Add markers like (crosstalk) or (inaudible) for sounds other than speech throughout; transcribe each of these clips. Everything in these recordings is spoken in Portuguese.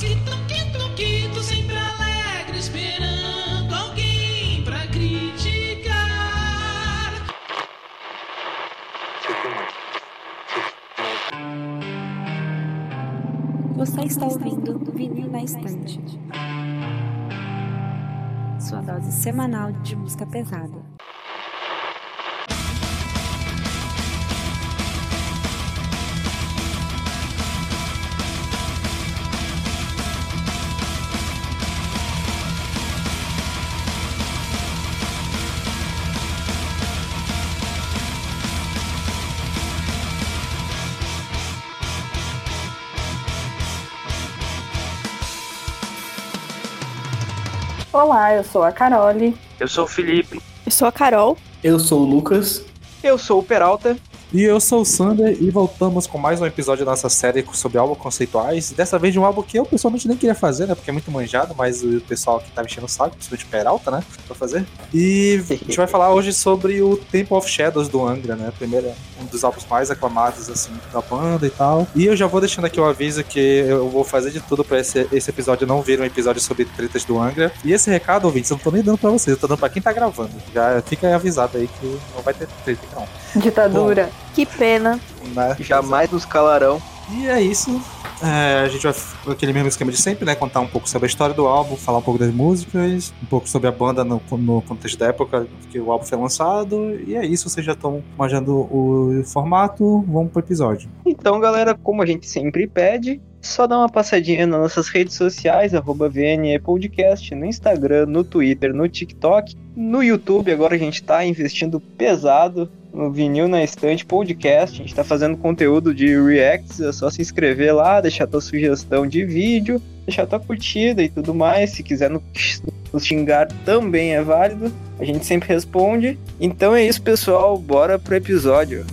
tosse, toque, toque, sempre alegre, esperando alguém pra criticar. Você está ouvindo Vinil na Estante. Sua dose semanal de música pesada. Olá, eu sou a Carole. Eu sou o Felipe. Eu sou a Carol. Eu sou o Lucas. Eu sou o Peralta. E eu sou o Sander e voltamos com mais um episódio da nossa série sobre álbuns conceituais. Dessa vez de um álbum que eu pessoalmente nem queria fazer, né? Porque é muito manjado, mas o pessoal aqui tá mexendo o saco, principalmente Peralta, né? Pra fazer. E a gente vai falar hoje sobre o Temple of Shadows do Angra, né? Primeiro, um dos álbuns mais aclamados, assim, da banda e tal. E eu já vou deixando aqui o aviso que eu vou fazer de tudo pra esse, esse episódio não vir um episódio sobre tretas do Angra. E esse recado, ouvintes, eu não tô nem dando pra vocês, eu tô dando pra quem tá gravando. Já fica avisado aí que não vai ter treta, não. (laughs) Ditadura. Que pena. Né? Jamais nos calarão. E é isso. É, a gente vai aquele mesmo esquema de sempre, né? Contar um pouco sobre a história do álbum, falar um pouco das músicas, um pouco sobre a banda no, no contexto da época que o álbum foi lançado. E é isso, vocês já estão manjando o formato. Vamos pro episódio. Então, galera, como a gente sempre pede, só dá uma passadinha nas nossas redes sociais, arroba VNE Podcast, no Instagram, no Twitter, no TikTok, no YouTube. Agora a gente tá investindo pesado no Vinil na Estante Podcast. A gente tá fazendo conteúdo de reacts, é só se inscrever lá, deixar tua sugestão de vídeo, deixar tua curtida e tudo mais. Se quiser nos xingar também é válido. A gente sempre responde. Então é isso, pessoal. Bora pro episódio.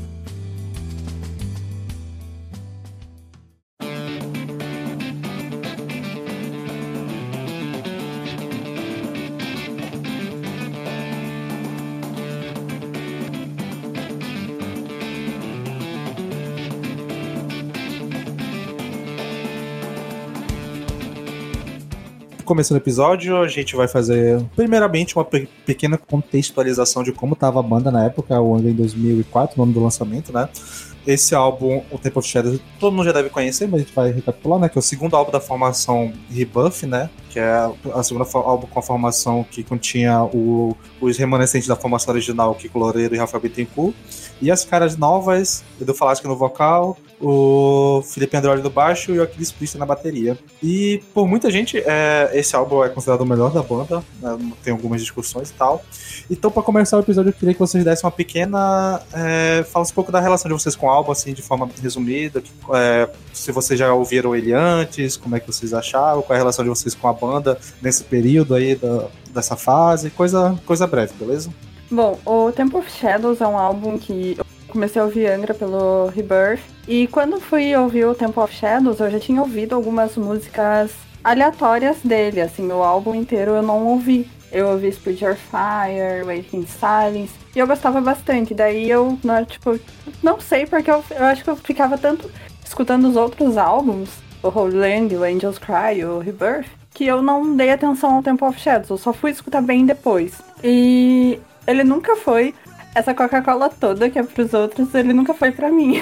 Começando o episódio, a gente vai fazer, primeiramente, uma pe pequena contextualização de como estava a banda na época, o ano em 2004, no ano do lançamento, né? Esse álbum, o Temple of Shadows, todo mundo já deve conhecer, mas a gente vai recapitular, né? Que é o segundo álbum da formação Rebuff, né? Que é a segunda álbum com a formação que continha o, os remanescentes da formação original, Kiko Loureiro e Rafael Bittencourt. E as caras novas, Edu Falaschi no vocal, o Felipe Androli no baixo e o Aquiles Priest na bateria. E por muita gente, é, esse álbum é considerado o melhor da banda, né, tem algumas discussões e tal. Então, para começar o episódio, eu queria que vocês dessem uma pequena. É, falasse um pouco da relação de vocês com o álbum, assim, de forma resumida. É, se vocês já ouviram ele antes, como é que vocês acharam, qual é a relação de vocês com a banda nesse período aí da, dessa fase, coisa, coisa breve, beleza? Bom, o Temple of Shadows é um álbum que eu comecei a ouvir Angra pelo Rebirth. E quando fui ouvir o Temple of Shadows, eu já tinha ouvido algumas músicas aleatórias dele, assim, o álbum inteiro eu não ouvi. Eu ouvi Spirit Your Fire, Waiting Silence, e eu gostava bastante. Daí eu, não, tipo, não sei porque eu, eu acho que eu ficava tanto escutando os outros álbuns, o Holy Land, o Angels Cry, o Rebirth, que eu não dei atenção ao Temple of Shadows, eu só fui escutar bem depois. E ele nunca foi essa Coca-Cola toda que é pros outros, ele nunca foi para mim.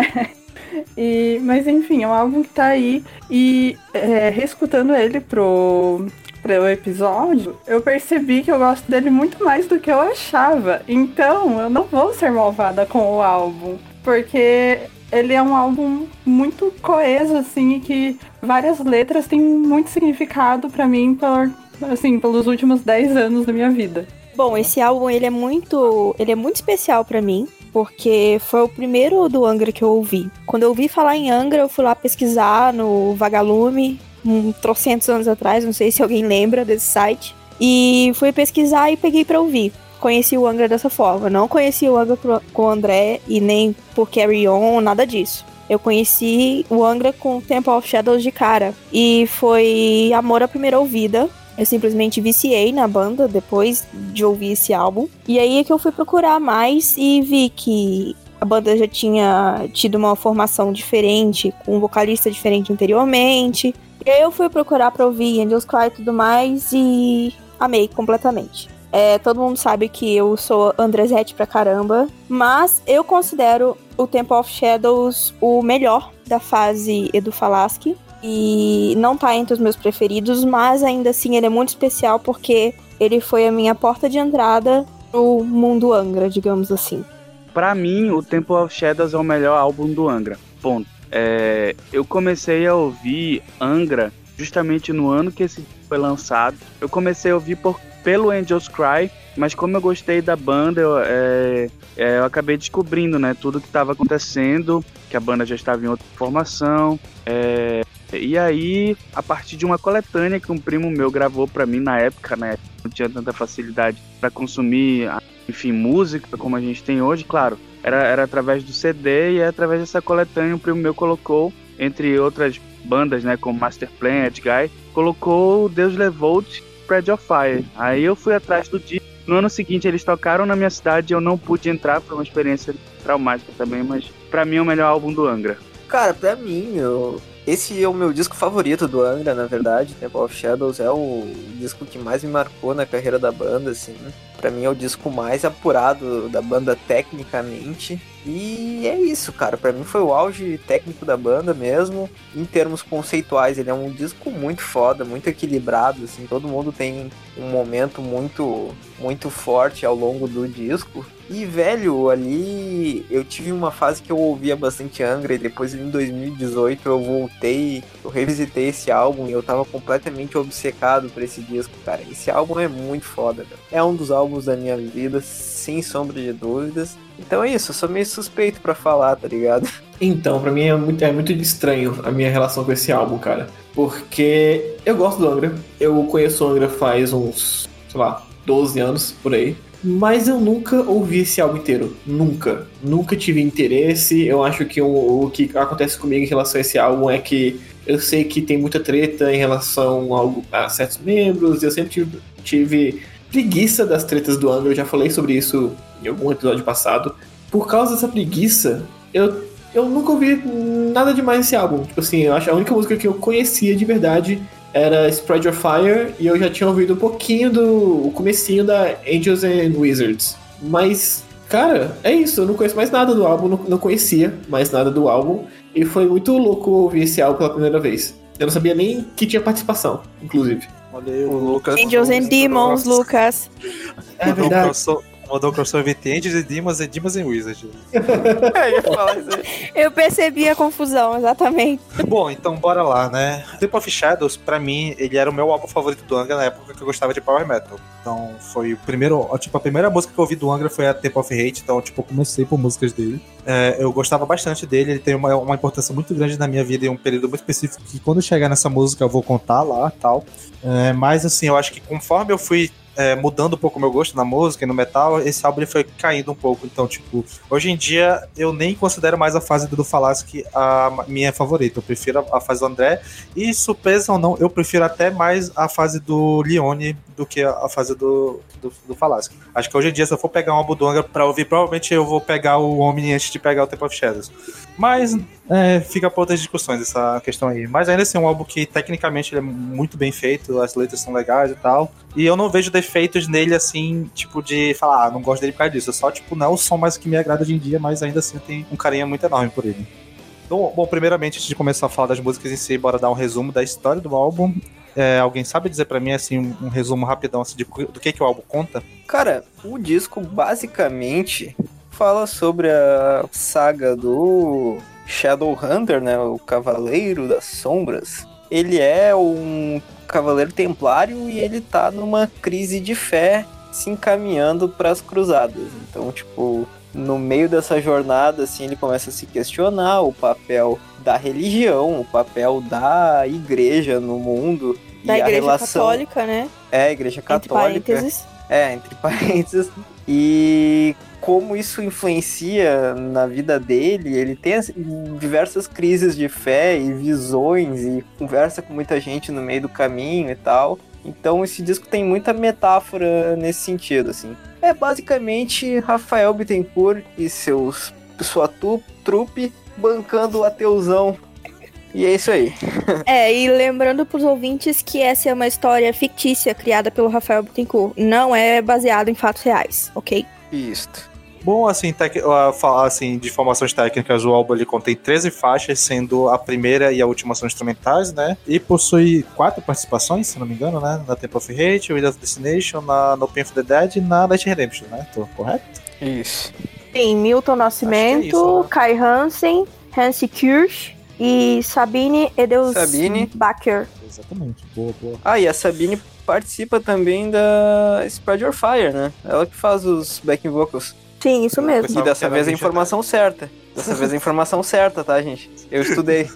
(laughs) e, mas enfim, é um álbum que tá aí e é, reescutando ele pro, pro episódio, eu percebi que eu gosto dele muito mais do que eu achava. Então, eu não vou ser malvada com o álbum, porque ele é um álbum muito coeso, assim, que várias letras têm muito significado para mim por, assim, pelos últimos 10 anos da minha vida. Bom, esse álbum ele é muito, ele é muito especial para mim, porque foi o primeiro do Angra que eu ouvi. Quando eu ouvi falar em Angra, eu fui lá pesquisar no Vagalume, um trocentos anos atrás, não sei se alguém lembra desse site, e fui pesquisar e peguei para ouvir. Conheci o Angra dessa forma, não conheci o Angra com o André e nem por Carry On, nada disso. Eu conheci o Angra com Temple of Shadows de cara. E foi amor à primeira ouvida. Eu simplesmente viciei na banda depois de ouvir esse álbum. E aí é que eu fui procurar mais e vi que a banda já tinha tido uma formação diferente, com um vocalista diferente anteriormente. E aí eu fui procurar pra ouvir Angels Cry e tudo mais e amei completamente. É, todo mundo sabe que eu sou Andresete pra caramba, mas eu considero o Temple of Shadows o melhor da fase Edu Falaschi. E não tá entre os meus preferidos, mas ainda assim ele é muito especial porque ele foi a minha porta de entrada pro mundo Angra, digamos assim. Pra mim, o Temple of Shadows é o melhor álbum do Angra. Ponto. É, eu comecei a ouvir Angra justamente no ano que esse foi lançado. Eu comecei a ouvir por, pelo Angels Cry, mas como eu gostei da banda, eu, é, é, eu acabei descobrindo né, tudo que estava acontecendo, que a banda já estava em outra formação. É, e aí, a partir de uma coletânea que um primo meu gravou para mim na época, né? Não tinha tanta facilidade para consumir, enfim, música como a gente tem hoje, claro. Era, era através do CD e é através dessa coletânea um primo meu colocou, entre outras bandas, né, como Master Plan, Ed Guy, colocou Deus Levou-te, Spread of Fire. Aí eu fui atrás do disco. No ano seguinte eles tocaram na minha cidade, eu não pude entrar, foi uma experiência traumática também, mas para mim é o melhor álbum do Angra. Cara, pra mim, eu... esse é o meu disco favorito do Angra, na verdade. Temple of Shadows é o disco que mais me marcou na carreira da banda, assim. Pra mim é o disco mais apurado da banda tecnicamente. E é isso, cara. Pra mim foi o auge técnico da banda mesmo. Em termos conceituais, ele é um disco muito foda, muito equilibrado, assim. Todo mundo tem um momento muito, muito forte ao longo do disco. E, velho, ali eu tive uma fase que eu ouvia bastante Angra e depois em 2018 eu voltei, eu revisitei esse álbum e eu tava completamente obcecado por esse disco, cara. Esse álbum é muito foda, velho. É um dos álbuns da minha vida, sem sombra de dúvidas. Então é isso, eu sou meio suspeito pra falar, tá ligado? (laughs) Então, pra mim é muito, é muito estranho a minha relação com esse álbum, cara. Porque eu gosto do Angra, eu conheço o Angra faz uns, sei lá, 12 anos por aí. Mas eu nunca ouvi esse álbum inteiro. Nunca. Nunca tive interesse. Eu acho que o, o que acontece comigo em relação a esse álbum é que eu sei que tem muita treta em relação a, a certos membros. Eu sempre tive, tive preguiça das tretas do Angra. Eu já falei sobre isso em algum episódio passado. Por causa dessa preguiça, eu, eu nunca ouvi nada demais nesse álbum. Tipo assim, eu acho a única música que eu conhecia de verdade era Spread Your Fire e eu já tinha ouvido um pouquinho do o comecinho da Angels and Wizards. Mas, cara, é isso, eu não conheço mais nada do álbum, não, não conhecia mais nada do álbum e foi muito louco ouvir esse álbum pela primeira vez. Eu não sabia nem que tinha participação, inclusive. Olha aí, o Lucas. Angels and Demons, Lucas. É verdade. crossover- Mudou o crossover entre Angels e Demons e Demons e Wizards. (laughs) É, eu ia falar isso aí. Eu percebi a confusão, exatamente. Bom, então bora lá, né? Temple of Shadows, pra mim, ele era o meu álbum favorito do Angra na época que eu gostava de Power Metal. Então, foi o primeiro, tipo, a primeira música que eu ouvi do Angra foi a Temple of Hate, então, tipo, eu comecei por músicas dele. É, eu gostava bastante dele, ele tem uma, uma importância muito grande na minha vida em um período muito específico que quando chegar nessa música eu vou contar lá tal. É, mas, assim, eu acho que conforme eu fui é, mudando um pouco o meu gosto na música e no metal, esse álbum ele foi caindo um pouco. Então, tipo, hoje em dia eu nem considero mais a fase do Falaschi a minha favorita. Eu prefiro a, a fase do André. E, surpresa ou não, eu prefiro até mais a fase do Leone do que a, fase do, do, do. Acho que hoje em dia, se eu for pegar um álbum do Angra pra ouvir, provavelmente eu vou pegar o Omni antes de pegar o Temple of Shadows. Mas é, fica pra outras discussões essa questão aí. Mas ainda assim, é um álbum que tecnicamente ele é muito bem feito, as letras são legais e tal. E eu não vejo defeitos nele assim, tipo, de falar, ah, não gosto dele por causa disso. É só, tipo, não é o som mais que me agrada hoje em dia, mas ainda assim tem um carinho muito enorme por ele. Bom, bom, primeiramente, antes de começar a falar das músicas em si, bora dar um resumo da história do álbum. É, alguém sabe dizer pra mim, assim, um, um resumo rapidão assim, de, do que, que o álbum conta? Cara, o disco basicamente fala sobre a saga do Shadowhunter, né? O Cavaleiro das Sombras. Ele é um cavaleiro templário e ele tá numa crise de fé se encaminhando para as cruzadas. Então, tipo, no meio dessa jornada, assim, ele começa a se questionar o papel da religião, o papel da igreja no mundo Da igreja relação católica, né? é a igreja Entre católica. parênteses. É, entre (laughs) parênteses. E como isso influencia na vida dele, ele tem as- diversas crises de fé e visões e conversa com muita gente no meio do caminho e tal. Então esse disco tem muita metáfora nesse sentido, assim. É basicamente Rafael Bittencourt e seus sua tu, trupe bancando o ateuzão E é isso aí. (laughs) É, e lembrando pros ouvintes que essa é uma história fictícia criada pelo Rafael Bittencourt. Não é baseado em fatos reais, ok? Isto. Bom, assim, tec- falar assim, de informações técnicas, o álbum ele contém 13 faixas, sendo a primeira e a última são instrumentais, né? E possui quatro participações, se não me engano, né? Na Temple of Hate, Wheel of Destination, na No Pain of the Dead e na Light Redemption, né? Tô correto? Isso. Tem Milton Nascimento, é isso, né? Kai Hansen, Hansi Kirsch e Sabine Edeus Sabine. Bacher. Exatamente. Boa, boa. Ah, e a Sabine participa também da Spread Your Fire, né? Ela que faz os backing vocals. Sim, isso mesmo. E dessa vez a informação certa. Dessa vez a informação (laughs) certa, tá, gente? Eu estudei.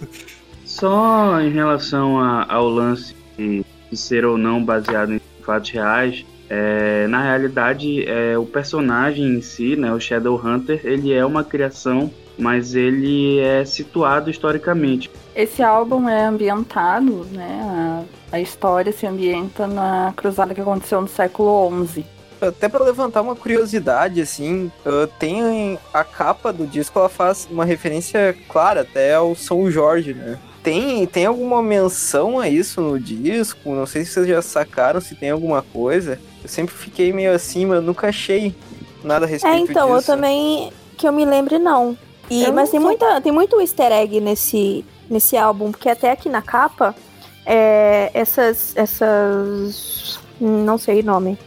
Só em relação a- ao lance de, de ser ou não baseado em fatos reais, é, na realidade, é, o personagem em si, né, o Shadowhunter, ele é uma criação, mas ele é situado historicamente. Esse álbum é ambientado, né? A, a história se ambienta na cruzada que aconteceu no século XI. Até pra levantar uma curiosidade, assim, uh, tem a capa do disco, ela faz uma referência clara até ao São Jorge, né? Tem, tem alguma menção a isso no disco? Não sei se vocês já sacaram se tem alguma coisa. Eu sempre fiquei meio assim, mas eu nunca achei nada a É, respeito então, eu disso. também, que eu me lembre, não. E, Eu mas tem, muita, tem muito easter egg nesse, nesse álbum, porque até aqui na capa, é, essas, essas, não sei o nome,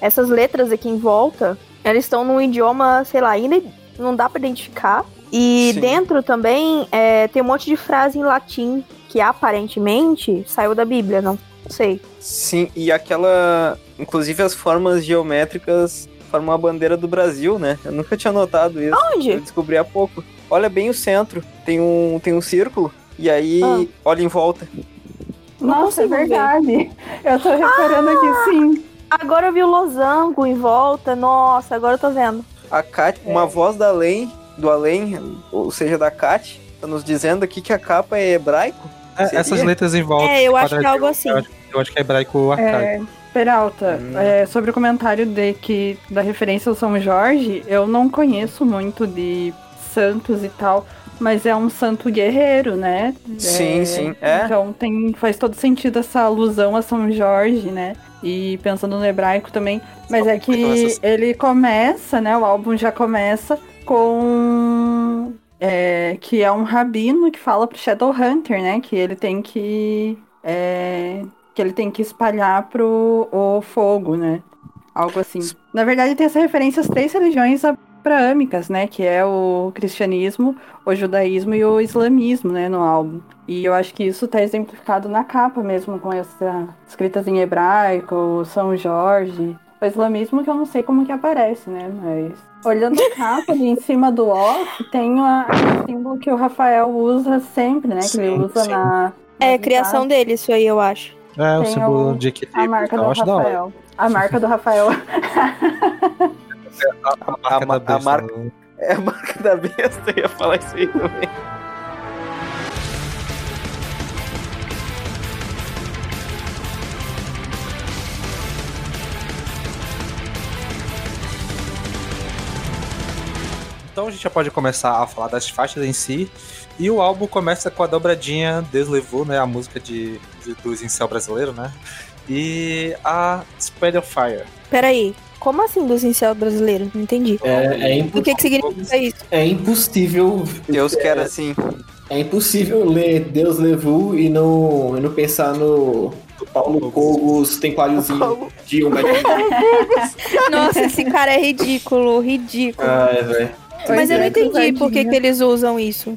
essas letras aqui em volta, elas estão num idioma, sei lá, ainda não dá pra identificar. E Sim. dentro também é, tem um monte de frase em latim, que aparentemente saiu da Bíblia, não sei. Sim, e aquela. Inclusive as formas geométricas formam a bandeira do Brasil, né? Eu nunca tinha notado isso. Eu Onde? descobri há pouco. Olha bem o centro. Tem um, tem um círculo. E aí, Ah. olha em volta. Nossa, é verdade. Eu tô reparando aqui sim. Agora eu vi o losango em volta, nossa, agora eu tô vendo. A Kat, É. uma voz da além, do além, ou seja, da Kat, tá nos dizendo aqui que a capa é hebraico. É, essas letras em volta. É, eu acho que é algo assim. Eu acho, eu acho que é hebraico arcaico. É, Peralta, Hum. é, sobre o comentário de que da referência ao São Jorge, eu não conheço muito de santos e tal, mas é um santo guerreiro, né? Sim, É, sim, é. Então tem, faz todo sentido essa alusão a São Jorge, né? E pensando no hebraico também. Mas é que essas- ele começa, né? O álbum já começa com. é, que é um rabino que fala pro Shadowhunter, né? Que ele tem que. é, que ele tem que espalhar pro o fogo, né? Algo assim. Na verdade, tem essa referência às três religiões abraâmicas, né? Que é o cristianismo, o judaísmo e o islamismo, né? No álbum. E eu acho que isso tá exemplificado na capa mesmo, com essa escritas em hebraico, São Jorge. O islamismo que eu não sei como que aparece, né? Mas olhando a capa ali em cima do off, tem a- aquele símbolo que o Rafael usa sempre, né? Que ele usa sim. na. É criação dele, isso aí, eu acho. É, o símbolo de A equilíbrio. marca eu do acho da hora. Rafael. A marca do Rafael. (laughs) A marca A a besta, marca-? É a marca da besta, eu ia falar isso aí também. Então a gente já pode começar a falar das faixas em si. E o álbum começa com a dobradinha Deus Levou, né? A música de, de, do Zincel brasileiro, né? E a Spread of Fire. Peraí, como assim do cincel brasileiro? Não entendi. É, é, impo- O que, que significa isso? é impossível. Deus quer assim. É impossível ler Deus levou e não, e não pensar no, Paulo Cogos Templáriozinho de um. Nossa, esse cara é ridículo, ridículo. Ai, velho. Mas eu não é, entendi por que, que eles usam isso.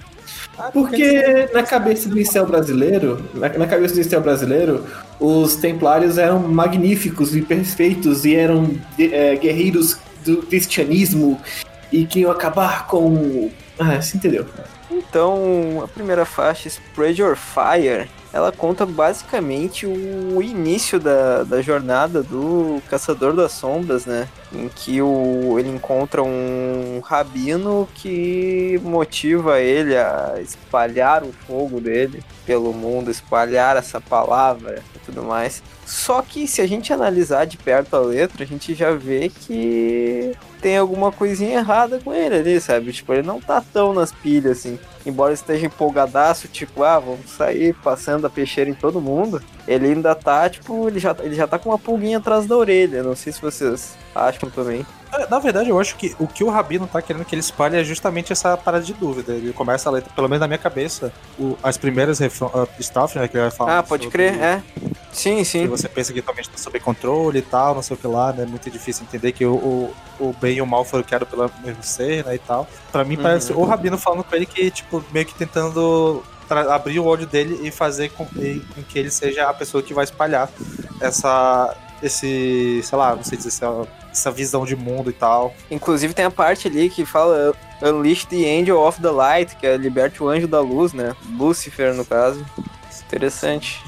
Porque na cabeça do incel brasileiro, na, cabeça do incel brasileiro, os templários eram magníficos e perfeitos e eram é, guerreiros do cristianismo e que iam acabar com. Ah, você entendeu? Então, a primeira faixa, Spread Your Fire, ela conta basicamente o início da, da jornada do Caçador das Sombras, né? Em que o, ele encontra um rabino que motiva ele a espalhar o fogo dele pelo mundo, espalhar essa palavra e tudo mais. Só que se a gente analisar de perto a letra, a gente já vê que tem alguma coisinha errada com ele ali, sabe? Tipo, ele não tá tão nas pilhas assim. Embora esteja empolgadaço, tipo, ah, vamos sair passando a peixeira em todo mundo, ele ainda tá, tipo, ele já, ele já tá com uma pulguinha atrás da orelha. Não sei se vocês acham também. É, Na verdade, eu acho que o que o Rabino tá querendo que ele espalhe é justamente essa parada de dúvida. Ele começa a letra, pelo menos na minha cabeça, o- as primeiras uh, estrofes, né, que ele vai falar. Ah, pode crer, é. Sim, Que sim. você pensa que totalmente tá sob controle e tal, não sei o que lá, né? É muito difícil entender que o, o, o bem e o mal foram criados pelo mesmo ser, né? E tal. Pra mim, Uhum. parece o Rabino falando com ele que, tipo, meio que tentando abrir o olho dele e fazer com, e- com que ele seja a pessoa que vai espalhar essa. Esse, sei lá, não sei dizer, essa, essa visão de mundo e tal. Inclusive tem a parte ali que fala Unleash the Angel of the Light, que é liberte o anjo da luz, né? Lucifer, no caso. Interessante.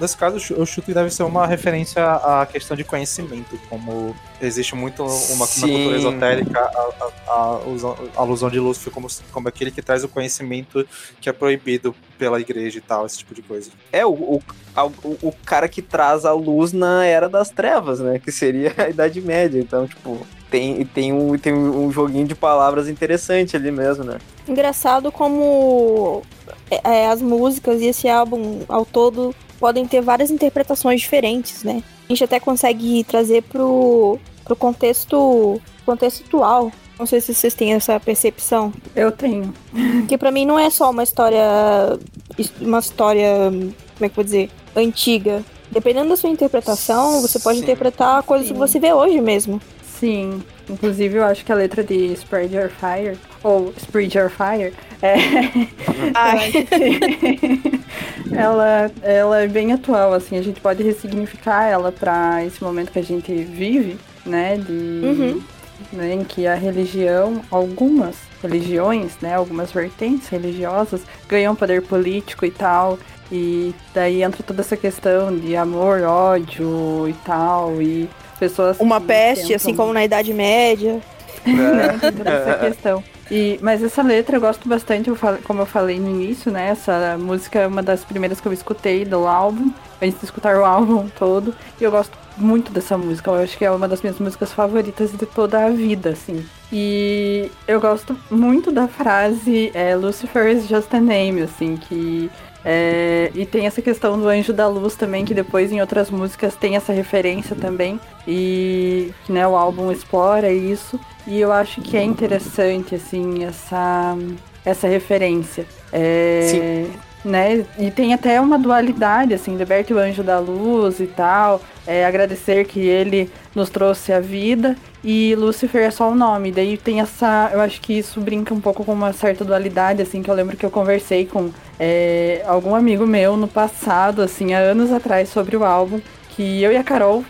Nesse caso, eu chu- eu chuto que deve ser uma referência à questão de conhecimento, como existe muito uma, uma cultura esotérica, a, a- a alusão de Lúcifer como, como aquele que traz o conhecimento que é proibido pela igreja e tal, esse tipo de coisa. É o, o, a- o, o cara que traz a luz na Era das Trevas, né? Que seria a Idade Média. Então, tipo, tem, tem, um, tem um joguinho de palavras interessante ali mesmo, né? Engraçado como é, é, as músicas e esse álbum ao todo podem ter várias interpretações diferentes, né? A gente até consegue trazer pro, pro contexto, atual. Não sei se vocês têm essa percepção. Eu tenho. Porque pra mim não é só uma história. Uma história. Como é que eu vou dizer? Antiga. Dependendo da sua interpretação, você pode Sim. interpretar coisas que você vê hoje mesmo. Sim. Inclusive, eu acho que a letra de Spread Your Fire, ou Spread Your Fire, é. (laughs) (laughs) Ela, ela é bem atual, assim, a gente pode ressignificar ela para esse momento que a gente vive, né? De, Uhum. né, em que a religião, algumas religiões, né, algumas vertentes religiosas ganham poder político e tal. E daí entra toda essa questão de amor, ódio e tal, e pessoas. Uma peste, tentam- assim como na Idade Média. (laughs) né, tem (laughs) toda essa questão. E, mas essa letra eu gosto bastante, eu falei- como eu falei no início, né? Essa música é uma das primeiras que eu escutei do álbum, antes de escutar o álbum todo. E eu gosto muito dessa música, eu acho que é uma das minhas músicas favoritas de toda a vida, assim. E eu gosto muito da frase é, Lucifer is just a name, assim, que. É, e tem essa questão do anjo da luz também, que depois em outras músicas tem essa referência também. E né, o álbum explora isso. E eu acho que é interessante, assim, essa, essa referência. É, Né? E tem até uma dualidade, assim, liberte o anjo da luz e tal. É, agradecer que ele nos trouxe a vida. E Lúcifer é só o nome. Daí tem essa. Eu acho que isso brinca um pouco com uma certa dualidade, assim, que eu lembro que eu conversei com é, algum amigo meu no passado, assim, há anos atrás, sobre o álbum. Que eu e a Carol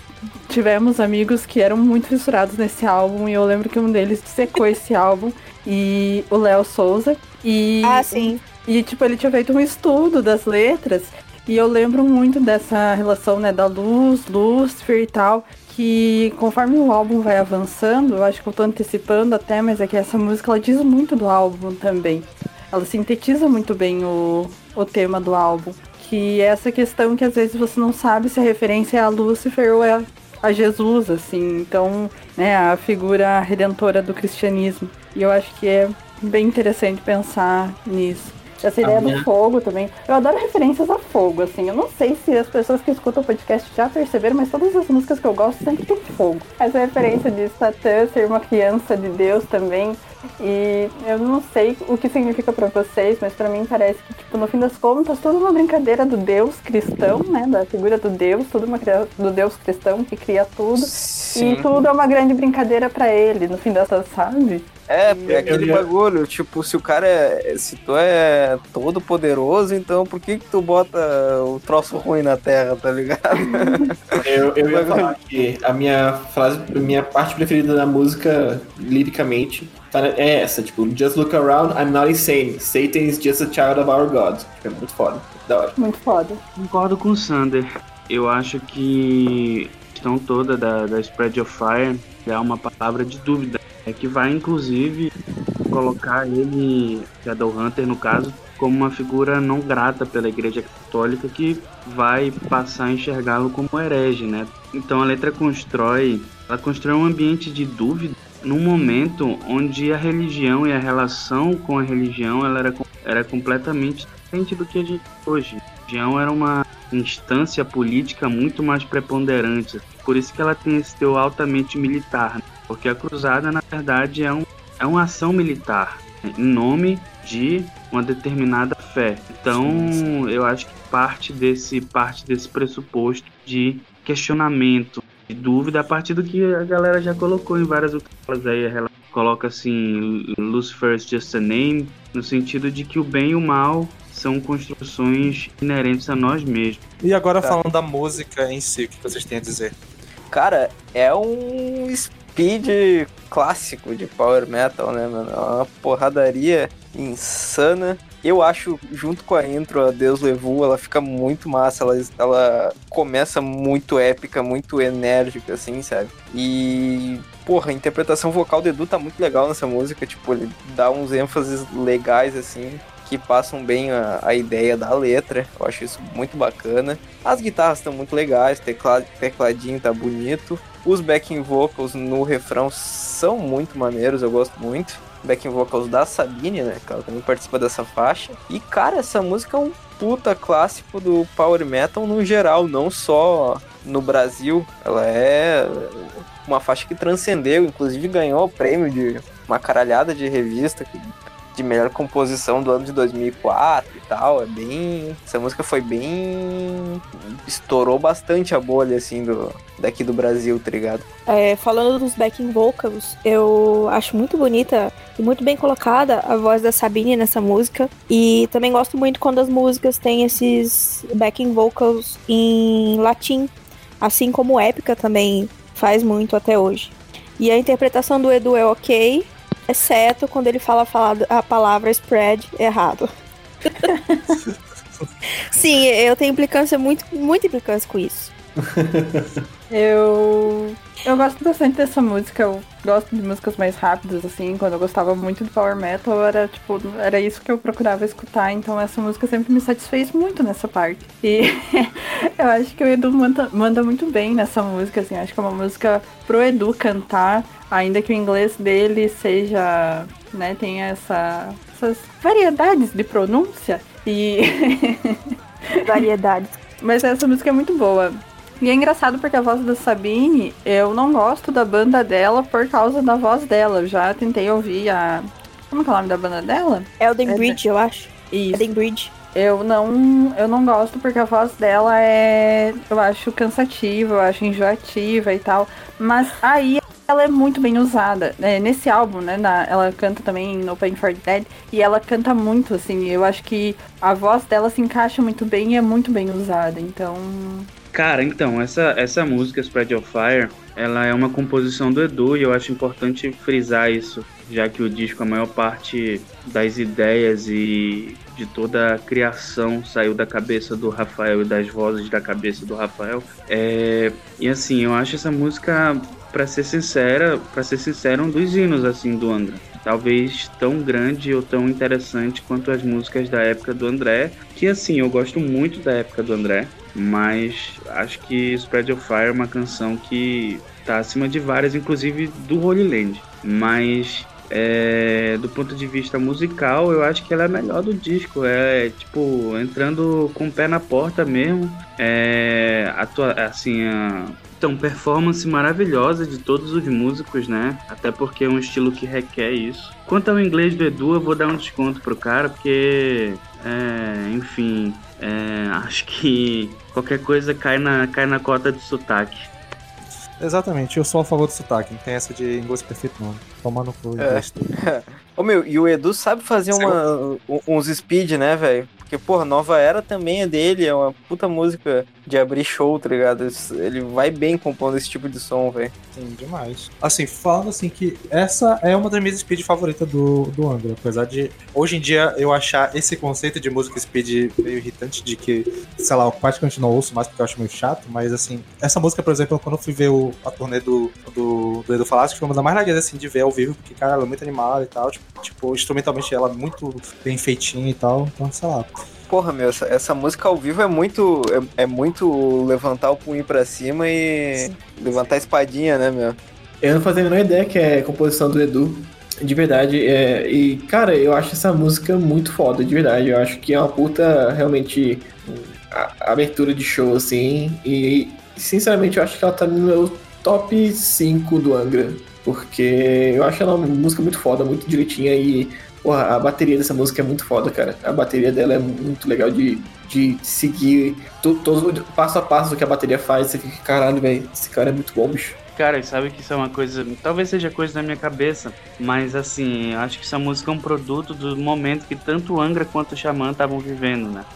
tivemos amigos que eram muito fissurados nesse álbum. E eu lembro que um deles secou esse álbum. E o Léo Souza. E Ah, sim. E, tipo, ele tinha feito um estudo das letras. E eu lembro muito dessa relação, né, da luz, Lúcifer e tal. Que conforme o álbum vai avançando, eu acho que eu tô antecipando até, mas é que essa música ela diz muito do álbum também. Ela sintetiza muito bem o, o tema do álbum. Que é essa questão que às vezes você não sabe se a referência é a Lúcifer ou é a Jesus, assim. Então, né, a figura redentora do cristianismo. E eu acho que é bem interessante pensar nisso. Essa ideia do fogo também. Eu adoro referências a fogo, assim. Eu não sei se as pessoas que escutam o podcast já perceberam, mas todas as músicas que eu gosto sempre tem fogo. Essa referência de Satã ser uma criança de Deus também. E eu não sei o que significa pra vocês, mas pra mim parece que, tipo, no fim das contas, tudo uma brincadeira do Deus cristão, né? Da figura do Deus, tudo uma cria- do Deus cristão que cria tudo. Sim. E tudo é uma grande brincadeira pra ele, no fim das contas, sabe? É, é aquele eu- bagulho, tipo, se o cara é. Se tu é todo poderoso, então por que que tu bota o troço ruim na terra, tá ligado? (laughs) Eu, eu ia falar que a minha frase, a minha parte preferida da música, liricamente, tá- é essa, tipo, Just look around, I'm not insane. Satan is just a child of our God. Tipo, é muito foda. Da hora. Muito foda. Concordo com o Sander. Eu acho que a questão toda da, da Spread of Fire é uma palavra de dúvida. É que vai, inclusive, colocar ele, Shadowhunter no caso, como uma figura não grata pela Igreja Católica que vai passar a enxergá-lo como herege, né? Então a letra constrói, ela constrói um ambiente de dúvida num momento onde a religião e a relação com a religião ela era, era completamente diferente do que a gente hoje. A religião era uma instância política muito mais preponderante. Por isso que ela tem esse teu altamente militar. né? Porque a cruzada, na verdade, é, um, é uma ação militar né? em nome de uma determinada fé. Então, eu acho que parte desse, parte desse pressuposto de questionamento, de dúvida, a partir do que a galera já colocou em várias outras falas aí. Ela coloca assim, Lucifer's just a name, no sentido de que o bem e o mal são construções inerentes a nós mesmos. E agora Tá. falando da música em si, o que vocês têm a dizer? Cara, é um speed clássico de power metal, né, mano? É uma porradaria insana. Eu acho, junto com a intro, a Deus Levou, ela fica muito massa. Ela, ela começa muito épica, muito enérgica, assim, sabe? E, porra, a interpretação vocal do Edu tá muito legal nessa música. Tipo, ele dá uns ênfases legais, assim, que passam bem a, a ideia da letra. Eu acho isso muito bacana. As guitarras estão muito legais, teclado, tecladinho tá bonito. Os backing vocals no refrão são muito maneiros, eu gosto muito. Backing vocals da Sabine, né? Que ela também participa dessa faixa. E, cara, essa música é um puta clássico do Power Metal no geral, não só no Brasil. Ela é uma faixa que transcendeu, inclusive ganhou o prêmio de uma caralhada de revista de melhor composição do ano de 2004 e tal. É bem. Essa música foi bem. estourou bastante a bolha, assim, do, daqui do Brasil, tá ligado? É, falando dos backing vocals, eu acho muito bonita e muito bem colocada a voz da Sabine nessa música. E também gosto muito quando as músicas têm esses backing vocals em latim, assim como Épica também faz muito até hoje. E a interpretação do Edu é ok, exceto quando ele fala, a palavra spread errado. (laughs) Sim, eu tenho implicância, muito, muita implicância com isso. (laughs) Eu. Eu gosto bastante dessa música. Eu gosto de músicas mais rápidas, assim. Quando eu gostava muito do Power Metal, era tipo, era isso que eu procurava escutar. Então essa música sempre me satisfez muito nessa parte. E (laughs) eu acho que o Edu manda, manda muito bem nessa música, assim. Acho que é uma música pro Edu cantar, ainda que o inglês dele seja. né, tenha essa, essas variedades de pronúncia. E. (laughs) Variedades. Mas essa música é muito boa. E é engraçado porque a voz da Sabine, eu não gosto da banda dela por causa da voz dela. Eu já tentei ouvir a. Como que é o nome da banda dela? Elden É, Bridge, eu acho. Isso. Elden Bridge. Eu não, eu não gosto porque a voz dela é, eu acho cansativa, eu acho enjoativa e tal. Mas aí ela é muito bem usada. É, nesse álbum, né, na- ela canta também no Pain for Dead e ela canta muito, assim. Eu acho que a voz dela se encaixa muito bem e é muito bem usada. Então, Cara, então, essa, essa música, Spread Your Fire, ela é uma composição do Edu e eu acho importante frisar isso, já que o disco, a maior parte das ideias e de toda a criação saiu da cabeça do Rafael e das vozes da cabeça do Rafael. É, e assim, eu acho essa música, pra ser sincera, para ser sincero, um dos hinos assim do Angra. Talvez tão grande ou tão interessante quanto as músicas da época do André, que assim, eu gosto muito da época do André, mas acho que Spread Your Fire é uma canção que tá acima de várias, inclusive do Holy Land. Mas é, do ponto de vista musical, eu acho que ela é a melhor do disco. É tipo, entrando com o pé na porta mesmo. É, atua, assim, a, então, performance maravilhosa de todos os músicos, né? Até porque é um estilo que requer isso. Quanto ao inglês do Edu, eu vou dar um desconto pro cara, porque, é, enfim, é, acho que qualquer coisa cai na, cai na cota de sotaque. Exatamente, eu sou a favor do sotaque, não tem essa de inglês perfeito não. Tomando pro inglês. (laughs) Ô meu, e o Edu sabe fazer uma, um- uns speed, né, velho? Porque, porra, Nova Era também é dele, é uma puta música de abrir show, tá ligado? Ele vai bem compondo esse tipo de som, velho. Sim, demais. Assim, falando assim que essa é uma das minhas speed favoritas do, do Angra. Apesar de hoje em dia eu achar esse conceito de música speed meio irritante, de que, sei lá, eu praticamente não ouço mais porque eu acho meio chato, mas assim, essa música, por exemplo, quando eu fui ver o, a turnê do, do, do Edu Falasco, foi uma das mais legais assim de ver ao vivo, porque, cara, ela é muito animada e tal. Tipo, tipo, instrumentalmente ela é muito bem feitinha e tal. Então, sei lá. Porra, meu, essa, essa música ao vivo é muito. É, é muito levantar o punho pra cima e levantar a espadinha, né, meu? Eu não fazia a menor ideia que é composição do Edu. De verdade. É, e, cara, eu acho essa música muito foda, de verdade. Eu acho que é uma puta, realmente, a- abertura de show, assim. E, sinceramente, eu acho que ela tá no meu top 5 do Angra. Porque eu acho ela uma música muito foda, muito direitinha. E, porra, a bateria dessa música é muito foda, cara. A bateria dela é muito legal de, de seguir to- todo, passo a passo do que a bateria faz. Caralho, velho, esse cara é muito bom, bicho. Cara, sabe que isso é uma coisa. Talvez seja coisa da minha cabeça, mas assim, acho que essa música é um produto do momento que tanto o Angra quanto o Xamã estavam vivendo, né?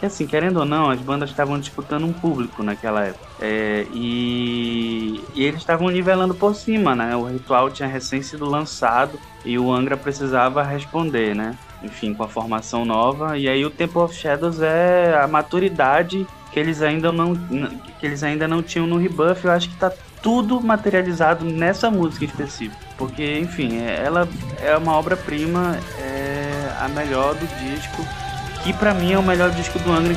Que assim, querendo ou não, as bandas estavam disputando um público naquela época. É, e, e eles estavam nivelando por cima, né? O ritual tinha recém sido lançado e o Angra precisava responder, né? Enfim, com a formação nova. E aí o Temple of Shadows é a maturidade que eles ainda não, que eles ainda não tinham no rebuff. Eu acho que tá tudo materializado nessa música em específico. Porque, enfim, é- ela é uma obra-prima, é a melhor do disco, que pra mim é o melhor disco do Angra.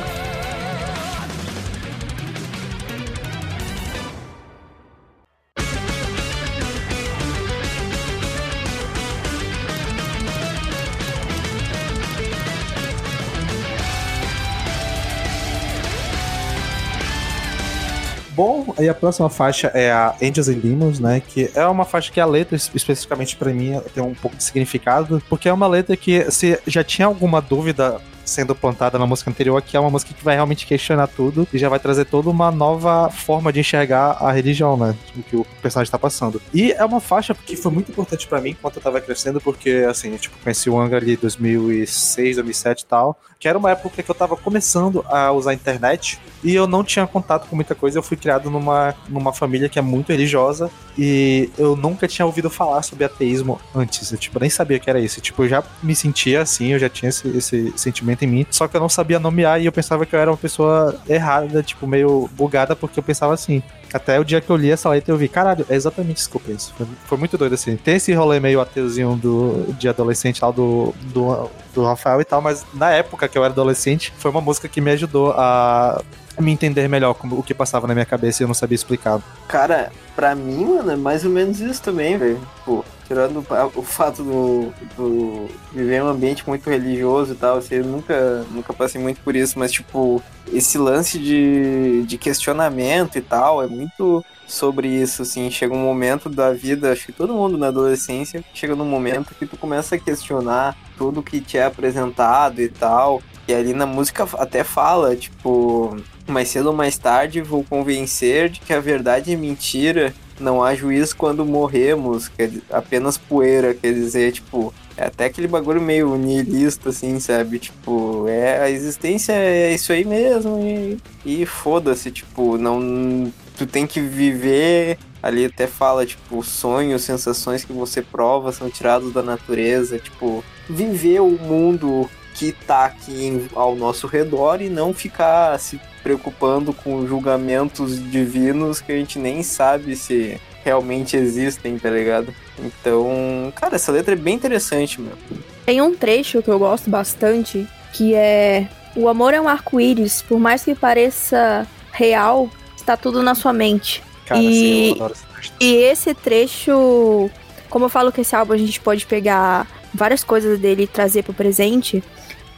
Bom, aí a próxima faixa é a Angels and Demons, né? Que é uma faixa que a letra, es- especificamente pra mim, tem um pouco de significado, porque é uma letra que se já tinha alguma dúvida sendo plantada na música anterior, que é uma música que vai realmente questionar tudo e já vai trazer toda uma nova forma de enxergar a religião, né? O que o personagem tá passando. E é uma faixa que foi muito importante pra mim enquanto eu tava crescendo, porque, assim, eu, tipo, conheci o Angra ali em 2006, 2007 e tal, que era uma época que eu tava começando a usar a internet e eu não tinha contato com muita coisa. Eu fui criado numa, numa família que é muito religiosa e eu nunca tinha ouvido falar sobre ateísmo antes. Eu, tipo, nem sabia que era isso. Tipo, eu já me sentia assim, eu já tinha esse, esse sentimento em mim, só que eu não sabia nomear e eu pensava que eu era uma pessoa errada, tipo, meio bugada, porque eu pensava assim. Até o dia que eu li essa letra eu vi, caralho, é exatamente isso que eu penso. Foi, foi muito doido assim. Tem esse rolê meio ateuzinho do, de adolescente lá do, do, do Rafael e tal, mas na época que eu era adolescente, foi uma música que me ajudou a me entender melhor como, o que passava na minha cabeça e eu não sabia explicar. Cara, pra mim, mano, é mais ou menos isso também, velho. Pô, tirando o, fato do, do viver em um ambiente muito religioso e tal, assim, eu nunca, nunca passei muito por isso, mas, tipo, esse lance de, de questionamento e tal é muito sobre isso, assim. Chega um momento da vida, acho que todo mundo na adolescência chega num momento que tu começa a questionar tudo que te é apresentado e tal. E ali na música até fala, tipo, mais cedo ou mais tarde vou convencer de que a verdade é mentira. Não há juízo quando morremos, quer apenas poeira, quer dizer, tipo, é até aquele bagulho meio nihilista, assim, sabe? Tipo, é, a existência é isso aí mesmo e, e foda-se, tipo, não. Tu tem que viver. Ali até fala, tipo, sonhos, sensações que você prova são tirados da natureza, tipo, viver o mundo que tá aqui ao nosso redor e não ficar se preocupando com julgamentos divinos que a gente nem sabe se realmente existem, tá ligado? Então, cara, essa letra é bem interessante, meu. Tem um trecho que eu gosto bastante, que é o amor é um arco-íris, por mais que pareça real, está tudo na sua mente. Cara, E- assim, eu adoro esse trecho. E esse trecho, como eu falo que esse álbum a gente pode pegar várias coisas dele e trazer pro presente,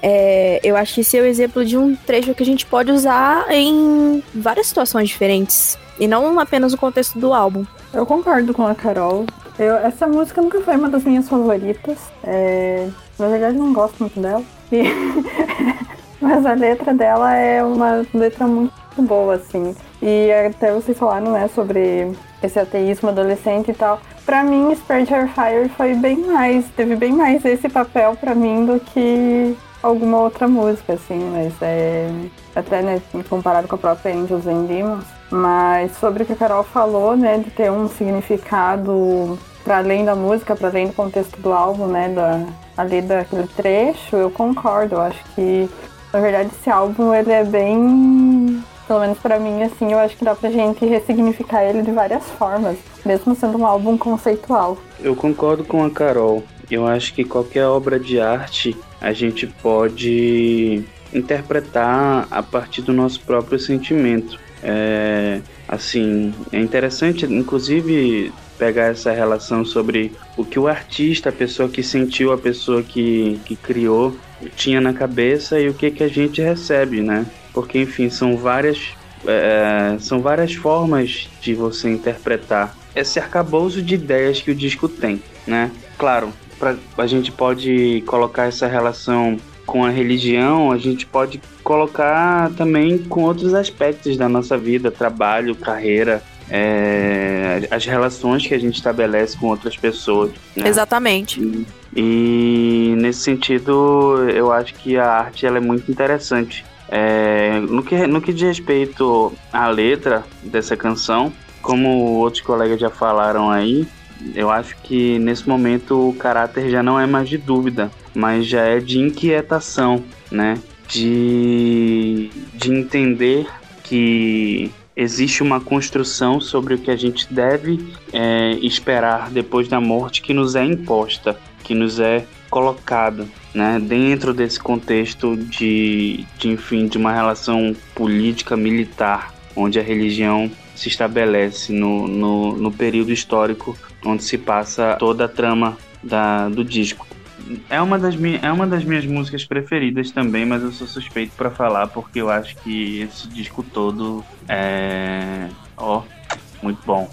é, eu acho que esse é o exemplo de um trecho que a gente pode usar em várias situações diferentes. E não apenas no contexto do álbum. Eu concordo com a Carol. Eu- essa música nunca foi uma das minhas favoritas. É, na verdade, não gosto muito dela. E- (laughs) Mas a letra dela é uma letra muito boa, assim. E até vocês falaram, né, sobre esse ateísmo adolescente e tal. Pra mim, Spirit Your Fire foi bem mais, teve bem mais esse papel pra mim do que alguma outra música, assim, mas é. Até, né, comparado com a própria Angels and Demons. Mas sobre o que a Carol falou, né, de ter um significado para além da música, para além do contexto do álbum, né, da, ali daquele trecho, eu concordo. Eu acho que, na verdade, esse álbum, ele é bem, pelo menos para mim, assim, eu acho que dá pra gente ressignificar ele de várias formas, mesmo sendo um álbum conceitual. Eu concordo com a Carol. Eu acho que qualquer obra de arte a gente pode interpretar a partir do nosso próprio sentimento. É, assim, é interessante, inclusive pegar essa relação sobre o que o artista, a pessoa que sentiu, a pessoa que, que criou, tinha na cabeça e o que, que a gente recebe, né? Porque, enfim, são várias, é, são várias formas de você interpretar esse arcabouço de ideias que o disco tem, né? Claro, pra, a gente pode colocar essa relação com a religião, a gente pode colocar também com outros aspectos da nossa vida, trabalho, carreira, é, as relações que a gente estabelece com outras pessoas. Né? Exatamente. E, e nesse sentido, eu acho que a arte ela é muito interessante. É, no, que, no que diz respeito à letra dessa canção, como outros colegas já falaram aí, eu acho que nesse momento o caráter já não é mais de dúvida, mas já é de inquietação, né? De, de entender que existe uma construção sobre o que a gente deve é, esperar depois da morte que nos é imposta, que nos é colocada, né? Dentro desse contexto de, de enfim, de uma relação política militar, onde a religião se estabelece no, no, no período histórico onde se passa toda a trama da, do disco. É uma, das é uma das minhas músicas preferidas também, mas eu sou suspeito para falar porque eu acho que esse disco todo é. Ó, muito bom.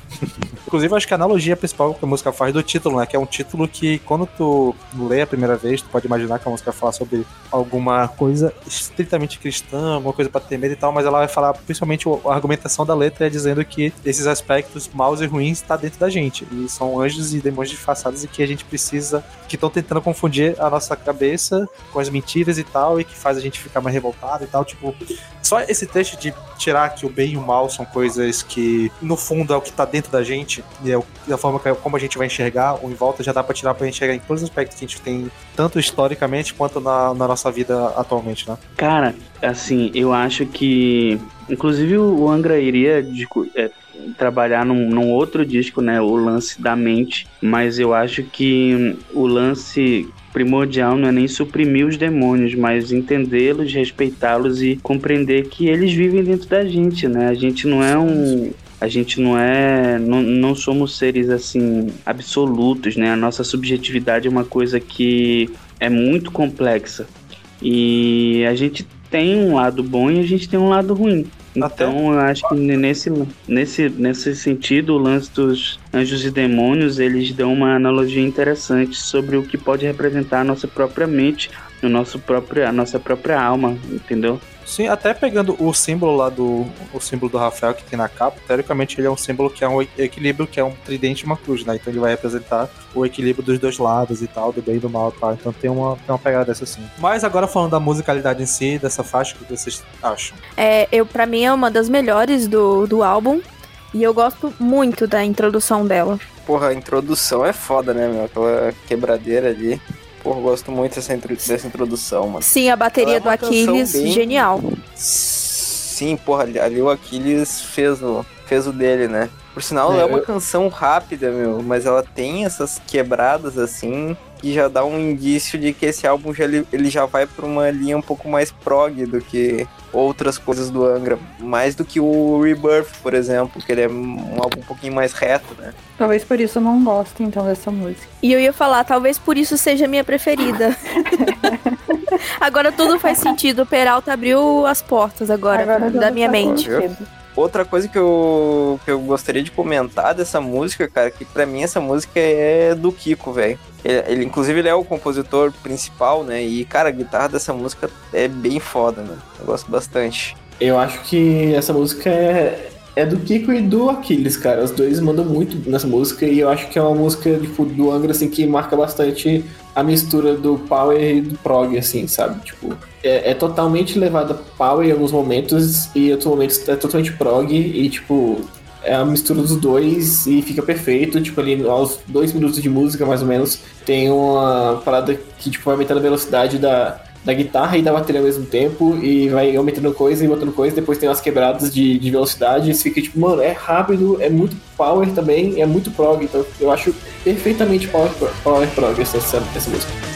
Inclusive, acho que a analogia principal que a música faz do título, né? Que é um título que, quando tu lê a primeira vez, tu pode imaginar que a música fala sobre alguma coisa estritamente cristã, alguma coisa para ter medo e tal, mas ela vai falar, principalmente, a argumentação da letra é dizendo que esses aspectos maus e ruins está dentro da gente. E são anjos e demônios disfarçados e que a gente precisa, que estão tentando confundir a nossa cabeça com as mentiras e tal, e que faz a gente ficar mais revoltado e tal. Tipo, só esse trecho de tirar que o bem e o mal são coisas que, no fundo, é o que tá dentro da gente, e é o, a forma que, como a gente vai enxergar, ou em volta, já dá pra tirar pra enxergar em todos os aspectos que a gente tem, tanto historicamente quanto na, na nossa vida atualmente, né? Cara, assim, eu acho que. Inclusive o Angra iria é, trabalhar num, num, outro disco, né? O lance da mente. Mas eu acho que o lance primordial não é nem suprimir os demônios, mas entendê-los, respeitá-los e compreender que eles vivem dentro da gente, né? A gente não é um, a gente não é não, não somos seres assim absolutos né? A nossa subjetividade é uma coisa que é muito complexa. E a gente tem um lado bom e a gente tem um lado ruim. Então eu acho que nesse, nesse, nesse sentido o lance dos anjos e demônios eles dão uma analogia interessante sobre o que pode representar a nossa própria mente no nosso próprio, a nossa própria alma entendeu Sim, até pegando o símbolo lá do o símbolo do Rafael que tem na capa, teoricamente ele é um símbolo que é um equilíbrio, que é um tridente e uma cruz, né? Então ele vai representar o equilíbrio dos dois lados e tal, do bem e do mal e tal. Então tem uma, tem uma pegada dessa assim. Mas agora falando da musicalidade em si, dessa faixa, o que vocês acham? É, eu, pra mim é uma das melhores do, do álbum. E eu gosto muito da introdução dela. Porra, a introdução é foda, né, meu? Aquela quebradeira ali. Porra, gosto muito dessa, dessa introdução, mano. Sim, a bateria é do Aquiles, bem... genial. Sim, porra, ali o Aquiles fez o, fez o dele, né? Por sinal, é, é uma eu... canção rápida, meu, mas ela tem essas quebradas assim que já dá um indício de que esse álbum já, ele, ele já vai para uma linha um pouco mais prog do que outras coisas do Angra, mais do que o Rebirth, por exemplo, que ele é um álbum um pouquinho mais reto, né? Talvez por isso eu não goste então dessa música. E eu ia falar, talvez por isso seja a minha preferida. (laughs) agora tudo faz sentido. O Peralta abriu as portas agora, agora da minha mente. Outra coisa que eu, que eu gostaria de comentar dessa música, cara, que para mim essa música é do Kiko, velho. Ele, ele, inclusive, ele é o compositor principal, né? E, cara, a guitarra dessa música é bem foda, né? Eu gosto bastante. Eu acho que essa música é, é do Kiko e do Aquiles, cara. Os dois mandam muito nessa música e eu acho que é uma música, tipo, do Angra, assim, que marca bastante a mistura do power e do prog, assim, sabe? Tipo, é, é totalmente levada power em alguns momentos e em outros momentos é totalmente prog e, tipo, é a mistura dos dois e fica perfeito. Tipo, ali aos dois minutos de música, mais ou menos, tem uma parada que, tipo, vai aumentando a velocidade da da guitarra e da bateria ao mesmo tempo e vai aumentando coisa e botando coisa, depois tem umas quebradas de, de velocidade e fica tipo, mano, é rápido, é muito power também, é muito prog, então eu acho perfeitamente power, power prog essa, essa, essa música.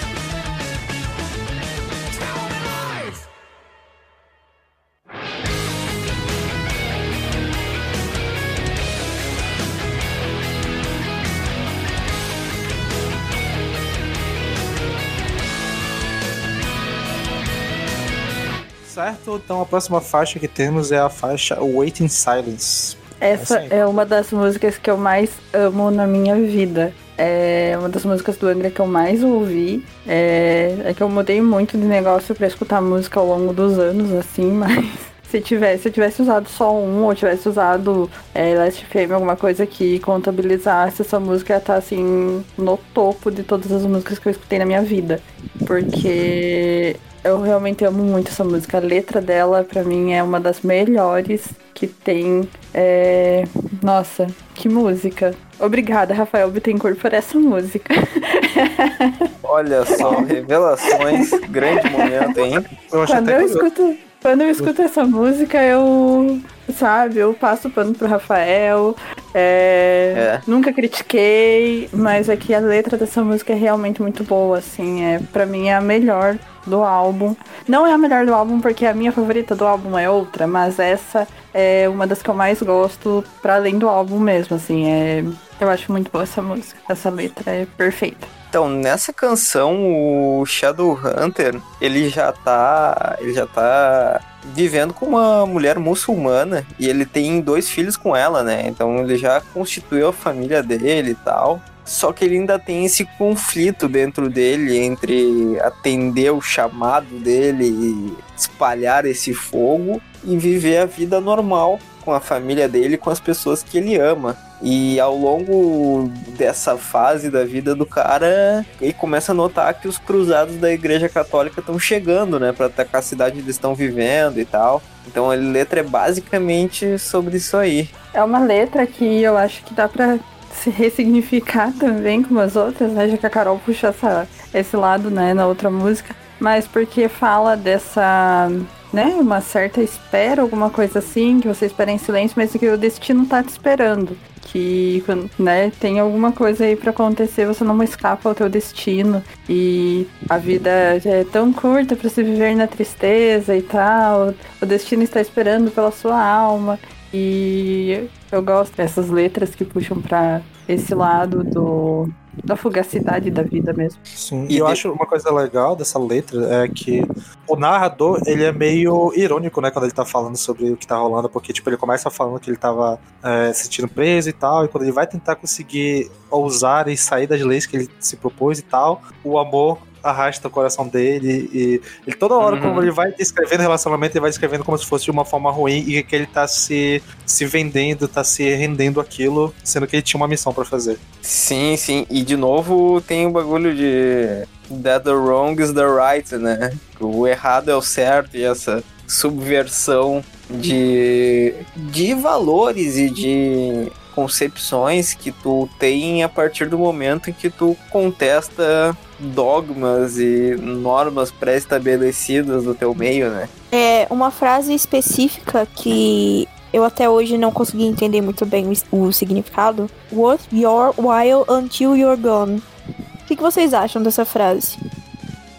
Então a próxima faixa que temos é a faixa Waiting Silence. Essa Assim. é uma das músicas que eu mais amo na minha vida. É uma das músicas do Angra que eu mais ouvi. É, é que eu mudei muito de negócio pra escutar música ao longo dos anos, assim, (laughs) mas se tivesse, se eu tivesse usado só um ou tivesse usado é, Last Fame, alguma coisa que contabilizasse essa música ia estar assim no topo de todas as músicas que eu escutei na minha vida. Porque eu realmente amo muito essa música. A letra dela, pra mim, é uma das melhores que tem. É... Nossa, que música. Obrigada, Rafael Bittencourt, por essa música. (laughs) Olha só, revelações, grande momento, hein? Eu acho Quando até eu escuto, quando eu escuto essa música, eu. Sabe, eu passo o pano pro Rafael. é, É. Nunca critiquei, mas é que a letra dessa música é realmente muito boa, assim. É, pra mim é a melhor do álbum. Não é a melhor do álbum, porque a minha favorita do álbum é outra, mas essa é uma das que eu mais gosto, pra além do álbum mesmo, assim. É, eu acho muito boa essa música. Essa letra é perfeita. Então, nessa canção, o Shadowhunter, ele já tá. Ele já tá vivendo com uma mulher muçulmana e ele tem dois filhos com ela, né? Então ele já constituiu a família dele e tal. Só que ele ainda tem esse conflito dentro dele entre atender o chamado dele e espalhar esse fogo e viver a vida normal com a família dele, com as pessoas que ele ama. E ao longo dessa fase da vida do cara, ele começa a notar que os cruzados da Igreja Católica estão chegando, né, para atacar a cidade onde eles estão vivendo e tal. Então a letra é basicamente sobre isso aí. É uma letra que eu acho que dá pra se ressignificar também como as outras, né? Já que a Carol puxa essa, esse lado, né, na outra música. Mas porque fala dessa, né, uma certa espera, alguma coisa assim, que você espera em silêncio, mas que o destino tá te esperando. Que, né, tem alguma coisa aí pra acontecer, você não escapa ao teu destino. E a vida é tão curta pra se viver na tristeza e tal. O destino está esperando pela sua alma. E eu gosto dessas letras que puxam pra esse lado do da fugacidade da vida mesmo. Sim, E e eu de- acho uma coisa legal dessa letra é que o narrador, ele é meio irônico, né, quando ele tá falando sobre o que tá rolando, porque, tipo, ele começa falando que ele tava é, se sentindo preso e tal, e quando ele vai tentar conseguir ousar e sair das leis que ele se propôs e tal, o amor arrasta o coração dele e ele toda hora, Uhum. quando ele vai descrevendo o relacionamento, ele vai descrevendo como se fosse de uma forma ruim e que ele tá se, se vendendo, tá se rendendo aquilo, sendo que ele tinha uma missão pra fazer. Sim, sim. E de novo tem o bagulho de that the wrong is the right, né? O errado é o certo e essa subversão de, de valores e de concepções que tu tem a partir do momento em que tu contesta dogmas e normas pré-estabelecidas do teu meio, né? É uma frase específica que eu até hoje não consegui entender muito bem o, o significado. Worth your while until you're gone. O que, que vocês acham dessa frase?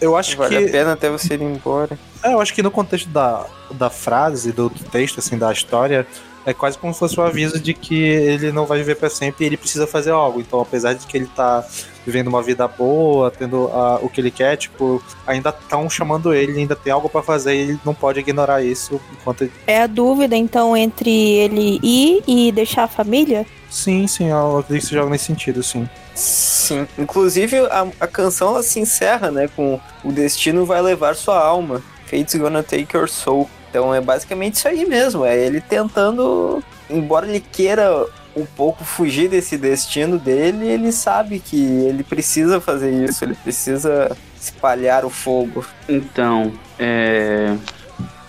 Eu acho Vale que a pena até você ir embora. É, eu acho que no contexto da, da frase, do, do texto, assim, da história, é quase como se fosse um aviso de que ele não vai viver pra sempre e ele precisa fazer algo. Então, apesar de que ele tá vivendo uma vida boa, tendo ah, o que ele quer, tipo, ainda estão chamando ele, ainda tem algo pra fazer e ele não pode ignorar isso enquanto ele... É a dúvida, então, entre ele ir e deixar a família? Sim, sim, eu acredito que se joga nesse sentido, sim. Sim, inclusive a, a canção ela se encerra, né, com o destino vai levar sua alma, fate's gonna take your soul. Então é basicamente isso aí mesmo, é ele tentando, embora ele queira um pouco fugir desse destino dele, ele sabe que ele precisa fazer isso, ele precisa espalhar o fogo. Então, é,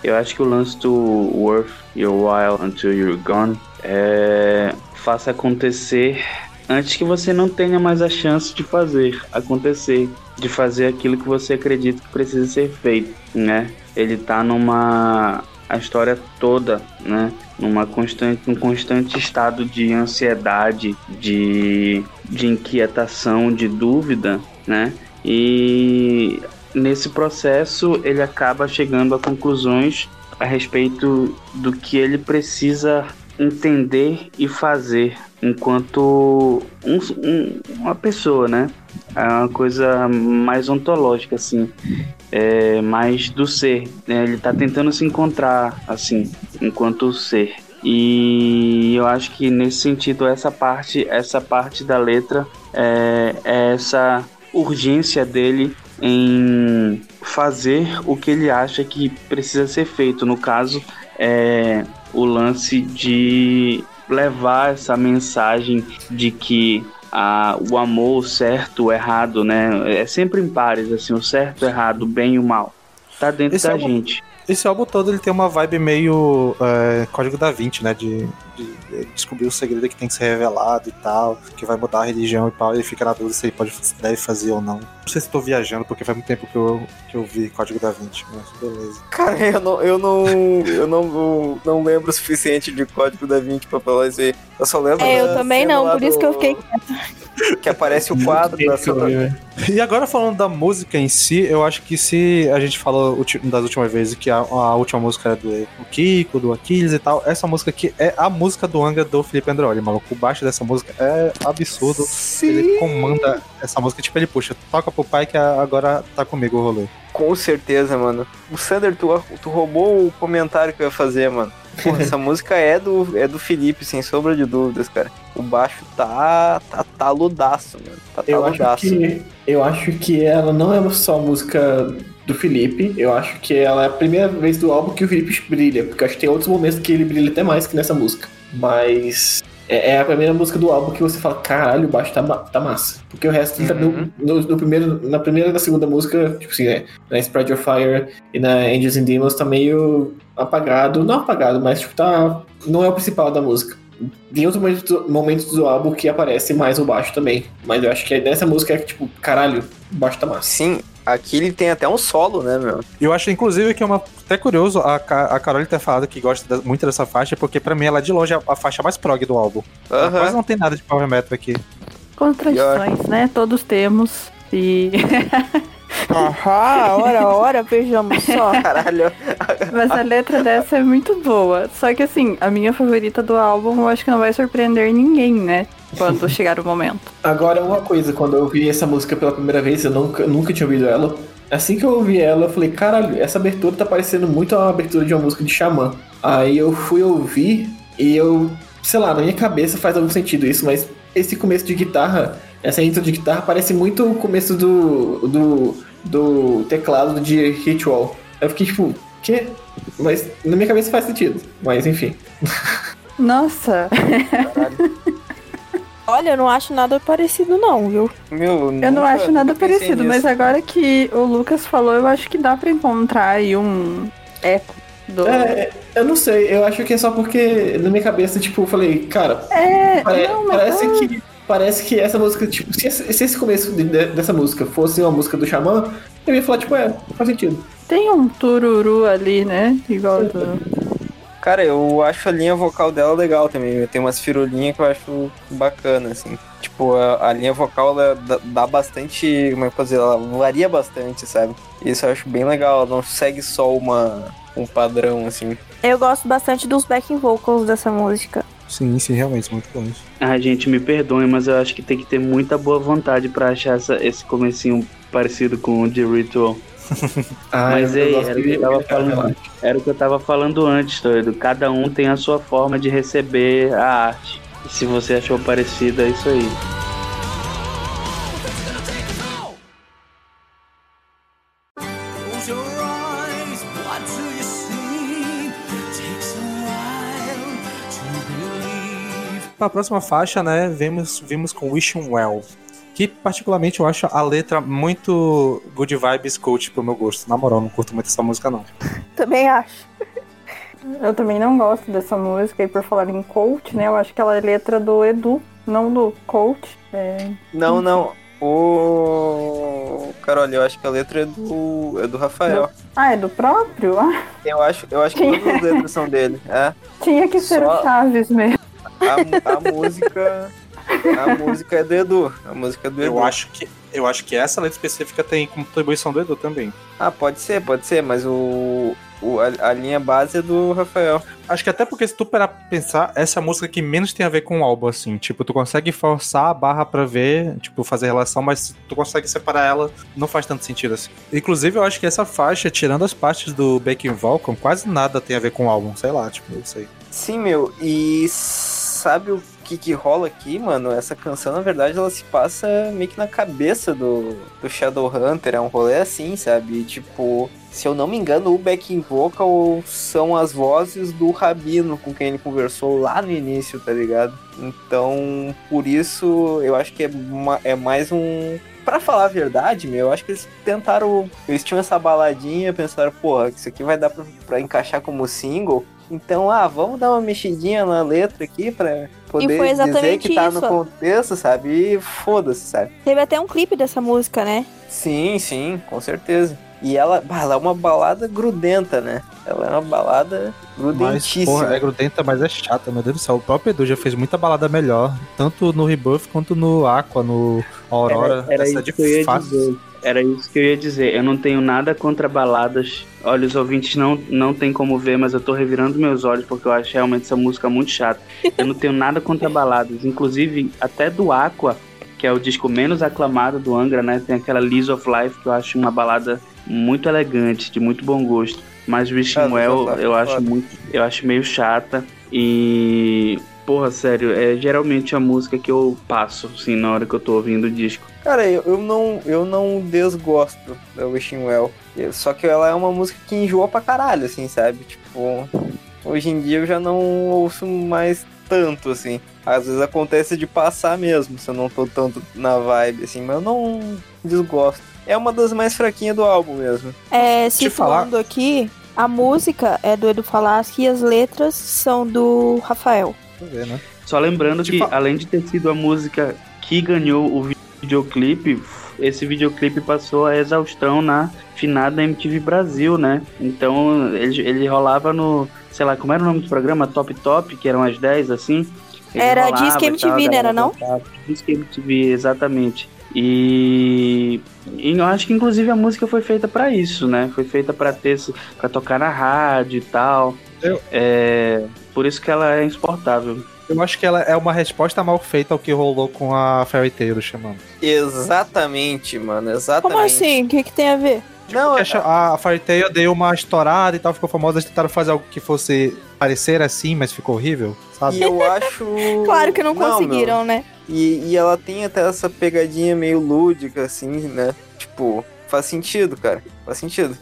eu acho que o lance do Worth Your While Until You're Gone é, faça acontecer antes que você não tenha mais a chance de fazer acontecer, de fazer aquilo que você acredita que precisa ser feito, né? Ele tá numa a história toda, né? Numa constante, um constante estado de ansiedade, de, de inquietação, de dúvida, né? E nesse processo ele acaba chegando a conclusões a respeito do que ele precisa entender e fazer enquanto um- um- uma pessoa, né? É uma coisa mais ontológica, assim, é mais do ser. né? Ele tá tentando se encontrar, assim, enquanto ser. E eu acho que nesse sentido essa parte, essa parte da letra é, é essa urgência dele em fazer o que ele acha que precisa ser feito. No caso, é o lance de levar essa mensagem de que a, o amor, o certo, o errado, né? É sempre em pares, assim, o certo, o errado, o bem e o mal. Tá dentro Esse da gente. Esse álbum todo ele tem uma vibe meio é, Código da Vinci, né? De, de descobrir o segredo que tem que ser revelado e tal, que vai mudar a religião e tal. Ele fica na dúvida se ele pode, deve fazer ou não. Não sei se tô viajando, porque faz muito tempo que eu, que eu vi Código da Vinci, mas beleza. Cara, eu não, eu não, eu não, não lembro o suficiente de Código da Vinci pra falar isso aí. Eu só lembro É, eu também não, por isso que eu do- fiquei. Que aparece o quadro da velho. E agora falando da música em si, eu acho que se a gente falou das últimas vezes que a, a última música era do, do Kiko, do Aquiles e tal, essa música aqui é a música do Angra do Felipe Andreoli, maluco. O baixo dessa música é absurdo. Ele comanda essa música, tipo, ele puxa, toca pro pai que agora tá comigo o rolê. Com certeza, mano. O Sander, tu, tu roubou o comentário que eu ia fazer, mano. Pô, (laughs) essa música é do, é do Felipe, sem sombra de dúvidas, cara. O baixo tá. tá taludaço, mano. Tá Eu acho, taludaço. que, eu acho que ela não é só música do Felipe, eu acho que ela é a primeira vez do álbum que o Felipe brilha, porque acho que tem outros momentos que ele brilha até mais que nessa música. Mas é, é a primeira música do álbum que você fala, caralho, o baixo tá, tá massa. Porque o resto Uhum. no, no- no primeiro, na primeira e na segunda música, tipo assim, né, na Spread Your Fire e na Angels and Demons tá meio apagado, não apagado, mas tipo, tá. Não é o principal da música. Tem outros momentos, momentos do álbum que aparece mais o baixo também. Mas eu acho que nessa música é que, tipo, caralho, o baixo tá massa. Sim, aqui ele tem até um solo, né, meu? Eu acho, inclusive, que é uma, até curioso a, a Carol ter falado que gosta da- muito dessa faixa, porque pra mim ela é de longe a, a faixa mais prog do álbum. Aham. Quase não tem nada de power metal aqui. Contradições, né? Todos temos. E. (laughs) Aham, ora, ora, vejamos só. Caralho. Mas a letra dessa é muito boa. Só que assim, a minha favorita do álbum eu acho que não vai surpreender ninguém, né? Quando (laughs) chegar o momento. Agora, uma coisa, quando eu ouvi essa música pela primeira vez, eu nunca, nunca tinha ouvido ela. Assim que eu ouvi ela, eu falei, caralho, essa abertura tá parecendo muito a abertura de uma música de Xamã. Aí eu fui ouvir e eu, sei lá, na minha cabeça faz algum sentido isso, mas esse começo de guitarra, essa intro de guitarra parece muito o começo do, do, do teclado de Ritual. Eu fiquei tipo, quê? Mas na minha cabeça faz sentido. Mas enfim. (laughs) Nossa, (laughs) Olha, eu não acho nada parecido, não, viu? Meu, eu não acho nada parecido, mas agora que o Lucas falou, eu acho que dá pra encontrar aí um eco do. É, eu não sei, eu acho que é só porque na minha cabeça, tipo, eu falei, cara, É, pare- não, parece que. Parece que essa música, tipo, se esse, se esse começo de- de- dessa música fosse uma música do Xamã, eu ia falar, tipo, é, faz sentido. tem um tururu ali, né? Igual do. Cara, eu acho a linha vocal dela legal também. Tem umas firulinhas que eu acho bacana, assim. Tipo, a, a linha vocal ela dá, dá bastante. Como é que eu posso dizer? Ela varia bastante, sabe? Isso eu acho bem legal. Ela não segue só uma, um padrão, assim. Eu gosto bastante dos backing vocals dessa música. Sim, sim, realmente, muito bom. Ah, gente, me perdoem, mas eu acho que tem que ter muita boa vontade pra achar essa- esse comecinho parecido com o de Ritual. (laughs) Ah, Mas gosto era o que eu tava falando. Era o que eu tava falando antes, doido. Cada um tem a sua forma de receber a arte. E se você achou parecido, é isso aí. Believe. Pra próxima faixa, né, vimos, vimos com Wishing Well. Que particularmente eu acho a letra muito good vibes coach pro meu gosto. Na moral, não curto muito essa música, não. (laughs) Também acho. Eu também não gosto dessa música, e por falar em coach, né? Eu acho que ela é letra do Edu, não do coach. É, Não, não. O. Carol, eu acho que a letra é do. é do Rafael. Ah, é do próprio? Ah, Eu acho, eu acho que todas as (laughs) letras são dele. É. tinha que ser Só- o Chaves mesmo. A, a música. A música é do Edu. A música é do Edu. Eu acho que eu acho que essa letra específica tem contribuição do Edu também. Ah, pode ser, pode ser, mas o. o a, a linha base é do Rafael. Acho que até porque se tu parar pra pensar, essa é a música que menos tem a ver com o álbum, assim. Tipo, tu consegue forçar a barra pra ver, tipo, fazer relação, mas se tu consegue separar ela, não faz tanto sentido, assim. Inclusive, eu acho que essa faixa, tirando as partes do Baking Vulcan, quase nada tem a ver com o álbum, sei lá, tipo, eu sei. Sim, meu, e sabe o que que rola aqui, mano? Essa canção, na verdade, ela se passa meio que na cabeça do, do Shadowhunter, é um rolê assim, sabe? Tipo, se eu não me engano, o backing vocal são as vozes do Rabino com quem ele conversou lá no início, tá ligado? Então, por isso, eu acho que é, ma- é mais um. Pra falar a verdade, meu, eu acho que eles tentaram. Eles tinham essa baladinha, pensaram, porra, isso aqui vai dar pra, pra encaixar como single. Então, ah, vamos dar uma mexidinha na letra aqui pra poder dizer que tá isso. no contexto, sabe? E foda-se, sabe? Teve até um clipe dessa música, né? Sim, sim, com certeza. E ela, ela é uma balada grudenta, né? Ela é uma balada Mas, grudentíssima. porra, é grudenta, mas é chata, meu Deus do céu. O próprio Edu já fez muita balada melhor, tanto no Rebirth quanto no Aqua, no Aurora. Era, era Essa é isso que eu ia fácil. dizer. Era isso que eu ia dizer. Eu não tenho nada contra baladas. Olha, os ouvintes não, não tem como ver, mas eu tô revirando meus olhos porque eu acho realmente essa música muito chata. Eu não tenho nada contra baladas. Inclusive, até do Aqua, que é o disco menos aclamado do Angra, né? Tem aquela Lease of Life, que eu acho uma balada muito elegante, de muito bom gosto. Mas Wishing Ah, Well, eu é acho muito. Eu acho meio chata. E. Porra, sério, é geralmente a música que eu passo, assim, na hora que eu tô ouvindo o disco. Cara, eu, eu não, eu não desgosto da Wishing Well. Eu- Só que ela é uma música que enjoa pra caralho, assim, sabe? Tipo, hoje em dia eu já não ouço mais tanto, assim. Às vezes acontece de passar mesmo, se eu não tô tanto na vibe, assim, mas eu não desgosto. É uma das mais fraquinhas do álbum mesmo. É, Te situando aqui, a música é do Edu Falaschi e as letras são do Rafael. Ver, né? Só lembrando que, Tipo- além de ter sido a música que ganhou o videoclipe, esse videoclipe passou a exaustão na finada MTV Brasil, né? Então ele, ele rolava no, sei lá, como era o nome do programa? Top Top, que eram as 10, assim. Ele Era Disque MTV, tal, não era, não? Disque MTV, exatamente. E, e eu acho que inclusive a música foi feita pra isso, né? Foi feita pra ter pra tocar na rádio e tal. Eu- É, por isso que ela é insuportável. Eu acho que ela é uma resposta mal feita ao que rolou com a Fairy Tail, chamando. Exatamente, mano, exatamente. Como assim? O que, que tem a ver? Não, Porque a, a Fairy Tail deu uma estourada e tal, ficou famosa, eles tentaram fazer algo que fosse parecer assim, mas ficou horrível, sabe? E eu (laughs) acho. Claro que não meu. conseguiram, né? E, e ela tem até essa pegadinha meio lúdica, assim, né? Tipo, faz sentido, cara. Faz sentido.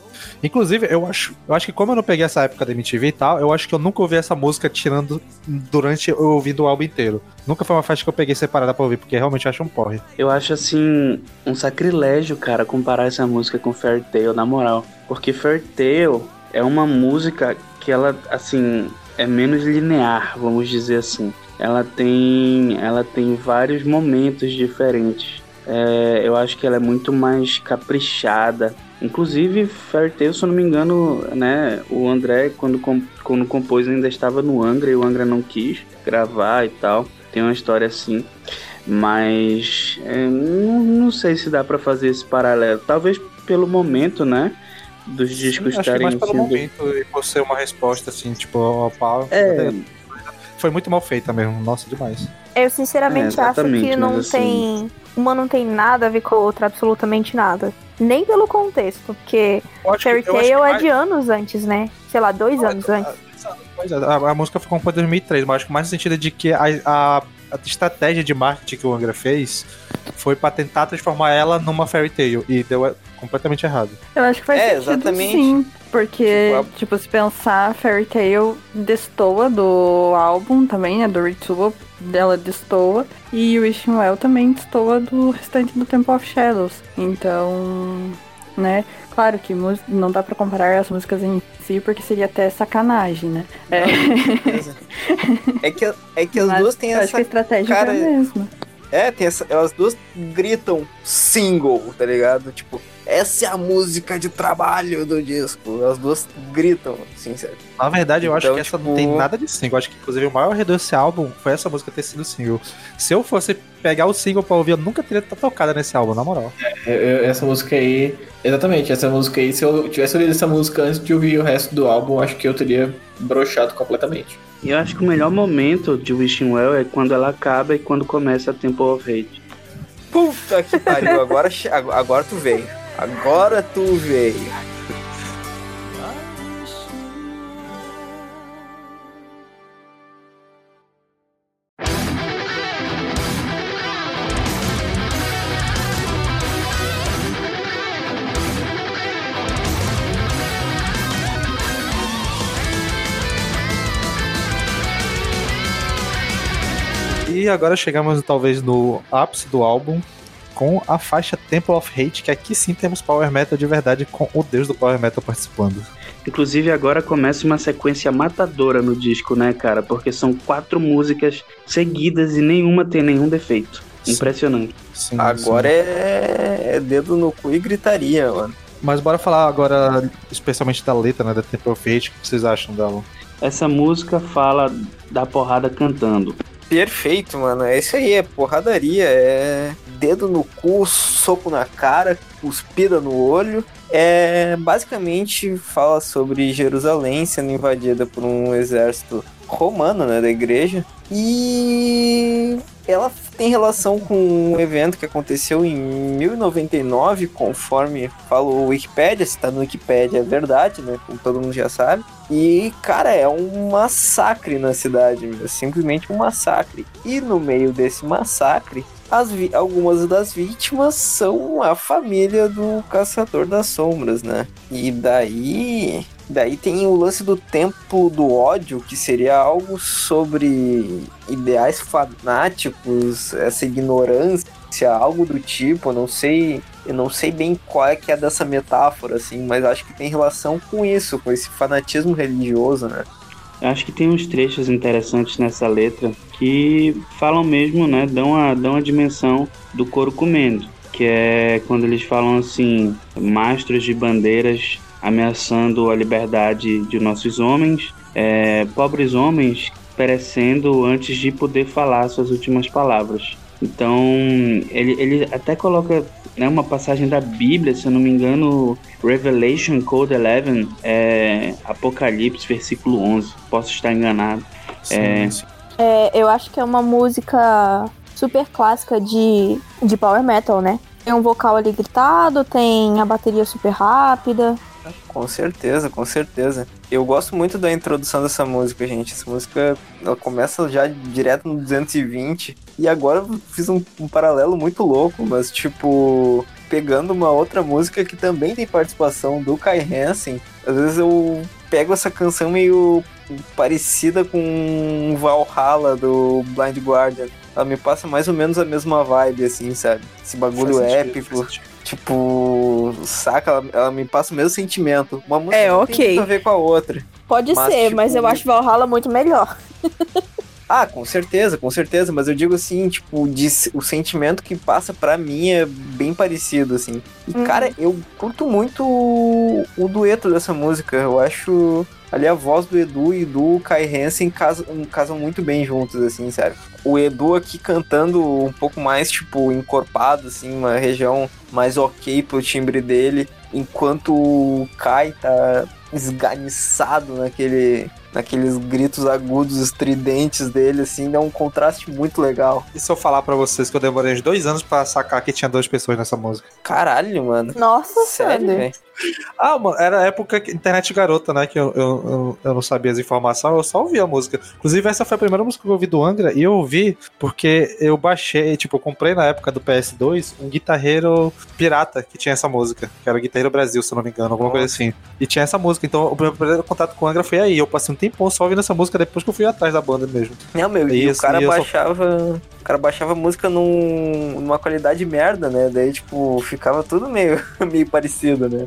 Inclusive, eu acho, eu acho que como eu não peguei essa época da MTV e tal, eu acho que eu nunca ouvi essa música tirando durante eu ouvindo o álbum inteiro. Nunca foi uma faixa que eu peguei separada pra ouvir, porque realmente eu acho um porre. Eu acho assim um sacrilégio, cara, comparar essa música com Fairy Tail, na moral. Porque Fairy Tail é uma música que ela, assim, é menos linear, vamos dizer assim. Ela tem, ela tem vários momentos diferentes. É, eu acho que ela é muito mais caprichada. Inclusive, Fairy Tail, se eu não me engano, né, o André, quando, com- quando compôs, ainda estava no Angra e o Angra não quis gravar e tal. Tem uma história assim. Mas é, não, não sei se dá pra fazer esse paralelo. Talvez pelo momento, né? Dos discos acho que estarem mais pelo sendo- momento e por ser uma resposta, assim, tipo, ao pau. É. Foi muito mal feita mesmo, nossa, demais. Eu sinceramente É, acho que não assim- tem. Uma não tem nada a ver com a outra, absolutamente nada. Nem pelo contexto, porque Fairy Tail é mais- de anos antes, né? Sei lá, dois anos antes. Pois é, a, a música foi composta em 2003, mas acho que mais no sentido de que a, a, a estratégia de marketing que o Angra fez foi pra tentar transformar ela numa fairy tale e deu é, completamente errado. Eu acho que faz É, sentido exatamente. sim. Porque, Tipo, tipo, se pensar, Fairy Tail destoa do álbum também, né? Do Ritual dela destoa. E Wishing Well também destoa do restante do Temple of Shadows. Então, né? Claro que não dá pra comparar as músicas em si, porque seria até sacanagem, né? É, (laughs) É que, é que as mas duas têm eu acho que a essa. estratégia cara- é a mesma. É, tem essa, elas duas gritam single, tá ligado? Tipo, essa é a música de trabalho do disco. As duas gritam, assim, sério. Na verdade, eu acho Então, que essa não tipo- tem nada de single. Eu acho que, inclusive, o maior erro desse álbum foi essa música ter sido single. Se eu fosse pegar o single pra ouvir, eu nunca teria tocado nesse álbum, na moral. Eu- eu- essa música aí. Exatamente, essa música aí, se eu tivesse ouvido essa música antes de ouvir o resto do álbum, acho que eu teria broxado completamente. E eu acho que o melhor momento de Wishing Well é quando ela acaba e quando começa a Temple of Hate. Puta que pariu, agora, agora tu veio. Agora tu veio. E agora chegamos, talvez, no ápice do álbum. Com a faixa Temple of Hate, que aqui sim temos Power Metal de verdade, com o deus do Power Metal participando. Inclusive agora começa uma sequência matadora no disco, né, cara? Porque são quatro músicas seguidas e nenhuma tem nenhum defeito. Sim. Impressionante. Sim, Agora sim. é... é dedo no cu e gritaria, mano. Mas bora falar agora, especialmente da letra, né, da Temple of Hate, o que vocês acham dela? Essa música fala da porrada cantando. Perfeito, mano. É isso aí, é porradaria, é dedo no cu, soco na cara, cuspida no olho. É basicamente fala sobre Jerusalém sendo invadida por um exército romano, né, da igreja. E ela tem relação com um evento que aconteceu em 1099, conforme falou o Wikipedia, se tá no Wikipedia é verdade, né, como todo mundo já sabe. E, cara, é um massacre na cidade, meu, simplesmente um massacre. E no meio desse massacre, as algumas das vítimas são a família do Caçador das Sombras, né? E daí. Daí tem o lance do templo do ódio, que seria algo sobre ideais fanáticos, essa ignorância, algo do tipo, eu não sei. Eu não sei bem qual é que é dessa metáfora, assim, mas acho que tem relação com isso, com esse fanatismo religioso, né? Acho que tem uns trechos interessantes nessa letra que falam mesmo, né? Dão a, dão a dimensão do couro comendo. Que é quando eles falam assim: mastros de bandeiras ameaçando a liberdade de nossos homens, é, pobres homens perecendo antes de poder falar suas últimas palavras. Então, ele, ele até coloca né, uma passagem da Bíblia, se eu não me engano, Revelation Code 11, é, Apocalipse, versículo 11. Posso estar enganado. É. sim. É, eu acho que é uma música super clássica de, de power metal, né? Tem um vocal ali gritado, tem a bateria super rápida. Com certeza, com certeza. Eu gosto muito da introdução dessa música, gente. Essa música, ela começa já direto no 220. E agora eu fiz um, um paralelo muito louco, mas tipo, pegando uma outra música que também tem participação do Kai Hansen. Às vezes eu pego essa canção meio parecida com Valhalla do Blind Guardian. Ela me passa mais ou menos a mesma vibe, assim, sabe? Esse bagulho épico. Tipo, saca? Ela, ela me passa o mesmo sentimento. Uma música É, não ok. tem a ver com a outra. Pode Mas, ser, tipo, mas eu acho Valhalla muito melhor. (laughs) Ah, com certeza, com certeza. Mas eu digo assim, tipo, de, o sentimento que passa pra mim é bem parecido, assim. E, Uhum. cara, eu curto muito o, o dueto dessa música. Eu acho ali a voz do Edu e do Kai Hansen casam, casam muito bem juntos, assim, sério. O Edu aqui cantando um pouco mais, tipo, encorpado, assim, uma região mais ok pro timbre dele, enquanto o Kai tá esganiçado naquele, naqueles gritos agudos, estridentes dele, assim, dá um contraste muito legal. E se eu falar pra vocês que eu demorei uns dois anos pra sacar que tinha duas pessoas nessa música? Caralho, mano. Nossa, Sério, velho. Ah, mano, era a época que internet garota, né? Que eu, eu, eu, eu não sabia as informações, eu só ouvia a música. Inclusive, essa foi a primeira música que eu ouvi do Angra, e eu ouvi porque eu baixei, tipo, eu comprei na época do PS2 um guitarreiro pirata que tinha essa música, que era o Guitarreiro Brasil, se eu não me engano, alguma coisa assim. E tinha essa música, então o meu primeiro contato com o Angra foi aí. Eu passei um tempão só ouvindo essa música depois que eu fui atrás da banda mesmo. Não, meu, e Isso, o cara e eu só- baixava. O cara baixava a música num, numa qualidade merda, né? Daí, tipo, ficava tudo meio, (laughs) meio parecido, né?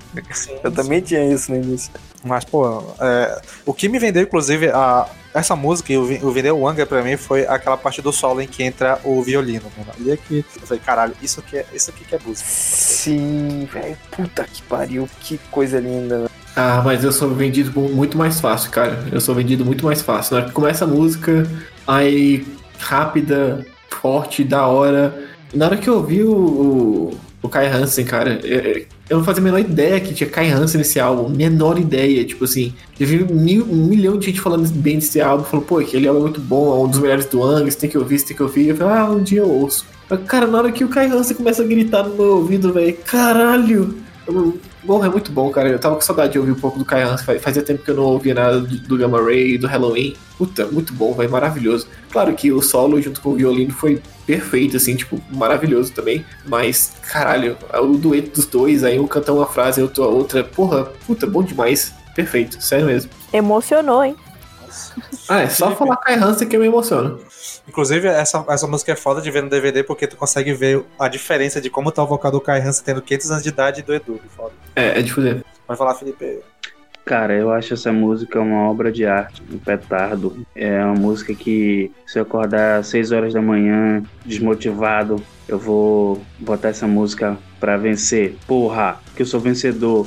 Eu também tinha isso no início. Mas, pô, é, o que me vendeu, inclusive, a, essa música, o, Vi- o Angra pra mim foi aquela parte do solo em que entra o violino, mano. Ali é que eu falei, caralho, isso aqui é, isso aqui que é música. Sim, velho. Puta que pariu, que coisa linda. né? Ah, mas eu sou vendido mu- muito mais fácil, cara. Eu sou vendido muito mais fácil. Na hora que começa a música, aí rápida, forte, da hora. Na hora que eu ouvi o, o, o Kai Hansen, cara, eu, eu não fazia a menor ideia que tinha Kai Hansen nesse álbum. Menor ideia. Tipo assim, eu vi mil- um milhão de gente falando bem desse álbum. Falou, pô, aquele álbum é muito bom, é um dos melhores do Ang, você tem que ouvir, tem que ouvir. Eu falei, ah, um dia eu ouço. Cara, na hora que o Kai Hansen começa a gritar no meu ouvido, velho, caralho! Eu- Bom, é muito bom, cara. Eu tava com saudade de ouvir um pouco do Kai Hansen. Fa- Fazia tempo que eu não ouvia nada do, Gamma Ray, do Halloween. Puta, muito bom, velho. Maravilhoso. Claro que o solo junto com o violino foi perfeito, assim, tipo, maravilhoso também. Mas, caralho, o dueto dos dois, aí um canta uma frase, outro a outra. Porra, puta, bom demais. Perfeito, sério mesmo. Emocionou, hein? Ah, é só falar Kai Hansen que eu me emociono. Inclusive, essa, essa música é foda de ver no DVD porque tu consegue ver a diferença de como tá o vocal do Kai Hansen tendo 500 anos de idade e do Edu. Foda. É, é de fuder. Vai falar, Felipe. Cara, eu acho essa música uma obra de arte, um petardo. É uma música que, se eu acordar às 6 horas da manhã, desmotivado, eu vou botar essa música pra vencer. Porra, que eu sou vencedor.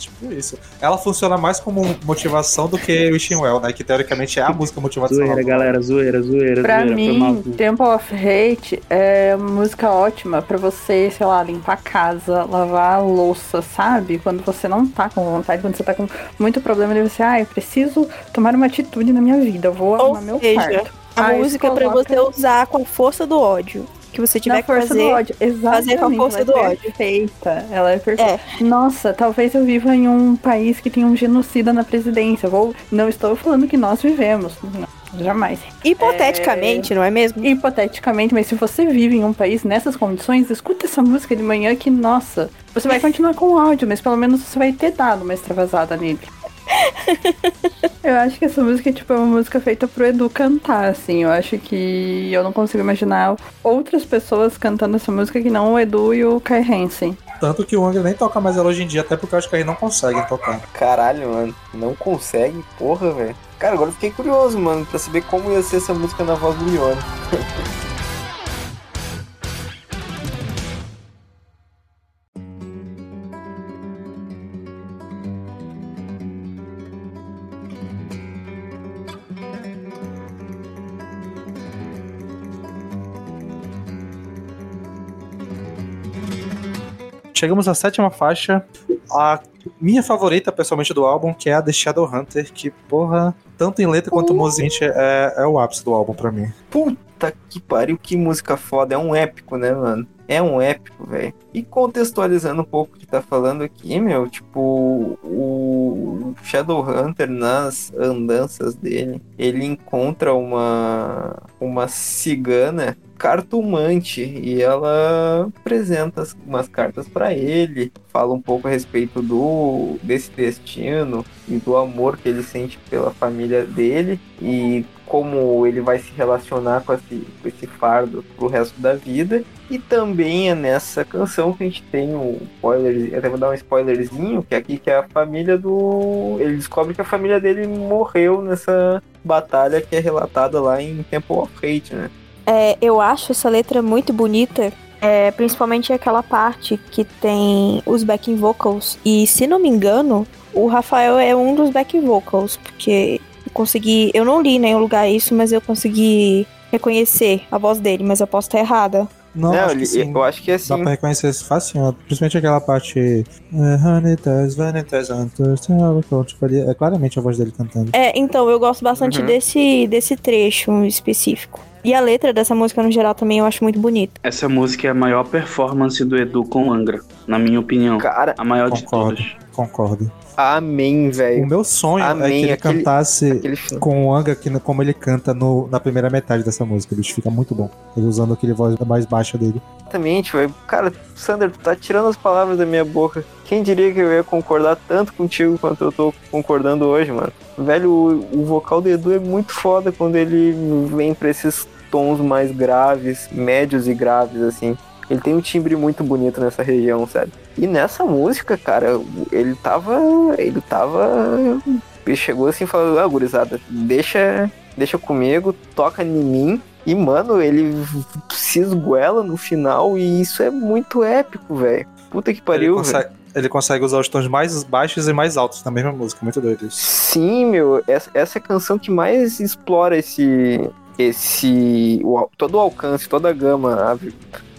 Tipo isso. Ela funciona mais como motivação do que Wishing Well, né? Que teoricamente é a música motivacional. Zoeira, galera, zoeira, zoeira, Pra zoeira. Mal. mim, Temple of Hate é uma música ótima pra você, sei lá, limpar a casa, lavar a louça, sabe? Quando você não tá com vontade, quando você tá com muito problema, de você, ah, eu preciso tomar uma atitude na minha vida, eu vou Ou arrumar meu seja, quarto. A Aí música é pra você usar com a força do ódio. Que você tiver na que força fazer. do ódio. Exatamente. fazer com a força ela do é ódio. perfeita. Ela é perfeita. Nossa, talvez eu viva em um país que tem um genocida na presidência. Vou, não estou falando que nós vivemos. Não, jamais. Hipoteticamente, não é mesmo? Hipoteticamente, mas se você vive em um país nessas condições, escuta essa música de manhã que, nossa, você vai continuar com áudio, mas pelo menos você vai ter dado uma extravasada nele. (laughs) Eu acho que essa música tipo, é uma música feita pro Edu cantar, assim. Eu acho que eu não consigo imaginar outras pessoas cantando essa música que não o Edu e o Kai Hansen. Tanto que o Angra nem toca mais ela hoje em dia, até porque eu acho que aí não conseguem tocar. Caralho, mano. Não consegue, porra, velho. Cara, agora eu fiquei curioso, mano, pra saber como ia ser essa música na voz do Leone. (laughs) Chegamos à sétima faixa, a minha favorita, pessoalmente, do álbum, que é a The Shadowhunter, que, porra, tanto em letra quanto musicalmente, é, é o ápice do álbum pra mim. Puta que pariu, que música foda. É um épico, né, mano? É um épico, velho. E contextualizando um pouco o que tá falando aqui, meu, tipo, o Shadowhunter nas andanças dele, ele encontra uma uma cigana cartomante e ela apresenta as- umas cartas pra ele, fala um pouco a respeito do desse destino e do amor que ele sente pela família dele e como ele vai se relacionar com esse, com esse fardo pro resto da vida. E também é nessa canção que a gente tem um spoiler, até vou dar um spoilerzinho, que é aqui que é a família do. Ele descobre que a família dele morreu nessa batalha que é relatada lá em Temple of Hate, né? É, eu acho essa letra muito bonita. É, principalmente aquela parte que tem os backing vocals. E se não me engano, o Rafael é um dos backing vocals, porque eu consegui. Eu não li em nenhum lugar isso, mas eu consegui reconhecer a voz dele, mas eu posso estar errada. Não, Não, acho ele- que sim. eu acho que é Dá assim. pra reconhecer esse facinho, principalmente aquela parte. é claramente a voz dele cantando. É, então eu gosto bastante Uhum. desse, desse trecho específico. E a letra dessa música no geral também eu acho muito bonita. Essa música é a maior performance do Edu com Angra, na minha opinião. Cara, A maior de Concordo. todas. Concordo. amém, O velho. meu sonho é Amém, que ele aquele- cantasse Aquele com o Anga que, como ele canta no- na primeira metade dessa música, bicho. Fica muito bom. Ele usando aquele voz mais baixa dele. Exatamente, velho. Cara, Sander, tu tá tirando as palavras da minha boca. Quem diria que eu ia concordar tanto contigo quanto eu tô concordando hoje, mano? Velho, o, o vocal do Edu é muito foda quando ele vem pra esses tons mais graves, médios e graves, assim. Ele tem um timbre muito bonito nessa região, sabe? E nessa música, cara, ele tava. Ele tava. Ele chegou assim e falou, ah, gurizada, deixa, deixa comigo, toca em mim. E, mano, ele se esguela no final e isso é muito épico, velho. Puta que Ele pariu, velho. consegue, ele consegue usar os tons mais baixos e mais altos na mesma música. Muito doido isso. Sim, meu, essa, essa é a canção que mais explora esse. esse. o todo o alcance, toda a gama, a,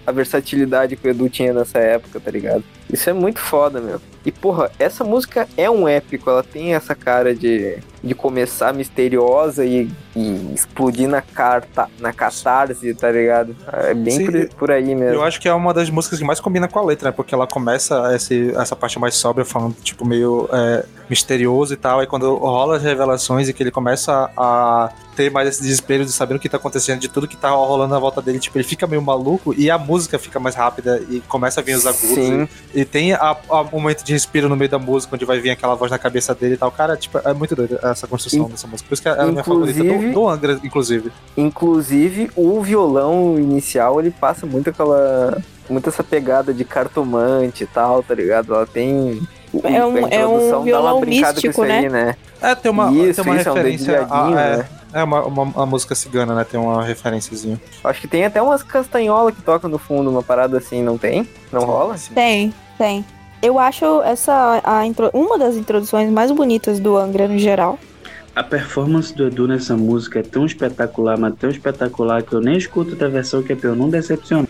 a versatilidade que o Edu tinha nessa época, tá ligado? Isso é muito foda, meu. E, porra, essa música é um épico, ela tem essa cara de, de começar misteriosa e, e explodir na carta, na catarse, tá ligado? É bem Sim, por, por aí mesmo. Eu acho que é uma das músicas que mais combina com a letra, né? Porque ela começa esse, essa parte mais sóbria, falando, tipo, meio é, misterioso e tal. Aí quando rola as revelações e que ele começa a ter mais esse desespero de saber o que tá acontecendo, de tudo que tá rolando na volta dele, tipo, ele fica meio maluco e a música fica mais rápida e começa a vir os agudos. Sim. E, e tem a, a momento de respiro no meio da música, onde vai vir aquela voz na cabeça dele e tal. Cara, tipo, é muito doido essa construção In- dessa música. Por isso que ela é a minha favorita inclusive- do, do Angra, inclusive. Inclusive, o violão inicial, ele passa muito aquela. Muito essa pegada de cartomante e tal, tá ligado? Ela tem. É um- é um introdução dá uma violão brincada místico, com isso aí, né? né? É, tem uma, Isso, tem uma isso, é um referência. a- dedilhadinho, é, né? é uma, uma, uma música cigana, né? Tem uma referenciazinha. Acho que tem até umas castanholas que tocam no fundo, uma parada assim, não tem? Não rola? Tem, tem. Eu acho essa a intro- uma das introduções mais bonitas do Angra no geral. A performance do Edu nessa música é tão espetacular, mas tão espetacular que eu nem escuto da versão que é eu não decepcionar.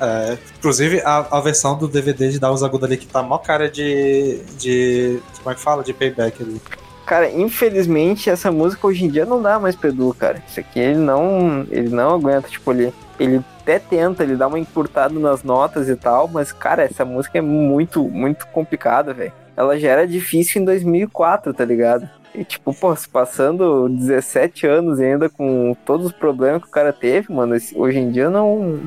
É, inclusive, a, a versão do DVD de Dar os Agudos ali que tá mó cara de, de. Como é que fala? De payback ali. Cara, infelizmente essa música hoje em dia não dá mais pro Edu, cara. Isso aqui ele não, ele não aguenta, tipo, ele, ele até tenta, ele dá uma encurtada nas notas e tal, mas, cara, essa música é muito, muito complicada, velho. Ela já era difícil em 2004, tá ligado? E, tipo, pô, passando 17 anos ainda com todos os problemas que o cara teve, mano, hoje em dia não,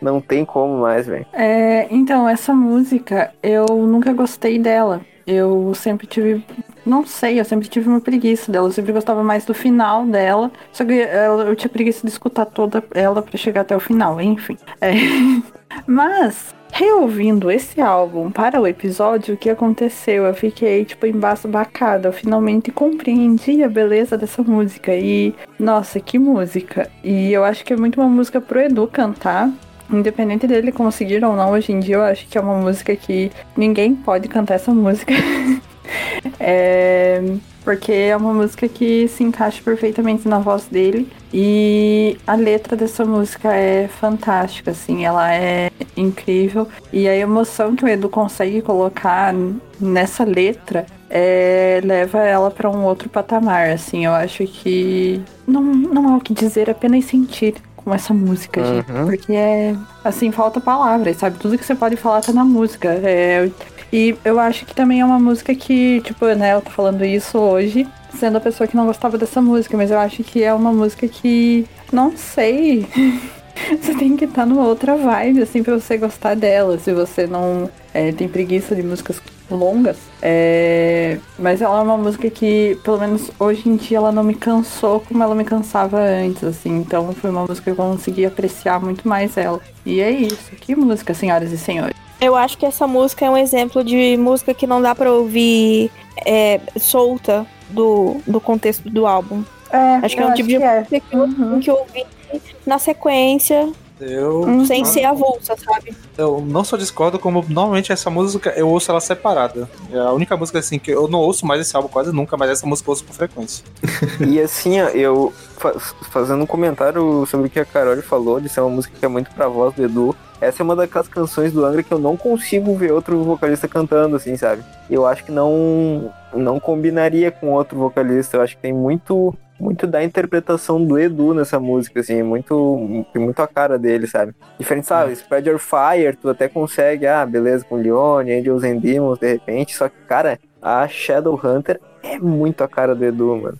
não tem como mais, velho. É, então, essa música, eu nunca gostei dela. Eu sempre tive. Não sei, eu sempre tive uma preguiça dela. Eu sempre gostava mais do final dela. Só que ela- eu tinha preguiça de escutar toda ela pra chegar até o final, enfim. É. (laughs) Mas, reouvindo esse álbum para o episódio, o que aconteceu? Eu fiquei, tipo, embasbacada. Eu finalmente compreendi a beleza dessa música. E, nossa, que música. E eu acho que é muito uma música pro Edu cantar. Independente dele conseguir ou não, hoje em dia eu acho que é uma música que ninguém pode cantar essa música. (laughs) é, porque é uma música que se encaixa perfeitamente na voz dele. E a letra dessa música é fantástica, assim, ela é incrível. E a emoção que o Edu consegue colocar nessa letra é, leva ela para um outro patamar, assim. Eu acho que não, não há o que dizer, apenas sentir com essa música, gente. Uhum. Porque é, assim, falta palavras, sabe? Tudo que você pode falar tá na música. É, e eu acho que também é uma música que, tipo, né, eu tô falando isso hoje, sendo a pessoa que não gostava dessa música, mas eu acho que é uma música que, não sei. (laughs) Você tem que estar numa outra vibe, assim, pra você gostar dela. Se você não é, tem preguiça de músicas longas. É, mas ela é uma música que, pelo menos hoje em dia, ela não me cansou como ela me cansava antes, assim. Então foi uma música que eu consegui apreciar muito mais ela. E é isso. Que música, senhoras e senhores. Eu acho que essa música é um exemplo de música que não dá pra ouvir é, solta do, do contexto do álbum. É, Acho que é eu um tipo de é. música que eu Uhum. que ouvir na sequência, Eu, Uhum. sem ser avulsa, sabe? eu não só discordo, como normalmente essa música eu ouço ela separada. É a única música assim que eu não ouço mais esse álbum quase nunca, mas essa música eu ouço com frequência. (laughs) E assim, eu fa- fazendo um comentário sobre o que a Carol falou, de ser uma música que é muito pra voz do Edu. Essa é uma daquelas canções do Angra que eu não consigo ver outro vocalista cantando, assim, sabe? Eu acho que não não combinaria com outro vocalista. Eu acho que tem muito muito da interpretação do Edu nessa música, assim, muito muito a cara dele, sabe? Diferente, sabe? Spread Your Fire, tu até consegue, ah, beleza, com Leone, Angels and Demons, de repente, só que, cara, a Shadowhunter é muito a cara do Edu, mano.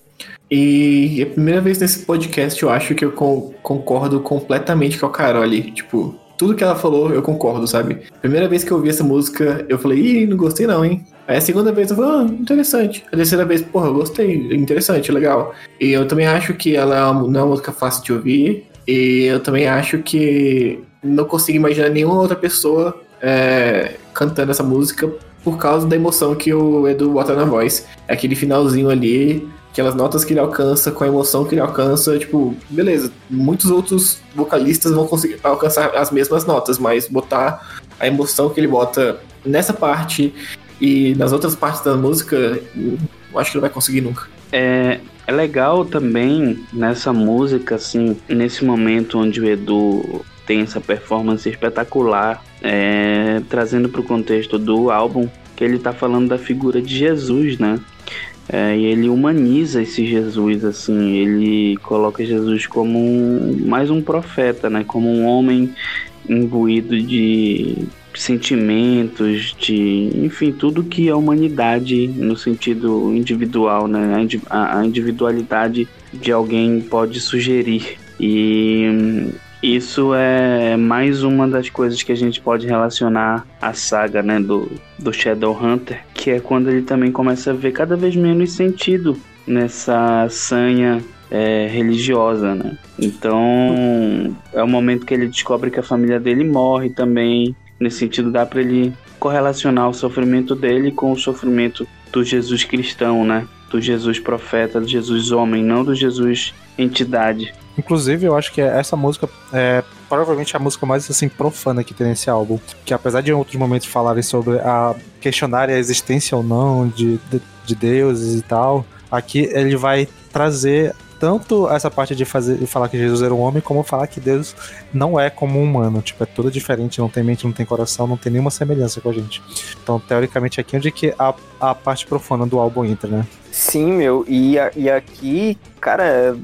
E é a primeira vez nesse podcast eu acho que eu con- concordo completamente com a Carol ali. Tipo, tudo que ela falou eu concordo, sabe? Primeira vez que eu ouvi essa música, eu falei, ih, não gostei não, hein? Aí a segunda vez eu falei, ah, interessante. A terceira vez, porra, gostei, interessante, legal. E eu também acho que ela é uma- não é uma música fácil de ouvir. E eu também acho que não consigo imaginar nenhuma outra pessoa é, cantando essa música por causa da emoção que o Edu bota na voz. Aquele finalzinho ali aquelas notas que ele alcança, com a emoção que ele alcança, tipo, beleza, muitos outros vocalistas vão conseguir alcançar as mesmas notas, mas botar a emoção que ele bota nessa parte e nas outras partes da música, eu acho que não vai conseguir nunca. É, é legal também nessa música, assim, nesse momento onde o Edu tem essa performance espetacular, é, trazendo para o contexto do álbum, que ele tá falando da figura de Jesus, né? É, e ele humaniza esse Jesus, assim, ele coloca Jesus como um, mais um profeta, né? Como um homem imbuído de sentimentos, de enfim, tudo que a humanidade, no sentido individual, né? A indi- A, a individualidade de alguém pode sugerir. E hum, isso é mais uma das coisas que a gente pode relacionar à saga, né, do, do Shadowhunter, que é quando ele também começa a ver cada vez menos sentido nessa sanha é, religiosa, né? Então é o momento que ele descobre que a família dele morre também. Nesse sentido, dá para ele correlacionar o sofrimento dele com o sofrimento do Jesus cristão, né? Do Jesus profeta, do Jesus homem, não do Jesus entidade. Inclusive, eu acho que essa música é provavelmente a música mais assim profana que tem nesse álbum. Que apesar de em outros momentos falarem sobre a questionar a existência ou não de, de, de deuses e tal, aqui ele vai trazer tanto essa parte de fazer de falar que Jesus era um homem, como falar que Deus não é como um humano, tipo, é tudo diferente, não tem mente, não tem coração, não tem nenhuma semelhança com a gente. Então, teoricamente, aqui é onde que a, a parte profana do álbum entra, né? Sim, meu, e, a- e aqui, cara,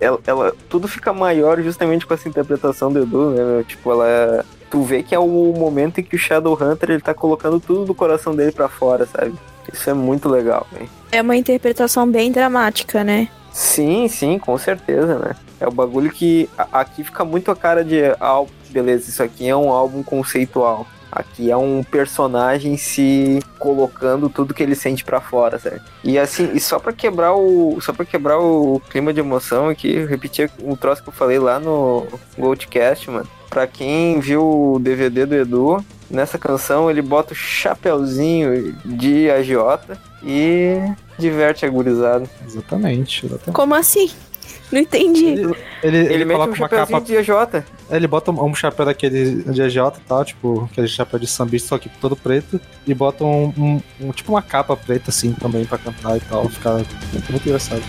ela, ela- tudo fica maior justamente com essa interpretação do Edu, né? Tipo, ela. Tu vê que é o momento em que o Shadowhunter ele tá colocando tudo do coração dele pra fora, sabe? Isso é muito legal, velho. É uma interpretação bem dramática, né? Sim, sim, com certeza, né? É o bagulho que a- aqui fica muito a cara de álbum. Beleza, isso aqui é um álbum conceitual. Aqui é um personagem se colocando tudo que ele sente pra fora, certo? E assim, e só pra quebrar o, só para quebrar o clima de emoção aqui, repetir um troço que eu falei lá no Goldcast, mano. Pra quem viu o DVD do Edu, nessa canção ele bota o chapeuzinho de agiota e diverte a gurizada. Exatamente, exatamente. Como assim? Não entendi. Ele, ele, Ele, ele coloca um uma capa. de agiota. Ele bota um, um chapéu daquele de AJ e tal, tipo, aquele chapéu de sambista, só que todo preto, e bota um, um- um- tipo uma capa preta assim também pra cantar e tal. Fica muito, muito engraçado.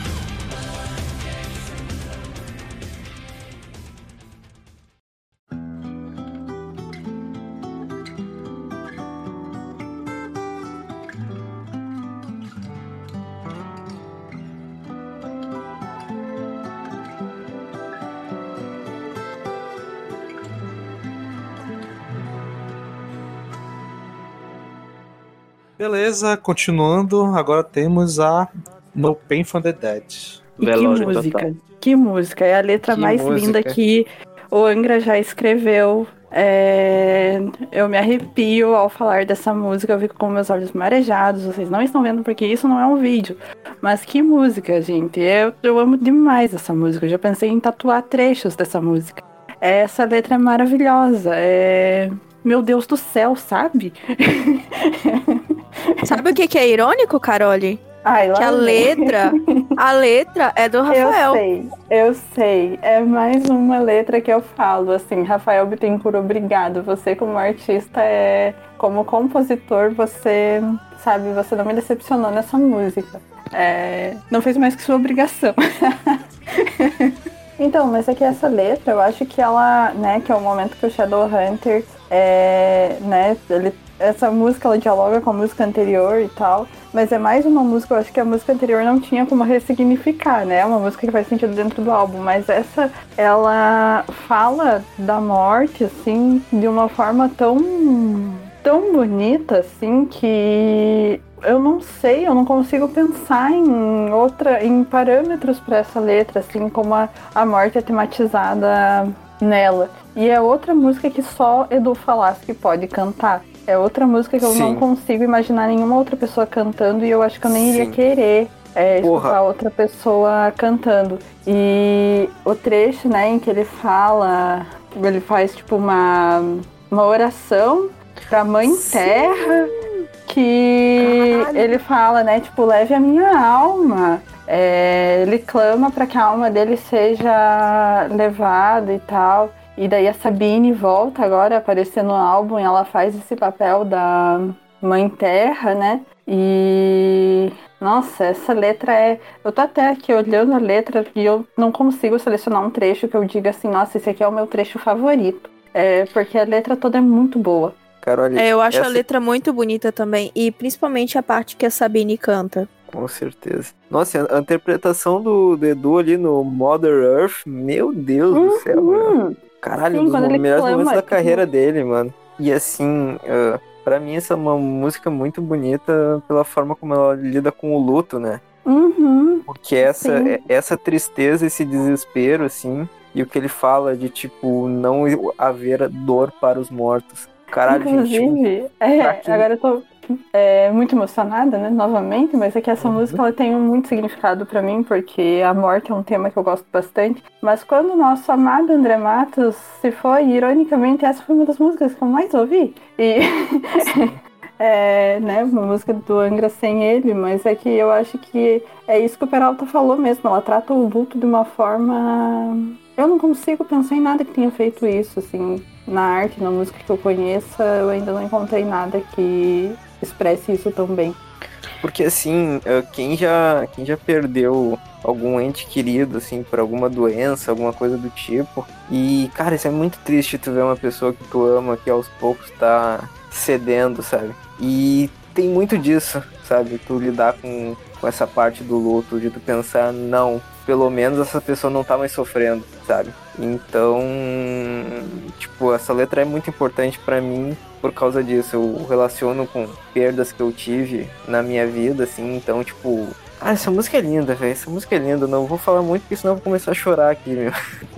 Beleza, continuando, agora temos a No Pain from the Dead. E que música, total. que música. É a letra Que mais música. linda que o Angra já escreveu. É, Eu me arrepio ao falar dessa música, eu fico com meus olhos marejados. Vocês não estão vendo porque isso não é um vídeo. Mas que música, gente. Eu, eu amo demais essa música. Eu já pensei em tatuar trechos dessa música. Essa letra é maravilhosa. É. Meu Deus do céu, sabe? (laughs) (laughs) Sabe o que, que é irônico, Carole? Ai, Que a letra, a letra é do (laughs) Eu Rafael. sei, eu sei. É mais uma letra que eu falo, assim, Rafael Bittencourt, obrigado. Você como artista, é, como compositor, você, sabe, você não me decepcionou nessa música. É, não fez mais que sua obrigação. (laughs) então, mas é que essa letra, eu acho que ela, né, que é o momento que o Shadowhunter, é, né, ele, essa música, ela dialoga com a música anterior e tal. Mas é mais uma música, eu acho que a música anterior não tinha como ressignificar, né? É uma música que faz sentido dentro do álbum, mas essa, ela fala da morte, assim, de uma forma tão, tão bonita, assim, que eu não sei, eu não consigo pensar em outra, em parâmetros para essa letra, assim, como a, a morte é tematizada nela. E é outra música que só Edu Falaschi pode cantar. É outra música que eu não Sim. consigo imaginar nenhuma outra pessoa cantando e eu acho que eu nem iria Sim. querer é, Porra. escutar outra pessoa cantando. E o trecho, né, em que ele fala, ele faz tipo uma, uma oração pra Mãe Terra, que Caralho. ele fala, né, tipo, leve a minha alma. é, ele clama para que a alma dele seja levada e tal. E daí a Sabine volta agora a aparecer no álbum e ela faz esse papel da Mãe Terra, né? E nossa, essa letra é. Eu tô até aqui olhando a letra e eu não consigo selecionar um trecho que eu diga assim, nossa, esse aqui é o meu trecho favorito. É, porque a letra toda é muito boa. Carol, É, eu acho essa- a letra muito bonita também. E principalmente a parte que a Sabine canta. Com certeza. Nossa, a interpretação do, do Edu ali no Mother Earth, meu Deus do céu, meu. Caralho, Sim, um dos melhores momentos da tipo- carreira dele, mano. E assim, uh, para mim essa é uma música muito bonita pela forma como ela lida com o luto, né? uhum, Porque essa, Sim. é- essa tristeza, esse desespero, assim, e o que ele fala de, tipo, não haver dor para os mortos. Caralho, gente, tipo, Inclusive, é, agora eu tô é, muito emocionada, né, novamente, mas é que essa música ela tem muito significado pra mim, porque a morte é um tema que eu gosto bastante. Mas quando o nosso amado André Matos se foi, ironicamente, essa foi uma das músicas que eu mais ouvi. E (laughs) é, né, uma música do Angra sem ele, mas é que eu acho que é isso que o Peralta falou mesmo. Ela trata o luto de uma forma. Eu não consigo pensar em nada que tenha feito isso, assim, na arte, na música que eu conheça, eu ainda não encontrei nada que expresse isso tão bem. Porque assim, eh, quem já, quem já perdeu algum ente querido, assim, por alguma doença, alguma coisa do tipo. E, cara, isso é muito triste tu ver uma pessoa que tu ama que aos poucos tá cedendo, sabe? E tem muito disso, sabe? Tu lidar com, com essa parte do luto, de tu pensar, não, pelo menos essa pessoa não tá mais sofrendo, sabe? Então, tipo, essa letra é muito importante pra mim por causa disso. Eu relaciono com perdas que eu tive na minha vida, assim, então, tipo. Ah, essa música é linda, velho. Essa música é linda. Não vou falar muito, porque senão eu vou começar a chorar aqui, meu.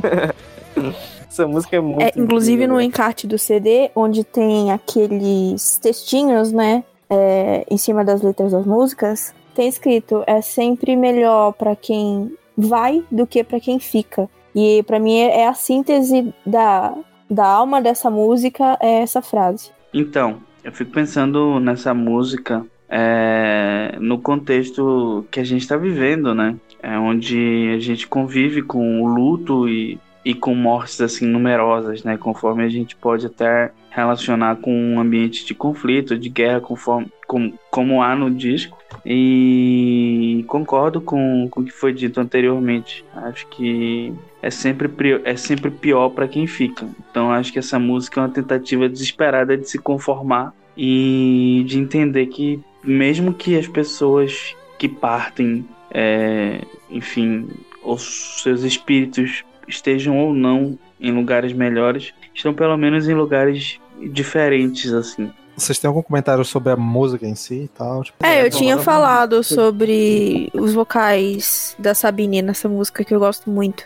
(laughs) essa música é muito. É, inclusive incrível, no velho. encarte do CD, onde tem aqueles textinhos, né? é, em cima das letras das músicas, tem escrito: é sempre melhor pra quem vai do que pra quem fica. E pra mim é é a síntese da, da alma dessa música, é essa frase. Então, eu fico pensando nessa música é, no contexto que a gente está vivendo, né? É onde a gente convive com o luto e, e com mortes assim numerosas, né? Conforme a gente pode até relacionar com um ambiente de conflito, de guerra, conforme com, como há no disco. E concordo com, com o que foi dito anteriormente. Acho que é sempre, é sempre pior para quem fica. Então acho que essa música é uma tentativa desesperada de se conformar e de entender que mesmo que as pessoas que partem, é, enfim, os seus espíritos estejam ou não em lugares melhores, estão pelo menos em lugares diferentes assim. Vocês têm algum comentário sobre a música em si e tal? Tipo, É, eu bom, tinha agora- falado sobre os vocais da Sabine nessa música que eu gosto muito.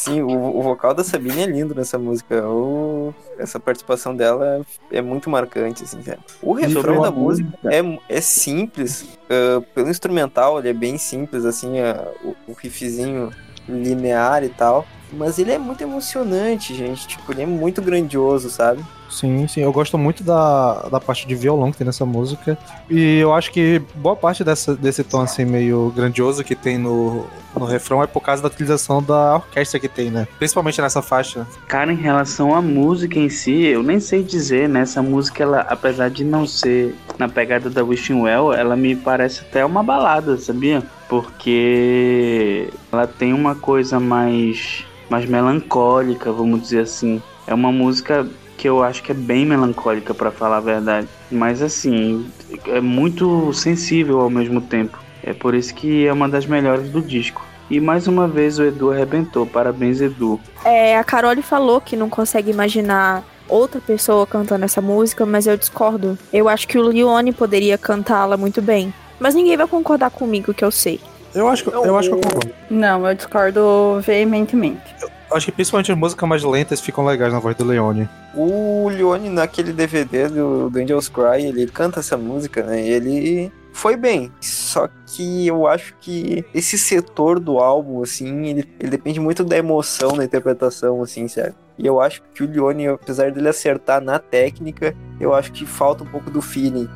Sim, o, o vocal da Sabine é lindo nessa música. O- essa participação dela é muito marcante, assim? O refrão da música é, é simples. ah, pelo instrumental, ele é bem simples, assim, ah, o, o riffzinho linear e tal. Mas ele é muito emocionante, gente. Tipo, ele é muito grandioso, sabe? Sim, sim, eu gosto muito da, da parte de violão que tem nessa música. E eu acho que boa parte dessa, desse tom assim meio grandioso que tem no, no refrão é por causa da utilização da orquestra que tem, né? Principalmente nessa faixa. Cara, em relação à música em si, eu nem sei dizer, né? Essa música, ela, apesar de não ser na pegada da Wishing Well, ela me parece até uma balada, sabia? Porque ela tem uma coisa mais, mais melancólica, vamos dizer assim. É uma música que eu acho que é bem melancólica, pra falar a verdade. Mas assim, é muito sensível ao mesmo tempo. É por isso que é uma das melhores do disco. E mais uma vez o Edu arrebentou. Parabéns, Edu. É, a Carole falou que não consegue imaginar outra pessoa cantando essa música, mas eu discordo. Eu acho que o Leone poderia cantá-la muito bem. Mas ninguém vai concordar comigo, que eu sei. Eu acho que eu, acho que eu concordo. Não, eu discordo veementemente. Eu acho que principalmente as músicas mais lentas ficam legais na voz do Leone. O Leone, naquele DVD do, do Angels Cry, ele canta essa música, né? Ele foi bem. Só que eu acho que esse setor do álbum, assim, ele, ele depende muito da emoção, da interpretação, assim, sabe? E eu acho que o Leone, apesar dele acertar na técnica, eu acho que falta um pouco do feeling.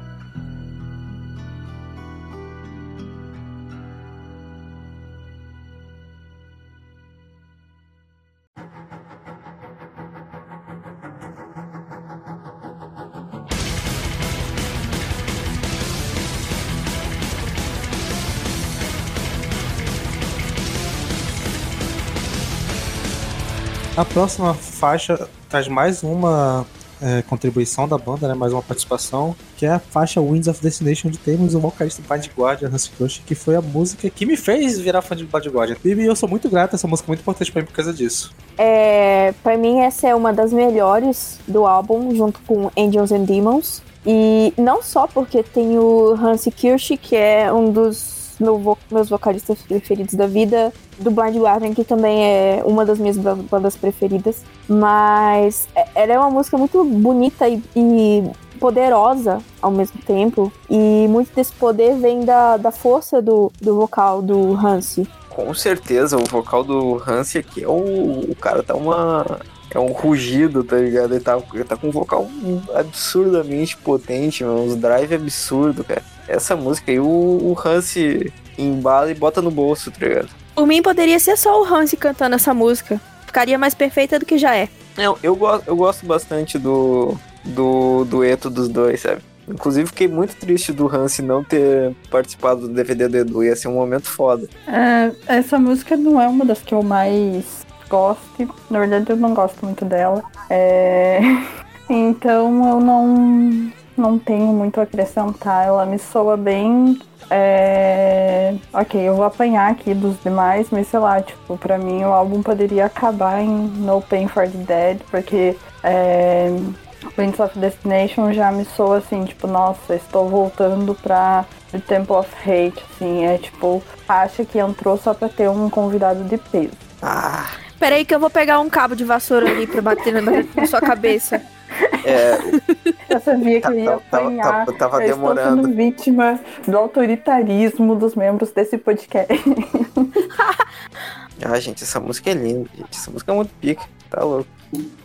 A próxima faixa traz mais uma é, contribuição da banda, né? Mais uma participação, que é a faixa Winds of Destination, onde temos o vocalista Bad Guardian, Hans Crush, que foi a música que me fez virar fã de Bad Guardian. E eu sou muito grato, essa música é muito importante pra mim por causa disso. É, para mim essa é uma das melhores do álbum, junto com Angels and Demons. E não só porque tem o Hans Kirsch, que é um dos meu vo- meus vocalistas preferidos da vida, do Blind Guardian, que também é uma das minhas ba- bandas preferidas, mas é- ela é uma música muito bonita e, e poderosa ao mesmo tempo, e muito desse poder vem da, da força do, do vocal do Hans. Com certeza, o vocal do Hansi aqui é o. O cara tá uma. É um rugido, tá ligado? Ele tá, ele tá com um vocal absurdamente potente, mano. Uns drive absurdo, cara. Essa música aí, o, o Hansi embala e bota no bolso, tá ligado? Por mim, poderia ser só o Hans cantando essa música. Ficaria mais perfeita do que já é. Não, eu, go eu gosto bastante do, do dueto dos dois, sabe? Inclusive, fiquei muito triste do Hansi não ter participado do DVD do Edu. Ia ser um momento foda. É, essa música não é uma das que eu mais gosto. Na verdade, eu não gosto muito dela. É, (laughs) Então, eu não, não tenho muito a acrescentar. Ela me soa bem. é, Ok, eu vou apanhar aqui dos demais, mas sei lá, tipo, pra mim o álbum poderia acabar em No Pain for the Dead, porque é... Winds of Destination já me soa assim, tipo, nossa, estou voltando pra The Temple of Hate, assim, é tipo, acha que entrou só pra ter um convidado de peso. Ah, Peraí que eu vou pegar um cabo de vassoura ali pra bater na, na sua cabeça. É. Eu sabia que Tá- eu ia tá- tava- apanhar. tava- tava eu estou demorando. sendo vítima do autoritarismo dos membros desse podcast. (laughs) Ah, gente, essa música é linda, gente. Essa música é muito pica. Tá louco.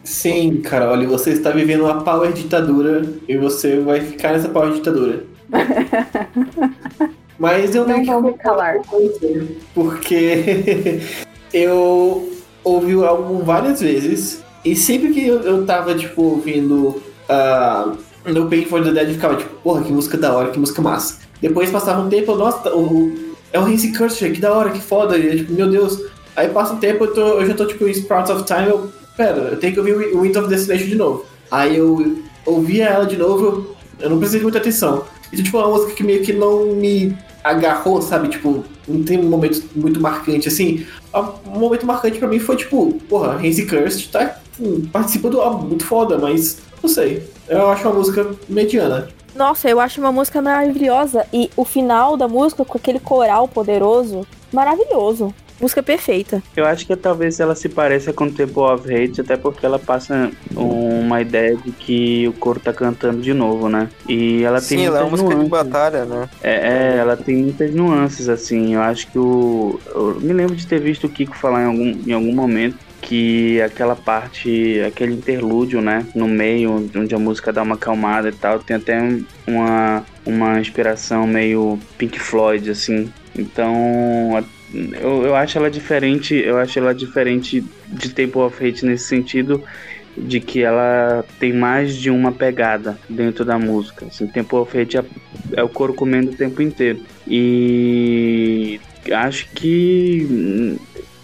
Sim, cara, olha, você está vivendo uma power ditadura e você vai ficar nessa power ditadura. (laughs) Mas eu Não vou me calar. Porque (laughs) eu ouvi o álbum várias vezes e sempre que eu, eu tava, tipo, ouvindo ah, No Pain for the Dead, eu ficava tipo, porra, que música da hora, que música massa. Depois passava um tempo, eu, nossa, o, é o Hansi Kircher, que da hora, que foda, e tipo, meu Deus. Aí passa um tempo, eu, tô, eu já tô tipo em Sprouts of Time, eu, pera, eu tenho que ouvir Wind of Destination de novo. Aí eu ouvia ela de novo, eu, eu não prestei muita atenção. Então, tipo, é uma música que meio que não me agarrou, sabe? Tipo, não tem um momento muito marcante, assim. Um momento marcante pra mim foi, tipo, porra, Hansi Kirst tá, hum, participa do álbum, muito foda, mas não sei. Eu acho uma música mediana. Nossa, eu acho uma música maravilhosa. E o final da música, com aquele coral poderoso, maravilhoso. Música perfeita. Eu acho que talvez ela se pareça com Temple of Hate, até porque ela passa uma ideia de que o coro tá cantando de novo, né? E ela tem Sim, ela é uma muitas música de nuances. batalha, né? É, é, ela tem muitas nuances, assim. Eu acho que o. Eu me lembro de ter visto o Kiko falar em algum, em algum momento que aquela parte, aquele interlúdio, né? No meio, onde a música dá uma acalmada e tal, tem até um- uma, uma inspiração meio Pink Floyd, assim. Então. Eu, eu acho ela diferente. Eu acho ela diferente de Temple of Hate nesse sentido de que ela tem mais de uma pegada dentro da música. Assim, Temple of Hate é, é o coro comendo o tempo inteiro. E acho que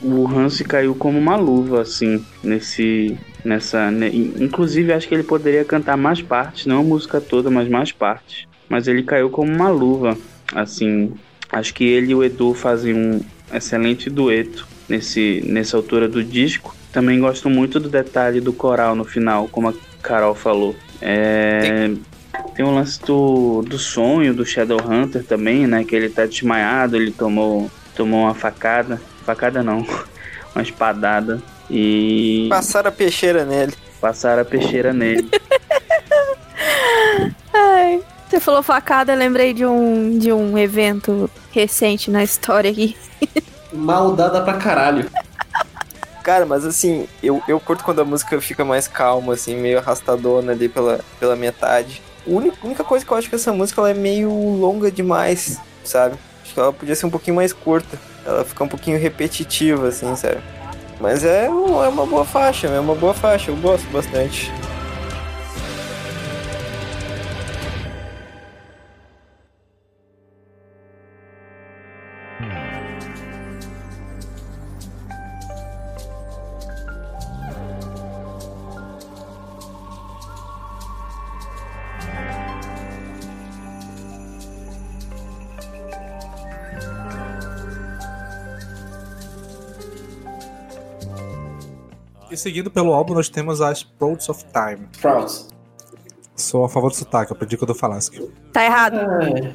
o Hansi caiu como uma luva, assim, nesse. Nessa, né? Inclusive, acho que ele poderia cantar mais partes, não a música toda, mas mais partes. Mas ele caiu como uma luva, assim. Acho que ele e o Edu fazem um excelente dueto nesse, nessa altura do disco. Também gosto muito do detalhe do coral no final, como a Carol falou. É, tem o lance do, do sonho do Shadowhunter também, né? Que ele tá desmaiado, ele tomou, tomou uma facada. Facada não, (laughs) uma espadada. E Passaram a peixeira nele. passaram a peixeira nele. (laughs) Ai, você falou facada, eu lembrei de um, de um evento recente na história aqui. (laughs) Maldada pra caralho. Cara, mas assim, eu, eu curto quando a música fica mais calma, assim, meio arrastadona ali pela, pela metade. A única, única coisa que eu acho que essa música ela é meio longa demais, sabe? Acho que ela podia ser um pouquinho mais curta. Ela fica um pouquinho repetitiva, assim, sabe? Mas é, é uma boa faixa, é uma boa faixa, eu gosto bastante. Seguindo pelo álbum, nós temos as Sprouts of Time. Sprouts. Sou a favor do sotaque, eu pedi que eu do Falasque. Tá errado. É.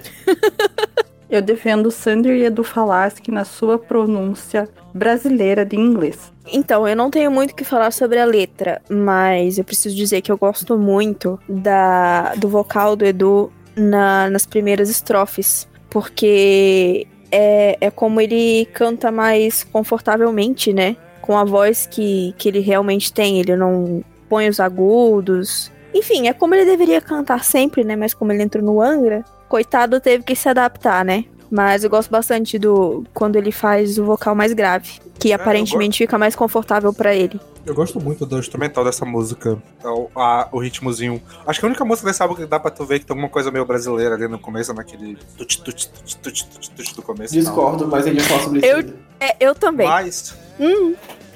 (laughs) Eu defendo o Sander e Edu Falaschi na sua pronúncia brasileira de inglês. Então, eu não tenho muito o que falar sobre a letra, mas eu preciso dizer que eu gosto muito da, do vocal do Edu na- nas primeiras estrofes, porque é, é como ele canta mais confortavelmente, né? Com a voz que, que ele realmente tem, ele não põe os agudos. Enfim, é como ele deveria cantar sempre, né? Mas como ele entrou no Angra, coitado teve que se adaptar, né? Mas eu gosto bastante do quando ele faz o vocal mais grave, que eu aparentemente fica mais confortável pra ele. Eu gosto muito do instrumental dessa música, o, a- o ritmozinho. Acho que a única música desse álbum que dá pra tu ver que tem alguma coisa meio brasileira ali no começo, naquele tut tut tut tut tut tut do começo. Discordo, mas a gente vai falar sobre Eu- isso. É, eu também. Mas, Hum,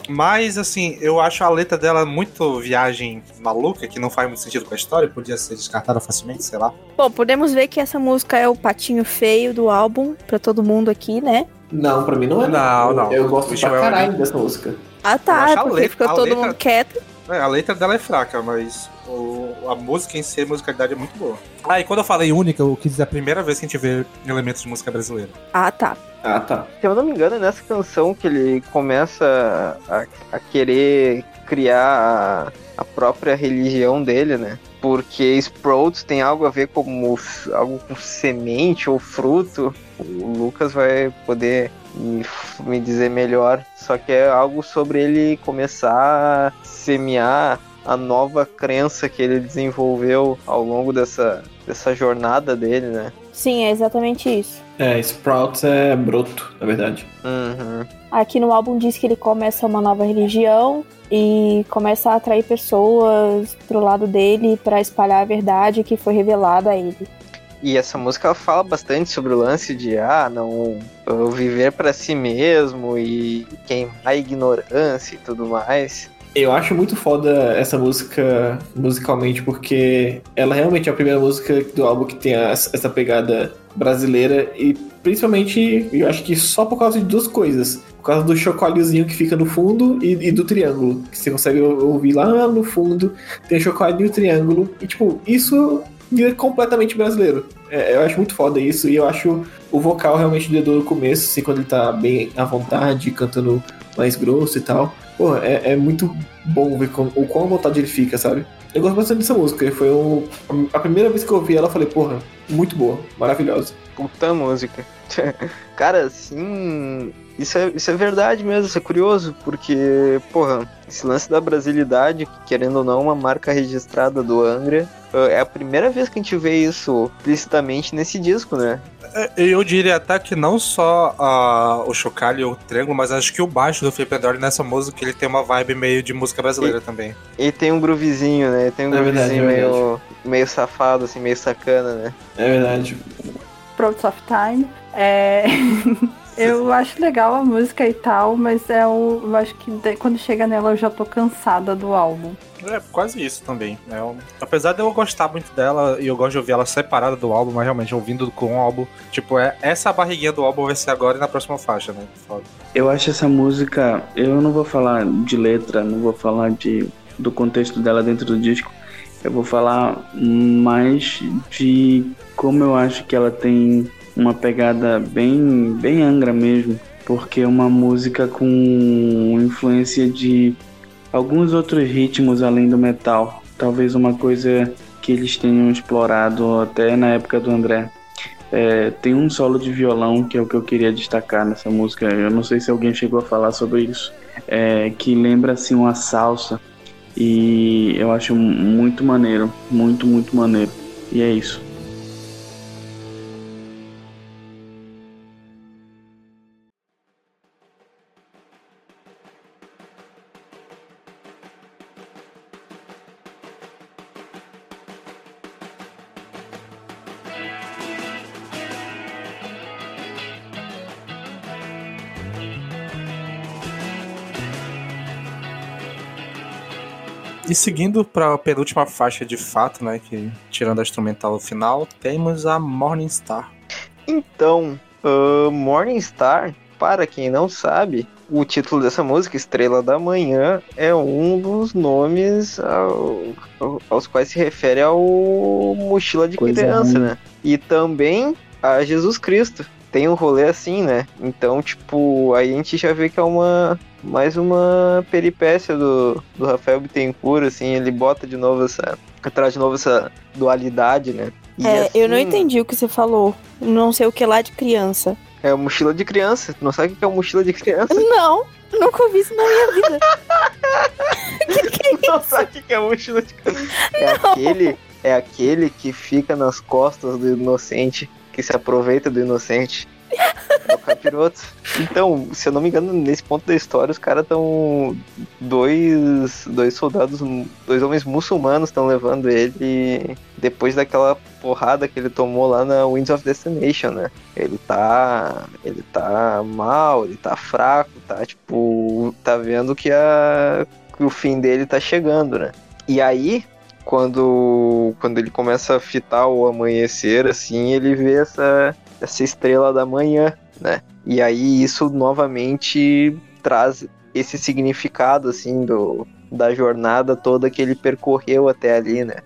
mas, assim, eu acho a letra dela muito viagem maluca, que não faz muito sentido com a história, podia ser descartada facilmente, sei lá. Bom, podemos ver que essa música é o patinho feio do álbum pra todo mundo aqui, né? Não, pra mim não é. Não, Eu- não. Eu gosto Bicho, pra eu- caralho dessa música. Ah, tá, porque letra- ficou todo letra- mundo quieto. É, a letra dela é fraca, mas o- a música em si, a musicalidade é muito boa. Ah, e quando eu falei única, eu quis dizer a primeira vez que a gente vê elementos de música brasileira. Ah, tá. Ah, tá. Se eu não me engano, é nessa canção que ele começa a, a querer criar a, a própria religião dele, né? Porque sprouts tem algo a ver com algo com semente ou fruto. O Lucas vai poder me, me dizer melhor. Só que é algo sobre ele começar a semear a nova crença que ele desenvolveu ao longo dessa, dessa jornada dele, né? Sim, é exatamente isso. É, Sprouts é broto, na verdade. Uhum. Aqui no álbum diz que ele começa uma nova religião e começa a atrair pessoas pro lado dele pra espalhar a verdade que foi revelada a ele. E essa música ela fala bastante sobre o lance de ah, não viver pra si mesmo e queimar a ignorância e tudo mais. Eu acho muito foda essa música musicalmente, porque ela realmente é a primeira música do álbum que tem essa pegada brasileira e principalmente eu acho que só por causa de duas coisas. Por causa do chocalhozinho que fica no fundo e, e do triângulo, que você consegue ou- ouvir lá no fundo, tem o chocalho e o triângulo. E tipo, isso vira completamente brasileiro. É, eu acho muito foda isso e eu acho o vocal realmente do Edu no começo, assim, quando ele tá bem à vontade, cantando mais grosso e tal. Pô, é, é muito bom ver como, o quão à vontade ele fica, sabe? Eu gosto bastante dessa música. Foi a primeira vez que eu ouvi ela, eu falei, porra, muito boa, maravilhosa. Puta música. (laughs) Cara, assim. Isso é, isso é verdade mesmo, isso é curioso, porque, porra, esse lance da brasilidade, que, querendo ou não, uma marca registrada do Angra, é a primeira vez que a gente vê isso explicitamente nesse disco, né? É, Eu diria até que não só ah, o chocalho e o triângulo, mas acho que o baixo do Felipe Andrade nessa música ele tem uma vibe meio de música brasileira também. E tem um groovezinho, né? Tem um É verdade, groovezinho é meio, meio safado, assim, meio sacana, né? É verdade. Products of Time. É... (laughs) eu acho legal a música e tal, mas é o... eu acho que de- quando chega nela eu já tô cansada do álbum. É quase isso também. né? Eu- apesar de eu gostar muito dela e eu gosto de ouvir ela separada do álbum, mas realmente ouvindo com o álbum, tipo, é essa barriguinha do álbum vai ser agora e na próxima faixa, né? Foda. Eu acho essa música, eu não vou falar de letra, não vou falar de, do contexto dela dentro do disco. Eu vou falar mais de como eu acho que ela tem uma pegada bem, bem Angra mesmo, porque é uma música com influência de alguns outros ritmos além do metal. Talvez uma coisa que eles tenham explorado até na época do André. É, tem um solo de violão que é o que eu queria destacar nessa música. Eu não sei se alguém chegou a falar sobre isso, é, que lembra assim uma salsa e eu acho muito maneiro, muito muito maneiro. E é isso. E seguindo pra penúltima faixa de fato, né? Que tirando a instrumental final, temos a Morning Star. Então, uh, Morningstar, para quem não sabe, o título dessa música, Estrela da Manhã, é um dos nomes ao- aos quais se refere ao mochila de Coisa criança, ruim. né? E também a Jesus Cristo. Tem um rolê assim, né? Então, tipo, aí a gente já vê que é uma mais uma peripécia do, do Rafael Bittencourt, assim, ele bota de novo essa. traz de novo essa dualidade, né? E É, eu não assim, entendi o que você falou. Não sei o que lá de criança. É mochila de criança. Tu não sabe o que é mochila de criança? (laughs) Não, nunca ouvi isso na minha vida. (laughs) não sabe o que é mochila de criança. É aquele, é aquele que fica nas costas do inocente, que se aproveita do inocente. É o capiroto. Então, se eu não me engano, nesse ponto da história, os caras estão. Dois, dois soldados, dois homens muçulmanos estão levando ele depois daquela porrada que ele tomou lá na Winds of Destination, né? Ele tá. Ele tá mal, ele tá fraco, tá tipo. Tá vendo que, a, que o fim dele tá chegando, né? E aí, quando, quando ele começa a fitar o amanhecer, assim, ele vê essa, essa estrela da manhã, né? E aí isso novamente traz esse significado, assim, do, da jornada toda que ele percorreu até ali, né?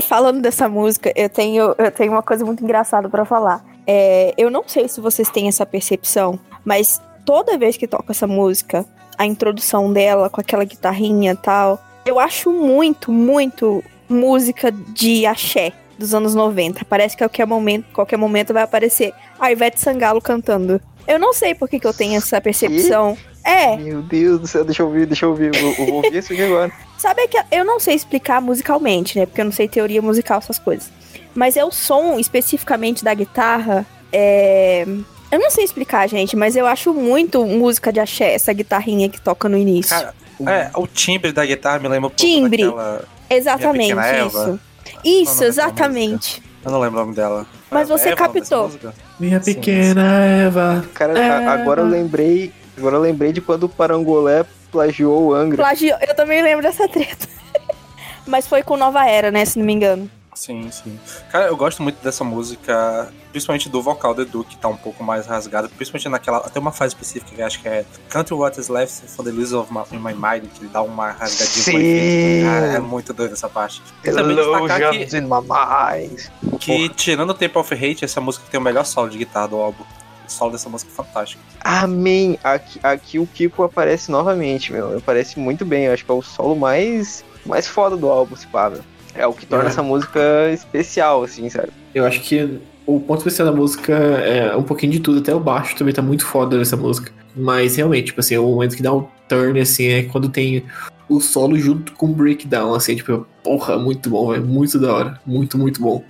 Falando dessa música, eu tenho, eu tenho uma coisa muito engraçada pra falar. É, eu não sei se vocês têm essa percepção, mas toda vez que toca essa música, a introdução dela com aquela guitarrinha e tal, eu acho muito, muito música de axé dos anos 90. Parece que a qualquer momento, qualquer momento vai aparecer a Ivete Sangalo cantando. Eu não sei por que, que eu tenho essa percepção. É, Meu Deus do céu, deixa eu ouvir, deixa eu ouvir. Eu, eu vou ouvir isso aqui agora. (laughs) Sabe que eu não sei explicar musicalmente, né? Porque eu não sei teoria musical, essas coisas. Mas é o som especificamente da guitarra. É... Eu não sei explicar, gente, mas eu acho muito música de axé, essa guitarrinha que toca no início. Cara, é, o timbre da guitarra me lembra um pouco Timbre. daquela... exatamente isso. Eva. Isso, Não, exatamente. Eu não lembro o nome dela. Mas você Eva captou. Minha Sim, pequena Eva. Cara, a- agora eu lembrei. Agora eu lembrei de quando o Parangolé plagiou o Angra. Plagio, eu também lembro dessa treta. (laughs) mas foi com Nova Era, né? Se não me engano. Sim, sim. Cara, eu gosto muito dessa música, principalmente do vocal do Edu, que tá um pouco mais rasgado, principalmente naquela. Tem uma fase específica que eu acho que é Country What Is Left for the Illusion of my, in My Mind, que ele dá uma rasgadinha com Sim. Cara, é muito doido essa parte. Também destacar que, in my mind. que, tirando o Temple of Hate, essa música tem o melhor solo de guitarra do álbum. O solo dessa música é fantástico. Amém! Aqui, aqui o Kiko aparece novamente, meu. Aparece muito bem. Eu acho que é o solo mais, mais foda do álbum, se pá, meu. É o que torna É. essa música especial, assim, sabe? Eu acho que o ponto especial da música é um pouquinho de tudo, até o baixo também tá muito foda nessa música. Mas realmente, tipo assim, o momento que dá um turn, assim, é quando tem o solo junto com o breakdown, assim, tipo, porra, muito bom, velho, muito da hora, muito, muito bom.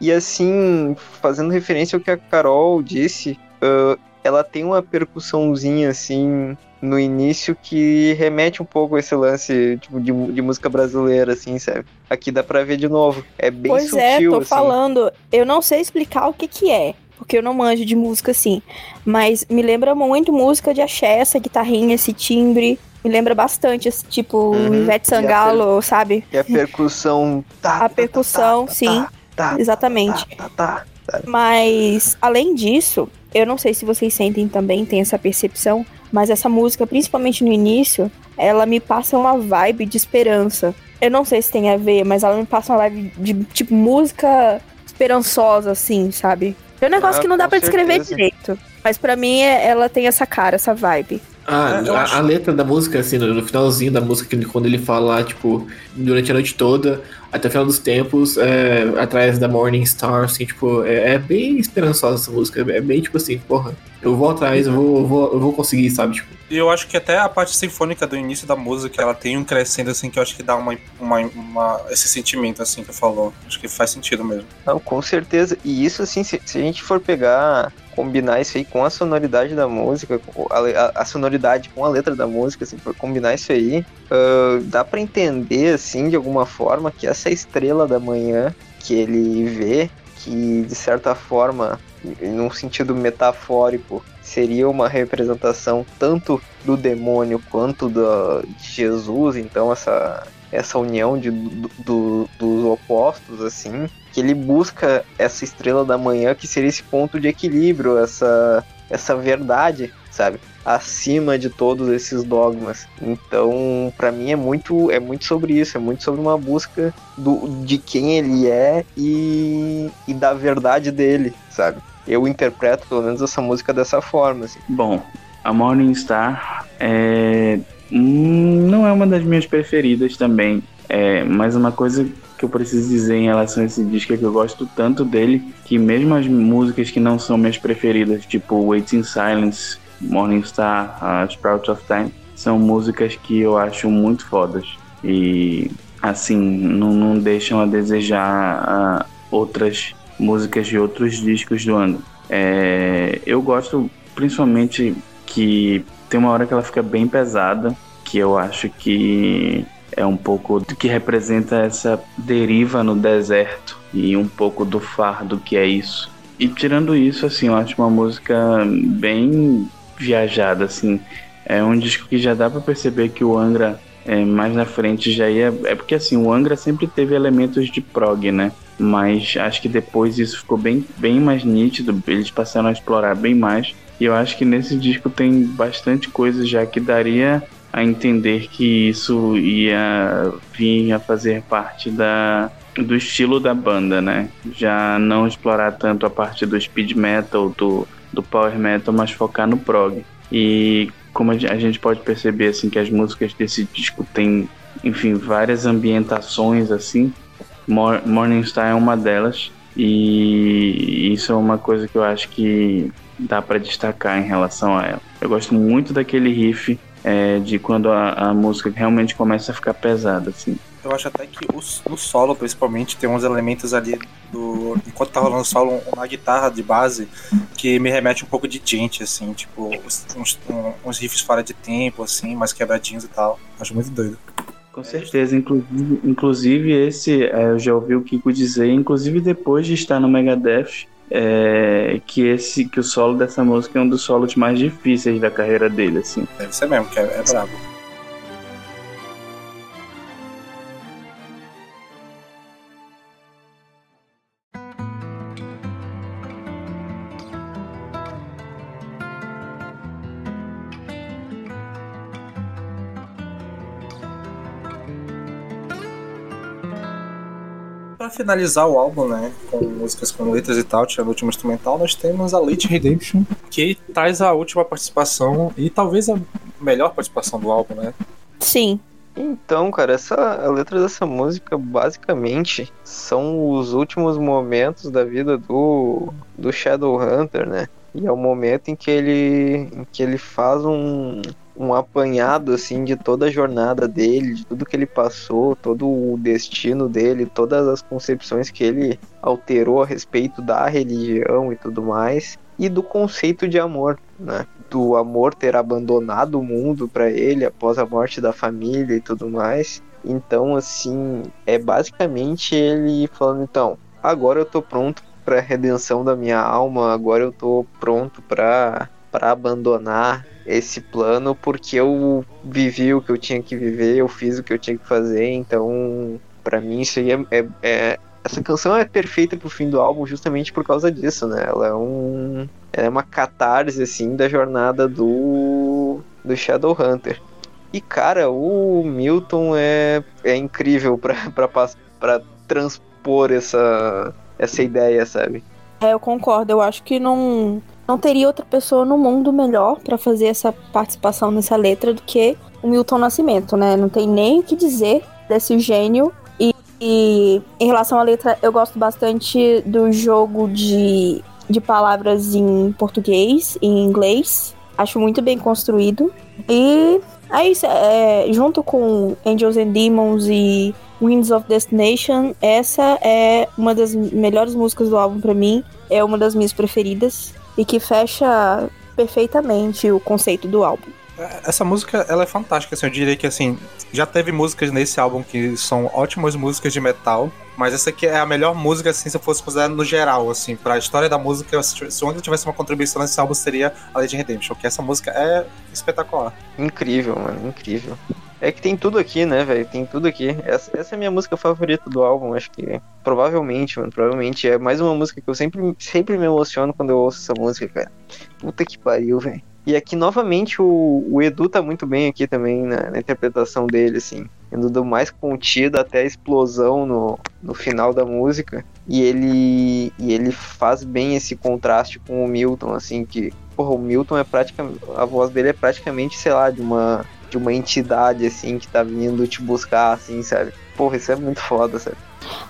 E assim, fazendo referência ao que a Carol disse, ah, ela tem uma percussãozinha assim no início que remete um pouco a esse lance tipo, de, de música brasileira, assim, sabe? Aqui dá pra ver de novo. É bem pois sutil, é, tô assim. falando. Eu não sei explicar o que que é. Porque eu não manjo de música assim. Mas me lembra muito música de axé, essa guitarrinha, esse timbre. Me lembra bastante, esse tipo Uhum. Ivete Sangalo, sabe? E a percussão. Tá, A percussão, sim. Tá, Exatamente. tá, tá, tá. Mas, além disso, eu não sei se vocês sentem também, tem essa percepção, mas essa música, principalmente no início, ela me passa uma vibe de esperança. Eu não sei se tem a ver, mas ela me passa uma vibe de, tipo, música esperançosa, assim, sabe? É um negócio Ah, que não dá pra descrever direito. Mas pra mim, é- ela tem essa cara, essa vibe. Ah, eu a, a letra da música, assim, no, no finalzinho da música, quando ele fala, tipo, durante a noite toda, até o final dos tempos, é, atrás da Morning Star, assim, tipo, é, é bem esperançosa essa música. É bem, tipo assim, porra, eu vou atrás, eu vou, eu vou, eu vou conseguir, sabe? Tipo, E eu acho que até a parte sinfônica do início da música, ela tem um crescendo assim que eu acho que dá uma, uma, uma- esse sentimento assim que eu falou. Acho que faz sentido mesmo. Não, com certeza. E isso, assim, se, se a gente for pegar, combinar isso aí com a sonoridade da música, a, a- sonoridade com a letra da música, assim, combinar isso aí, ah, dá pra entender, assim, de alguma forma, que essa estrela da manhã que ele vê, que de certa forma, num sentido metafórico, seria uma representação tanto do demônio quanto da, de Jesus, então essa, essa união de, do- do- dos opostos, assim, que ele busca essa estrela da manhã que seria esse ponto de equilíbrio, essa, essa verdade, sabe? Acima de todos esses dogmas. Então, pra mim é muito é muito sobre isso, é muito sobre uma busca do, de quem ele é e, e da verdade dele, sabe? Eu interpreto pelo menos essa música dessa forma, assim. Bom, a Morning Star é... hum, não é uma das minhas preferidas também. É, mas uma coisa que eu preciso dizer em relação a esse disco é que eu gosto tanto dele que mesmo as músicas que não são minhas preferidas, tipo Waiting Silence, Morning Star, uh, Sprout of Time, são músicas que eu acho muito fodas e assim não, não deixam a desejar uh, outras músicas de outros discos do ano. É, eu gosto principalmente que tem uma hora que ela fica bem pesada, que eu acho que é um pouco do que representa essa deriva no deserto e um pouco do fardo que é isso. E tirando isso, assim, eu acho uma música bem viajada, assim. É um disco que já dá para perceber que o Angra é, mais na frente já ia. É porque assim, o Angra sempre teve elementos de prog, né? Mas acho que depois isso ficou bem, bem mais nítido, eles passaram a explorar bem mais. E eu acho que nesse disco tem bastante coisa já que daria a entender que isso ia vir a fazer parte da, do estilo da banda, né? Já não explorar tanto a parte do speed metal, do, do power metal, mas focar no prog. E como a gente pode perceber assim que as músicas desse disco têm, enfim, várias ambientações assim. Morning Star é uma delas e isso é uma coisa que eu acho que dá para destacar em relação a ela. Eu gosto muito daquele riff é, de quando a, a, música realmente começa a ficar pesada, assim. Eu acho até que o, no solo, principalmente, tem uns elementos ali do. Enquanto tá rolando solo, uma guitarra de base que me remete um pouco de gente, assim, tipo, uns, uns riffs fora de tempo, assim, mais quebradinhos e tal. Acho muito doido. Com certeza, inclusive, inclusive esse é, eu já ouvi o Kiko dizer, inclusive depois de estar no Megadeth, é, que esse que o solo dessa música é um dos solos mais difíceis da carreira dele, assim. Deve ser mesmo, que é, é brabo. Finalizar o álbum, né, com músicas com letras e tal, tirando o último instrumental, nós temos a Late Redemption, que traz a última participação e talvez a melhor participação do álbum, né? Sim. Então, cara, essa, a letra dessa música basicamente são os últimos momentos da vida do, do Shadowhunter, né? E é o momento em que ele, em que ele faz um, um apanhado assim de toda a jornada dele, de tudo que ele passou, todo o destino dele, todas as concepções que ele alterou a respeito da religião e tudo mais, e do conceito de amor, né? Do amor ter abandonado o mundo para ele após a morte da família e tudo mais. Então, assim, é basicamente ele falando então, agora eu tô pronto para redenção da minha alma, agora eu tô pronto para para abandonar esse plano porque eu vivi o que eu tinha que viver, eu fiz o que eu tinha que fazer, então para mim isso aí é, é, é, essa canção é perfeita pro fim do álbum justamente por causa disso, né? Ela é um ela é uma catarse assim da jornada do do Shadowhunter. E cara, o Milton é, é incrível para transpor essa essa ideia, sabe? É, eu concordo. Eu acho que não não teria outra pessoa no mundo melhor para fazer essa participação nessa letra do que o Milton Nascimento, né? Não tem nem o que dizer desse gênio. E, e em relação à letra, eu gosto bastante do jogo de, de palavras em português e em inglês. Acho muito bem construído. E é isso, é, junto com Angels and Demons e Winds of Destination, essa é uma das melhores músicas do álbum para mim. É uma das minhas preferidas e que fecha perfeitamente o conceito do álbum. Essa música, ela é fantástica, assim, eu diria que, assim, já teve músicas nesse álbum que são ótimas músicas de metal, mas essa aqui é a melhor música, assim, se eu fosse considerar no geral, assim, pra história da música, se onde tivesse uma contribuição nesse álbum seria a Lady Redemption, que essa música é espetacular. Incrível, mano, incrível. É que tem tudo aqui, né, velho? Tem tudo aqui. Essa, essa, é a minha música favorita do álbum, acho que. Provavelmente, mano. Provavelmente. É mais uma música que eu sempre, sempre me emociono quando eu ouço essa música, cara. Puta que pariu, velho. E aqui, novamente, o, o Edu tá muito bem aqui também na, na interpretação dele, assim. Indo do mais contido até a explosão no, no final da música. E ele, e ele faz bem esse contraste com o Milton, assim, que, porra, o Milton é praticamente. A voz dele é praticamente, sei lá, de uma, de uma entidade, assim, que tá vindo te buscar, assim, sabe? Porra, isso é muito foda, sabe?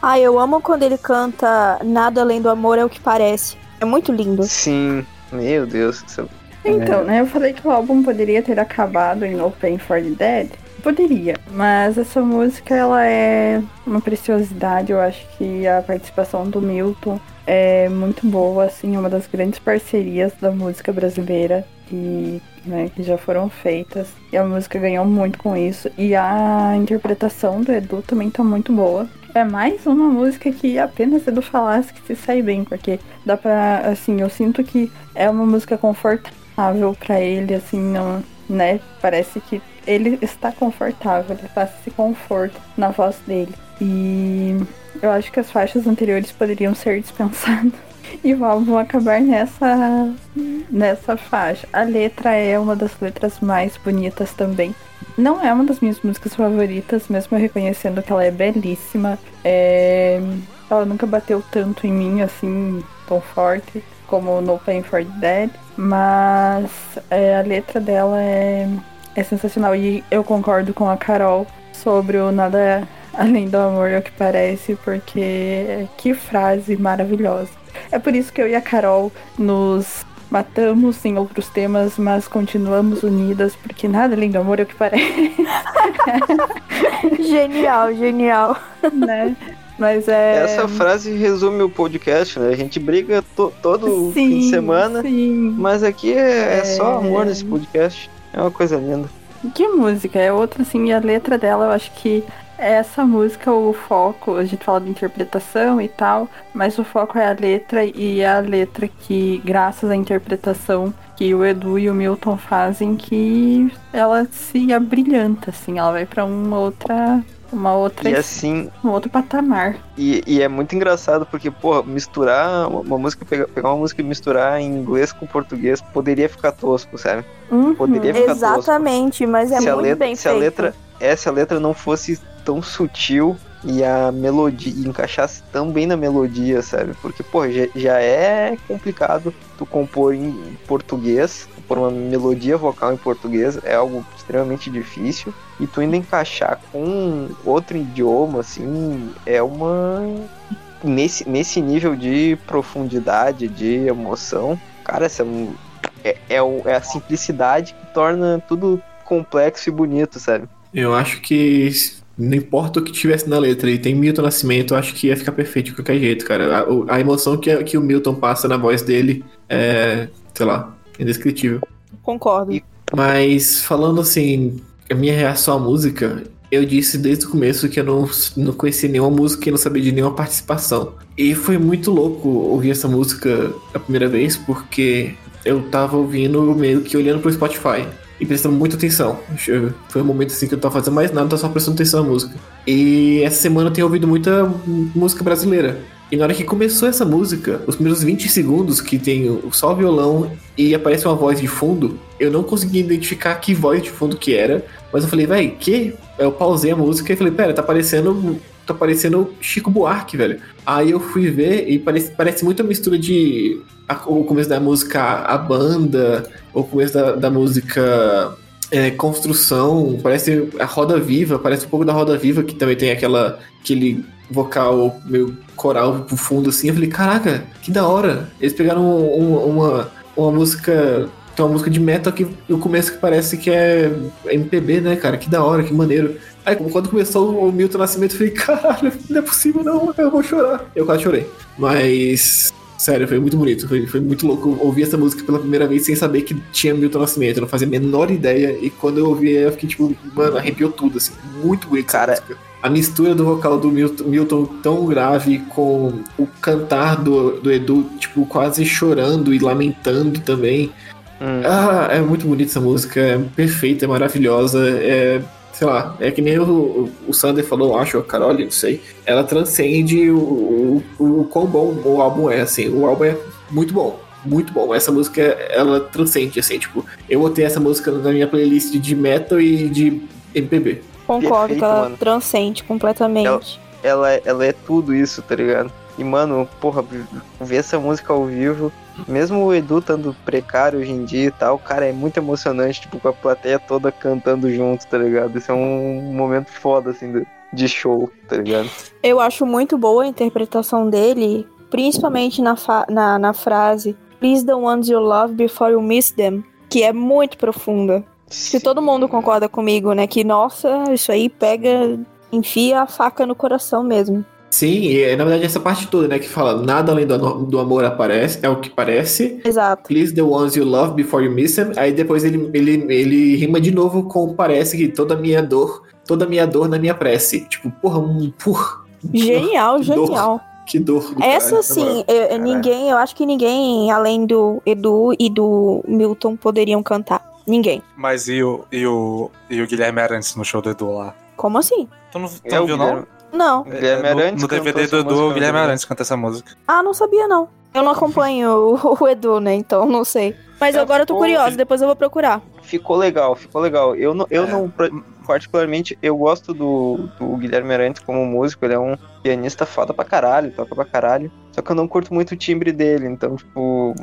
Ah, eu amo quando ele canta Nada Além do Amor é o que parece. É muito lindo. Sim, meu Deus. Isso é Então, né, eu falei que o álbum poderia ter acabado em No Pain for the Dead. Poderia, mas essa música ela é uma preciosidade. Eu acho que a participação do Milton é muito boa, assim, uma das grandes parcerias da música brasileira e né, que já foram feitas. E a música ganhou muito com isso. E a interpretação do Edu também tá muito boa. É mais uma música que apenas Edu falasse que se sai bem, porque dá pra, assim, eu sinto que é uma música confortável pra ele, assim, não, né? Parece que ele está confortável, ele passa esse conforto na voz dele. E eu acho que as faixas anteriores poderiam ser dispensadas. (laughs) E o álbum acabar nessa, nessa faixa. A letra é uma das letras mais bonitas também. Não é uma das minhas músicas favoritas, mesmo reconhecendo que ela é belíssima. É, Ela nunca bateu tanto em mim, assim, tão forte como No Pain for Dead. Mas é, a letra dela é, é sensacional. E eu concordo com a Carol sobre o Nada Além do Amor, é o que parece, porque que frase maravilhosa. É por isso que eu e a Carol nos matamos em outros temas, mas continuamos unidas, porque nada além do amor é o que parece, (laughs) Genial, genial. né? Mas é. Essa frase resume o podcast, né? A gente briga to- todo Sim, fim de semana, Sim. mas aqui é, é só É. amor nesse podcast. É uma coisa linda. Que música? É outra, assim, e a letra dela, eu acho que essa música, o foco, a gente fala de interpretação e tal, mas o foco é a letra e é a letra que, graças à interpretação que o Edu e o Milton fazem, que ela se abrilhanta, assim, ela vai pra uma outra. Uma outra, E assim, um outro patamar. e, e é muito engraçado porque, pô, misturar uma, uma música, pegar, pegar uma música e misturar em inglês com português poderia ficar tosco, sabe? Uhum. Poderia ficar tosco. Exatamente, mas é se a muito letra, bem se a feito. letra, é, se a letra não fosse tão sutil e a melodia encaixasse tão bem na melodia, sabe? Porque, pô, já, já é complicado tu compor em português, compor uma melodia vocal em português é algo extremamente difícil e tu ainda encaixar com outro idioma, assim, é uma nesse, nesse nível de profundidade, de emoção, cara, essa é, é, é a simplicidade que torna tudo complexo e bonito, sabe? Eu acho que não importa o que tivesse na letra e tem Milton Nascimento, eu acho que ia ficar perfeito de qualquer jeito, cara. A, a emoção que, que o Milton passa na voz dele é, sei lá, indescritível. Concordo. Mas falando assim, a minha reação à música, eu disse desde o começo que eu não, não conhecia nenhuma música e não sabia de nenhuma participação. E foi muito louco ouvir essa música a primeira vez, porque eu tava ouvindo meio que olhando pro Spotify e prestando muita atenção. Foi um momento assim que eu não tava fazendo mais nada, tava só prestando atenção na música. E essa semana eu tenho ouvido muita música brasileira. E na hora que começou essa música, os primeiros 20 segundos que tem só o violão e aparece uma voz de fundo, eu não consegui identificar que voz de fundo que era, mas eu falei, véi, que? Eu pausei a música e falei, pera, tá parecendo. Tá parecendo Chico Buarque, velho. Aí eu fui ver e parece, parece muito a mistura de. a- o começo da música A Banda, o começo da, da música é, Construção, parece a Roda Viva, parece um pouco da Roda Viva, que também tem aquela, aquele vocal meio coral pro fundo assim. Eu falei, caraca, que da hora. Eles pegaram um- um- uma, uma música. Tem uma música de metal que no começo que parece que é MPB, né, cara? Que da hora, que maneiro. Aí quando começou o Milton Nascimento, eu falei, (laughs) caralho, não é possível não, eu vou chorar. Eu quase chorei. Mas. Sério, foi muito bonito, foi, foi muito louco ouvir essa música pela primeira vez sem saber que tinha Milton Nascimento, eu não fazia a menor ideia, e quando eu ouvi eu fiquei tipo, mano, arrepiou tudo, assim, muito bonito Cara. A mistura do vocal do Milton, Milton tão grave com o cantar do, do Edu, tipo, quase chorando e lamentando também. Hum. Ah, é muito bonita essa música, é perfeita, é maravilhosa, é. Sei lá, é que nem o, o Sander falou, acho, a Carol, não sei. Ela transcende o, o, o quão bom o álbum é, assim. O álbum é muito bom, muito bom. Essa música, ela transcende, assim, tipo, eu botei essa música na minha playlist de metal e de MPB. Concordo Perfeito, que ela mano. transcende completamente. Ela, ela é tudo isso, tá ligado? E, mano, porra, ver essa música ao vivo, mesmo o Edu estando precário hoje em dia e tal, cara, é muito emocionante, tipo, com a plateia toda cantando junto, tá ligado? Isso é um momento foda, assim, de show, tá ligado? Eu acho muito boa a interpretação dele, principalmente na, na, na frase Please the ones you love before you miss them, que é muito profunda. Que todo mundo concorda comigo, né? Que, nossa, isso aí pega, enfia a faca no coração mesmo. Sim, e é, na verdade essa parte toda, né, que fala nada além do, do amor aparece, é o que parece. Exato. Please the ones you love before you miss them. Aí depois ele, ele, ele rima de novo com parece que toda a minha dor, toda a minha dor na minha prece. Tipo, porra, um por Genial, Que dor. genial. que dor do Essa cara, sim, eu- eu- ninguém, eu acho que ninguém, além do Edu e do Milton, poderiam cantar. Ninguém. Mas e o, e o, e o Guilherme Arantes no show do Edu lá? Como assim? Tu não, tu É não o viu, Guilherme- não? Não. Guilherme É, no, Arantes no cantou DVD do Edu, música o no Guilherme DVD. Arantes canta essa música. Ah, não sabia não. Eu não acompanho o, (laughs) o Edu, né? Então não sei. Mas É, agora eu tô curiosa, depois eu vou procurar. Ficou legal, ficou legal. Eu não, eu É. não particularmente, eu gosto do, do Guilherme Arantes como músico, ele é um pianista foda pra caralho, toca pra caralho. Só que eu não curto muito o timbre dele, então, tipo,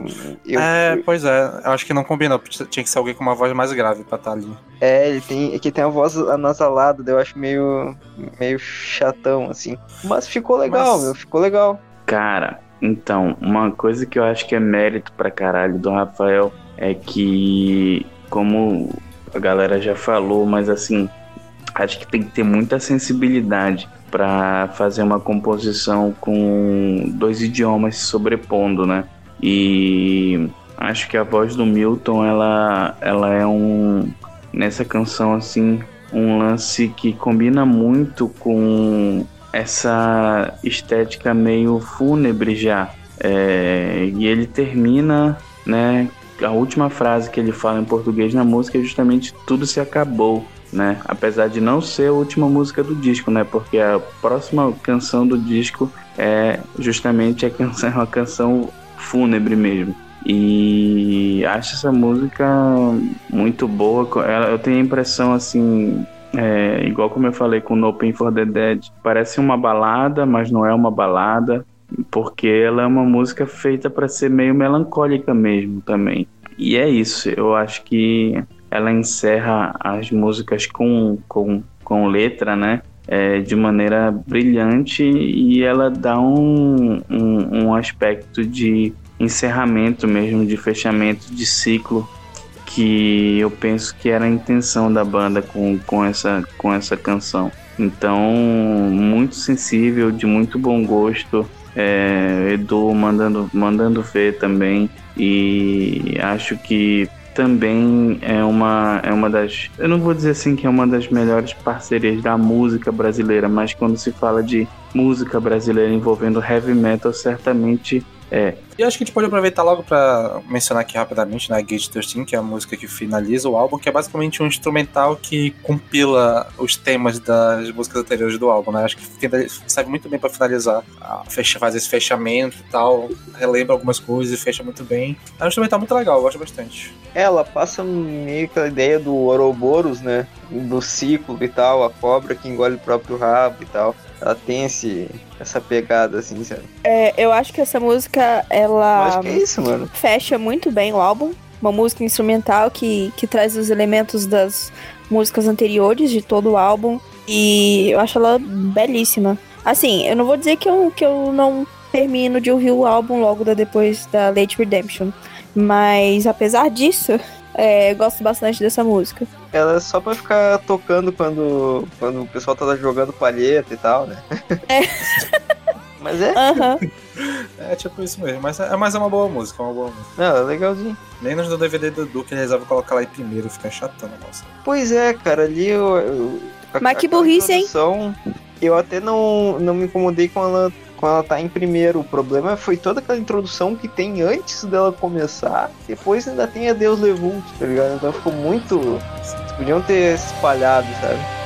eu, é, pois é, eu acho que não combinou. Tinha que ser alguém com uma voz mais grave pra estar ali. É, ele tem, é que tem a voz anasalada, eu acho meio, meio chatão, assim. Mas ficou legal, Mas- meu, ficou legal. Cara, então, uma coisa que eu acho que é mérito pra caralho do Rafael é que, como a galera já falou, mas assim, acho que tem que ter muita sensibilidade pra fazer uma composição com dois idiomas se sobrepondo, né? E acho que a voz do Milton, ela, ela é um nessa canção assim, um lance que combina muito com essa estética meio fúnebre já. É, e ele termina, né? A última frase que ele fala em português na música é justamente tudo se acabou, né? Apesar de não ser a última música do disco, né? Porque a próxima canção do disco é justamente a canção, (laughs) é uma canção fúnebre mesmo. E acho essa música muito boa. Eu tenho a impressão assim, é, igual como eu falei com No Pain for the Dead, parece uma balada, mas não é uma balada, porque ela é uma música feita para ser meio melancólica mesmo também. E é isso, eu acho que ela encerra as músicas com, com, com letra, né? é, de maneira brilhante e ela dá um, um, um aspecto de encerramento mesmo, de fechamento de ciclo que eu penso que era a intenção da banda com, com, essa, com essa canção. Então, muito sensível, de muito bom gosto. É, Edu mandando, mandando ver também. E acho que também é uma, é uma das. Eu não vou dizer assim que é uma das melhores parcerias da música brasileira, mas quando se fala de música brasileira envolvendo heavy metal, certamente é. E acho que a gente pode aproveitar logo pra mencionar aqui rapidamente, né, Gate 13, que é a música que finaliza o álbum, que é basicamente um instrumental que compila os temas das músicas anteriores do álbum, né? Acho que fica- serve muito bem pra finalizar, fecha, fazer esse fechamento e tal, relembra algumas coisas e fecha muito bem. É um instrumental muito legal, eu gosto bastante. Ela passa meio que a ideia do Ouroboros, né? Do ciclo e tal, a cobra que engole o próprio rabo e tal. Ela tem esse, essa pegada, assim, sabe? É, eu acho que essa música, Eu ela acho que é isso, mano. fecha muito bem o álbum. Uma música instrumental que, que traz os elementos das músicas anteriores de todo o álbum. E eu acho ela belíssima. Assim, eu não vou dizer que eu, que eu não termino de ouvir o álbum logo da, depois da Late Redemption. Mas apesar disso, (laughs) é, eu gosto bastante dessa música. Ela é só pra ficar tocando quando, quando o pessoal tá jogando palheta e tal, né? É. (laughs) Mas é, Aham. É tipo isso mesmo, mas é, mas é uma boa música, é uma boa música. não, é legalzinho. Menos do DVD do Duke, ele resolve colocar lá em primeiro, fica chatando, nossa. Pois é, cara, ali eu. eu a- Mas que burrice, hein? Eu até não, não me incomodei com ela com ela tá em primeiro. O problema foi toda aquela introdução que tem antes dela começar. Depois ainda tem a Deus Levult, tá ligado? Então ficou muito. Podiam ter espalhado, sabe?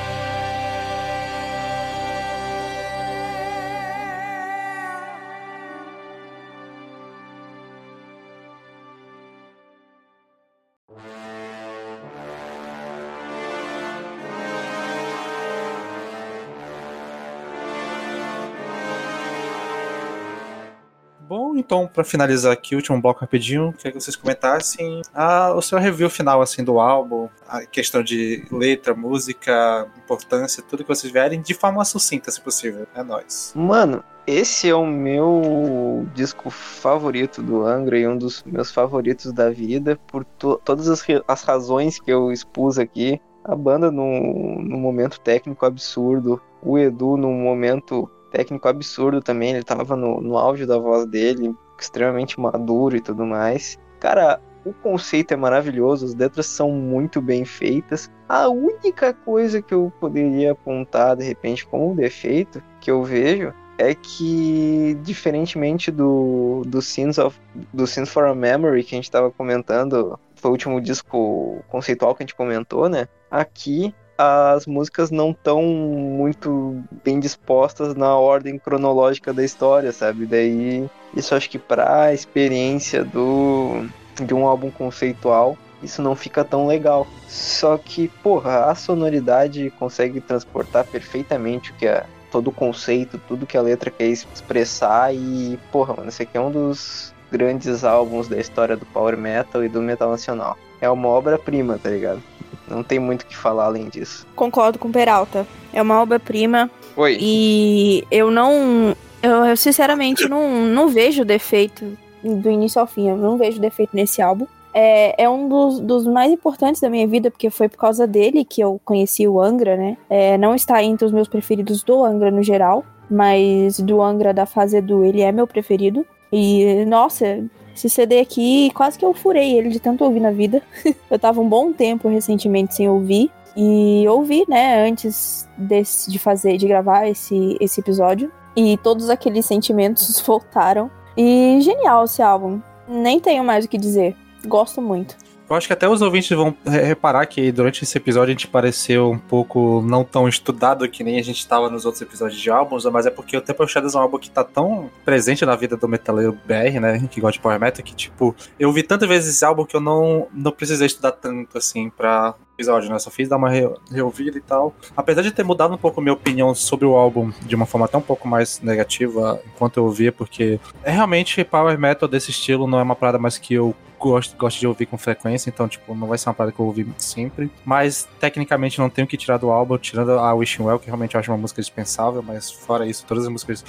Então, pra finalizar aqui, o último bloco rapidinho, queria que vocês comentassem a, o seu review final, assim, do álbum, a questão de letra, música, importância, tudo que vocês vierem, de forma sucinta, se possível. É nóis. Mano, esse é o meu disco favorito do Angra e um dos meus favoritos da vida, por to- todas as, as razões que eu expus aqui. A banda num, num momento técnico absurdo, o Edu num momento técnico absurdo também, ele tava no, no auge da voz dele, extremamente maduro e tudo mais. Cara, o conceito é maravilhoso, as letras são muito bem feitas. A única coisa que eu poderia apontar de repente como defeito que eu vejo é que diferentemente do do Sins of do Sins for a Memory que a gente tava comentando, foi o último disco conceitual que a gente comentou, né? Aqui as músicas não estão muito bem dispostas na ordem cronológica da história, sabe? Daí isso acho que pra experiência do de um álbum conceitual isso não fica tão legal. Só que, porra, a sonoridade consegue transportar perfeitamente o que é todo o conceito, tudo que a letra quer expressar e, porra, mano, esse aqui é um dos grandes álbuns da história do power metal e do metal nacional. É uma obra-prima, tá ligado? Não tem muito o que falar além disso. Concordo com Peralta. É uma obra-prima Oi. e eu não. Eu, eu, sinceramente não, não vejo defeito do início ao fim. Eu não vejo defeito nesse álbum. É, é um dos, dos mais importantes da minha vida, porque foi por causa dele que eu conheci o Angra, né? É, não está entre os meus preferidos do Angra no geral, mas do Angra da fase Edu, ele é meu preferido. E, nossa, esse CD aqui, quase que eu furei ele de tanto ouvir na vida. (laughs) eu tava um bom tempo recentemente sem ouvir. E ouvi, né, antes desse, de fazer, de gravar esse, esse episódio. E todos aqueles sentimentos (laughs) voltaram. E genial esse álbum. Nem tenho mais o que dizer. Gosto muito. Eu acho que até os ouvintes vão re- reparar que durante esse episódio a gente pareceu um pouco não tão estudado que nem a gente estava nos outros episódios de álbuns, mas é porque o Temple Shadows é um álbum que tá tão presente na vida do metaleiro BR, né, que gosta de power metal, que tipo, eu vi tantas vezes esse álbum que eu não, não precisei estudar tanto assim pra episódio, né, só fiz dar uma re- reouvida e tal. Apesar de ter mudado um pouco minha opinião sobre o álbum de uma forma até um pouco mais negativa enquanto eu ouvia, porque é realmente power metal desse estilo não é uma parada mais que eu gosto, gosto de ouvir com frequência, então, tipo, não vai ser uma parada que eu ouvi sempre. Mas, tecnicamente, não tenho que tirar do álbum, tirando a Wishing Well, que realmente eu acho uma música dispensável, mas fora isso, todas as músicas,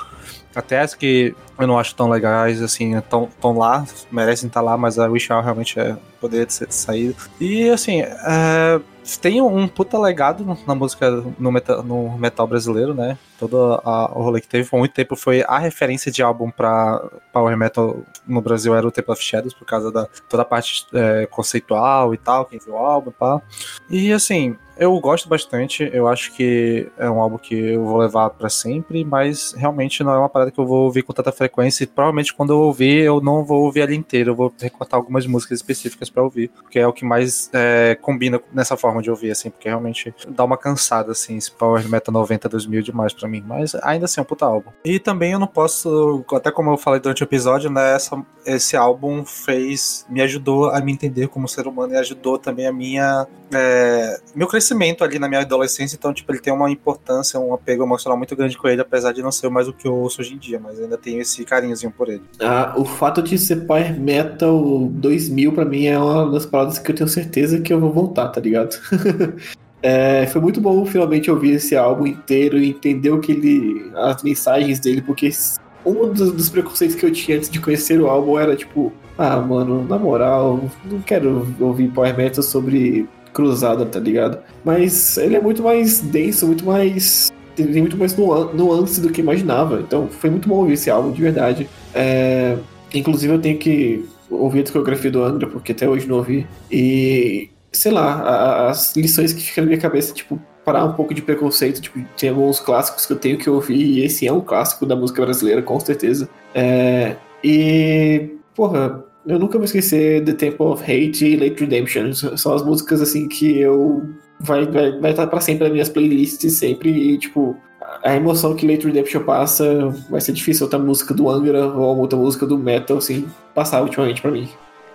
até as que eu não acho tão legais, assim, estão lá, merecem estar lá, mas a Wishing Well realmente é poder de ser saído. E, assim, é, tem um puta legado na música, no metal, no metal brasileiro, né? Todo a, o rolê que teve por muito tempo foi a referência de álbum pra Power Metal no Brasil era o Temple of Shadows, por causa da toda a parte é, conceitual e tal, quem viu o álbum e tal. E assim, eu gosto bastante, eu acho que é um álbum que eu vou levar pra sempre, mas realmente não é uma parada que eu vou ouvir com tanta frequência. E provavelmente quando eu ouvir, eu não vou ouvir ela inteira, eu vou recortar algumas músicas específicas pra ouvir, porque é o que mais é, combina nessa forma de ouvir, assim, porque realmente dá uma cansada, assim, esse Power Metal 90 2000 demais pra mim, mas ainda assim é um puta álbum. E também eu não posso, até como eu falei durante o episódio, né, essa, esse álbum fez, me ajudou a me entender como ser humano e ajudou também a minha, é, meu crescimento ali na minha adolescência, então, tipo, ele tem uma importância, um apego emocional muito grande com ele, apesar de não ser mais o que eu ouço hoje em dia, mas ainda tenho esse carinhozinho por ele. Ah, o fato de ser Power Metal 2000 pra mim é uma das paradas que eu tenho certeza que eu vou voltar, tá ligado? (laughs) É, foi muito bom finalmente ouvir esse álbum inteiro e entender o que ele. as mensagens dele, porque um dos, dos preconceitos que eu tinha antes de conhecer o álbum era tipo, ah, mano, na moral, não quero ouvir Power Metal sobre cruzada, tá ligado? Mas ele é muito mais denso, muito mais. tem muito mais nuan- nuance do que imaginava. Então foi muito bom ouvir esse álbum, de verdade. É, inclusive eu tenho que ouvir a discografia do Angra, porque até hoje não ouvi. E, sei lá, as lições que ficam na minha cabeça, tipo, parar um pouco de preconceito. Tipo, tem alguns clássicos que eu tenho que ouvir, e esse é um clássico da música brasileira, com certeza. É, e, porra, eu nunca vou esquecer The Temple of Hate e Late Redemption. São as músicas, assim, que eu. Vai, vai, vai estar pra sempre nas minhas playlists, sempre, e, tipo, a emoção que Late Redemption passa vai ser difícil outra música do Angra ou outra música do Metal, assim, passar ultimamente pra mim.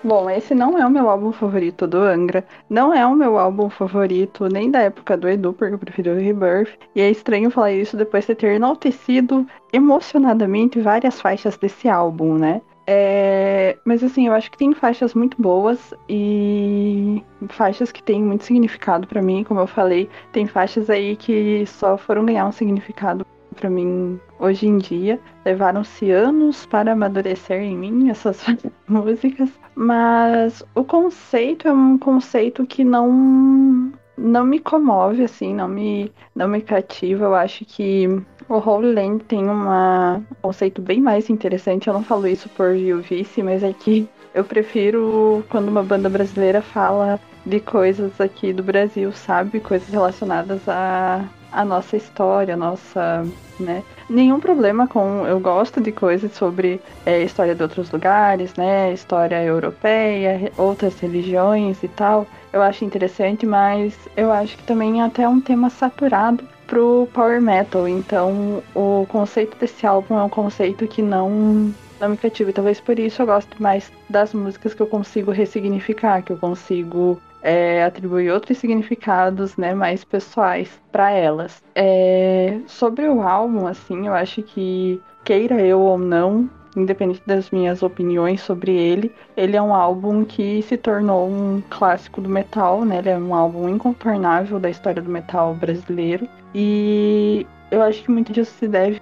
Bom, esse não é o meu álbum favorito do Angra. Não é o meu álbum favorito nem da época do Edu, porque eu prefiro o Rebirth. E é estranho falar isso depois de ter enaltecido emocionadamente várias faixas desse álbum, né? É, mas assim, eu acho que tem faixas muito boas e faixas que têm muito significado pra mim, como eu falei, tem faixas aí que só foram ganhar um significado pra mim hoje em dia. Levaram-se anos para amadurecer em mim essas (laughs) músicas, mas o conceito é um conceito que não não me comove assim, não me não me cativa. Eu acho que o Holy Land tem uma, um conceito bem mais interessante. Eu não falo isso por vice, mas é que eu prefiro quando uma banda brasileira fala de coisas aqui do Brasil, sabe? Coisas relacionadas à, à nossa história, nossa, né? Nenhum problema com. Eu gosto de coisas sobre é, história de outros lugares, né? História europeia, outras religiões e tal. Eu acho interessante, mas eu acho que também é até um tema saturado pro power metal. Então, o conceito desse álbum é um conceito que não não me cativa. E talvez por isso eu goste mais das músicas que eu consigo ressignificar, que eu consigo é, atribuir outros significados, né, mais pessoais para elas. É, sobre o álbum, assim, eu acho que queira eu ou não, independente das minhas opiniões sobre ele, ele é um álbum que se tornou um clássico do metal, né? Ele é um álbum incontornável da história do metal brasileiro. E eu acho que muito disso se deve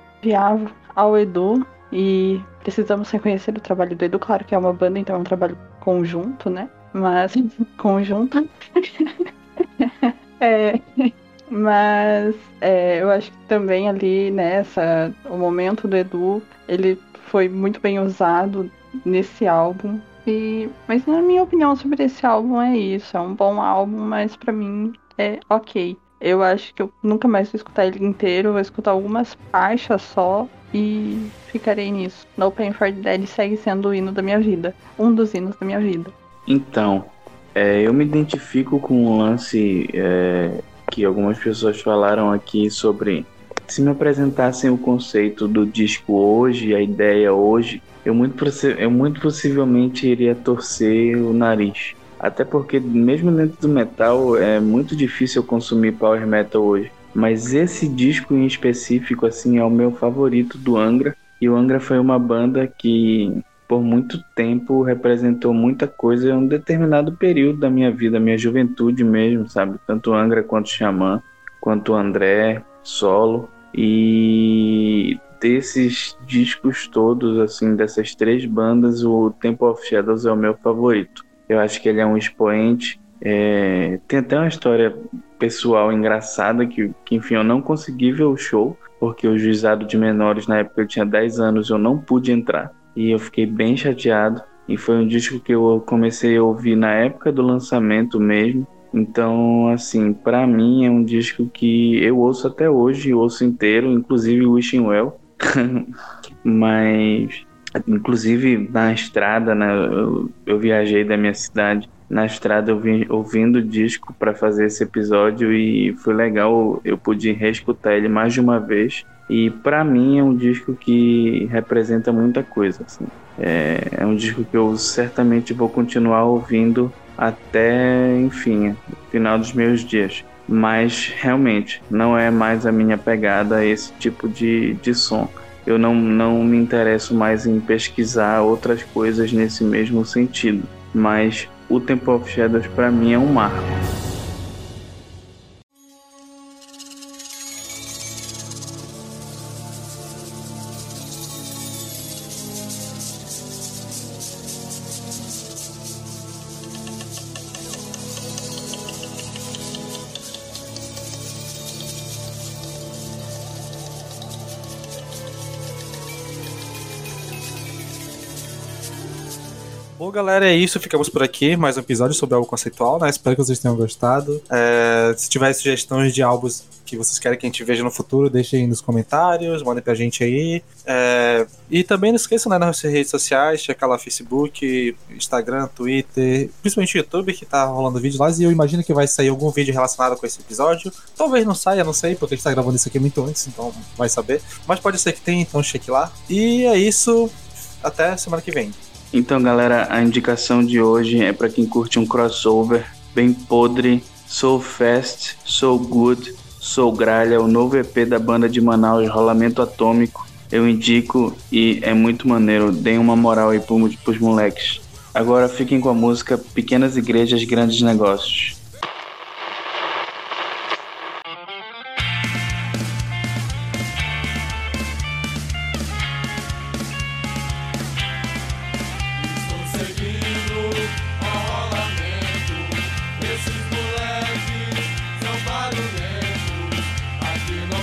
ao Edu e precisamos reconhecer o trabalho do Edu, claro que é uma banda, então é um trabalho conjunto, né? Mas (laughs) conjunto. (laughs) é, mas é, eu acho que também ali nessa o momento do Edu ele foi muito bem usado nesse álbum. E, mas na minha opinião sobre esse álbum é isso. É um bom álbum, mas para mim é ok. Eu acho que eu nunca mais vou escutar ele inteiro, vou escutar algumas faixas só e ficarei nisso. No Pain for Dead segue sendo o hino da minha vida. Um dos hinos da minha vida. Então, é, eu me identifico com o lance é, que algumas pessoas falaram aqui sobre se me apresentassem o conceito do disco hoje, a ideia hoje, eu muito, eu muito possivelmente iria torcer o nariz. Até porque, mesmo dentro do metal, é muito difícil eu consumir power metal hoje. Mas esse disco em específico, assim, é o meu favorito do Angra. E o Angra foi uma banda que, por muito tempo, representou muita coisa em um determinado período da minha vida, minha juventude mesmo, sabe? Tanto Angra quanto Xamã, quanto André, solo. E desses discos todos, assim, dessas três bandas, o Temple of Shadows é o meu favorito. Eu acho que ele é um expoente. É... Tem até uma história pessoal engraçada que, que, enfim, eu não consegui ver o show, porque o juizado de menores, na época eu tinha 10 anos, eu não pude entrar. E eu fiquei bem chateado. E foi um disco que eu comecei a ouvir na época do lançamento mesmo. Então, assim, para mim é um disco que eu ouço até hoje, ouço inteiro, inclusive Wishing Well. (laughs) Mas, inclusive na estrada, né, eu, eu, viajei da minha cidade. Na estrada eu vim ouvindo o disco para fazer esse episódio e foi legal, eu pude reescutar ele mais de uma vez. E para mim é um disco que representa muita coisa. Assim. É, é um disco que eu certamente vou continuar ouvindo até, enfim, o final dos meus dias. Mas realmente não é mais a minha pegada esse tipo de, de som. Eu não, não me interesso mais em pesquisar outras coisas nesse mesmo sentido. Mas o Temple of Shadows para mim é um marco. Bom, galera, é isso. Ficamos por aqui. Mais um episódio sobre algo conceitual, né? Espero que vocês tenham gostado. É, se tiver sugestões de álbuns que vocês querem que a gente veja no futuro, deixem nos comentários, mandem pra gente aí. É, e também não esqueçam, né, nas redes sociais, checar lá Facebook, Instagram, Twitter, principalmente o YouTube, que tá rolando vídeo lá. E eu imagino que vai sair algum vídeo relacionado com esse episódio. Talvez não saia, não sei, porque a gente tá gravando isso aqui muito antes, então vai saber. Mas pode ser que tenha, então cheque lá. E é isso. Até semana que vem. Então, galera, a indicação de hoje é para quem curte um crossover bem podre, Soul Fast, Soul Good, Soul Gralha, o novo EP da banda de Manaus, Rolamento Atômico. Eu indico e é muito maneiro. Deem uma moral aí pro- pros moleques. Agora fiquem com a música Pequenas Igrejas, Grandes Negócios. Aqui não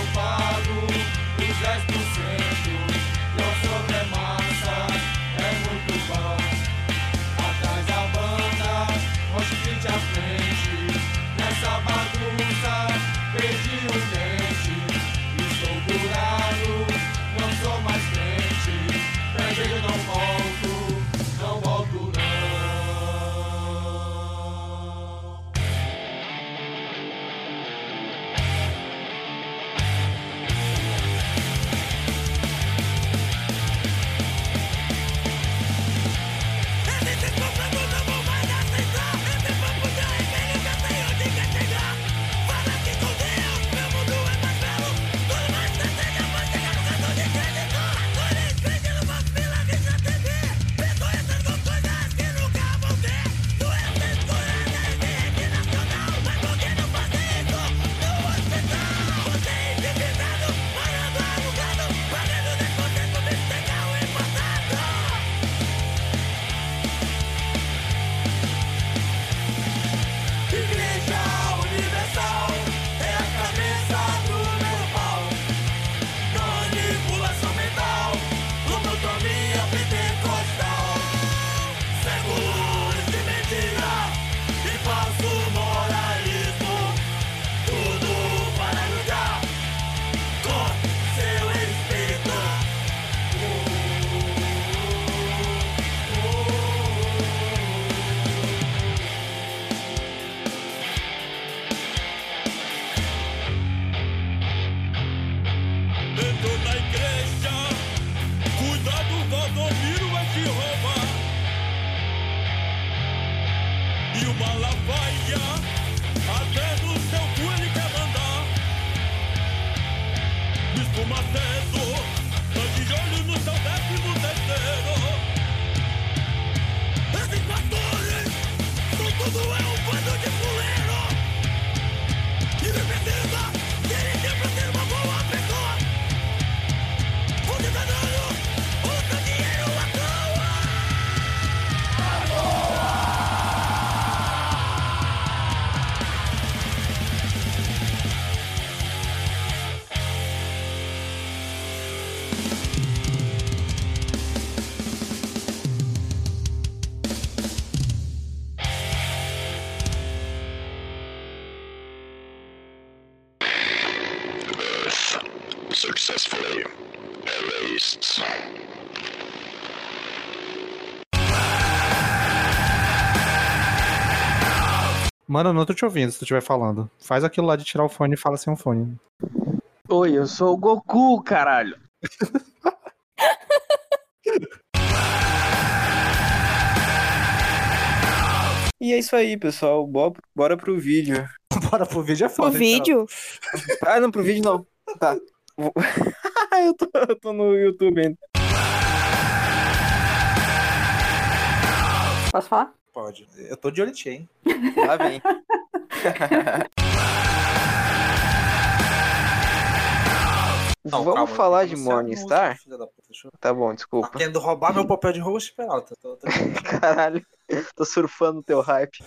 Mano, eu não tô te ouvindo se tu estiver falando. Faz aquilo lá de tirar o fone e fala sem um fone. Oi, eu sou o Goku, caralho. (laughs) E é isso aí, pessoal. Bo- Bora pro vídeo. (laughs) Bora pro vídeo é foda. hein, vídeo? Ah, não, pro vídeo não. Tá. (laughs) Eu, tô, eu tô no YouTube ainda. Posso falar? Pode. Eu tô de olho hein? Lá vem. (laughs) Não, Vamos calma, falar de Morningstar? deixa eu- Tá bom, Tá desculpa. querendo roubar meu papel de host, Peralta? Tô- tô- (laughs) Caralho, tô surfando o teu hype.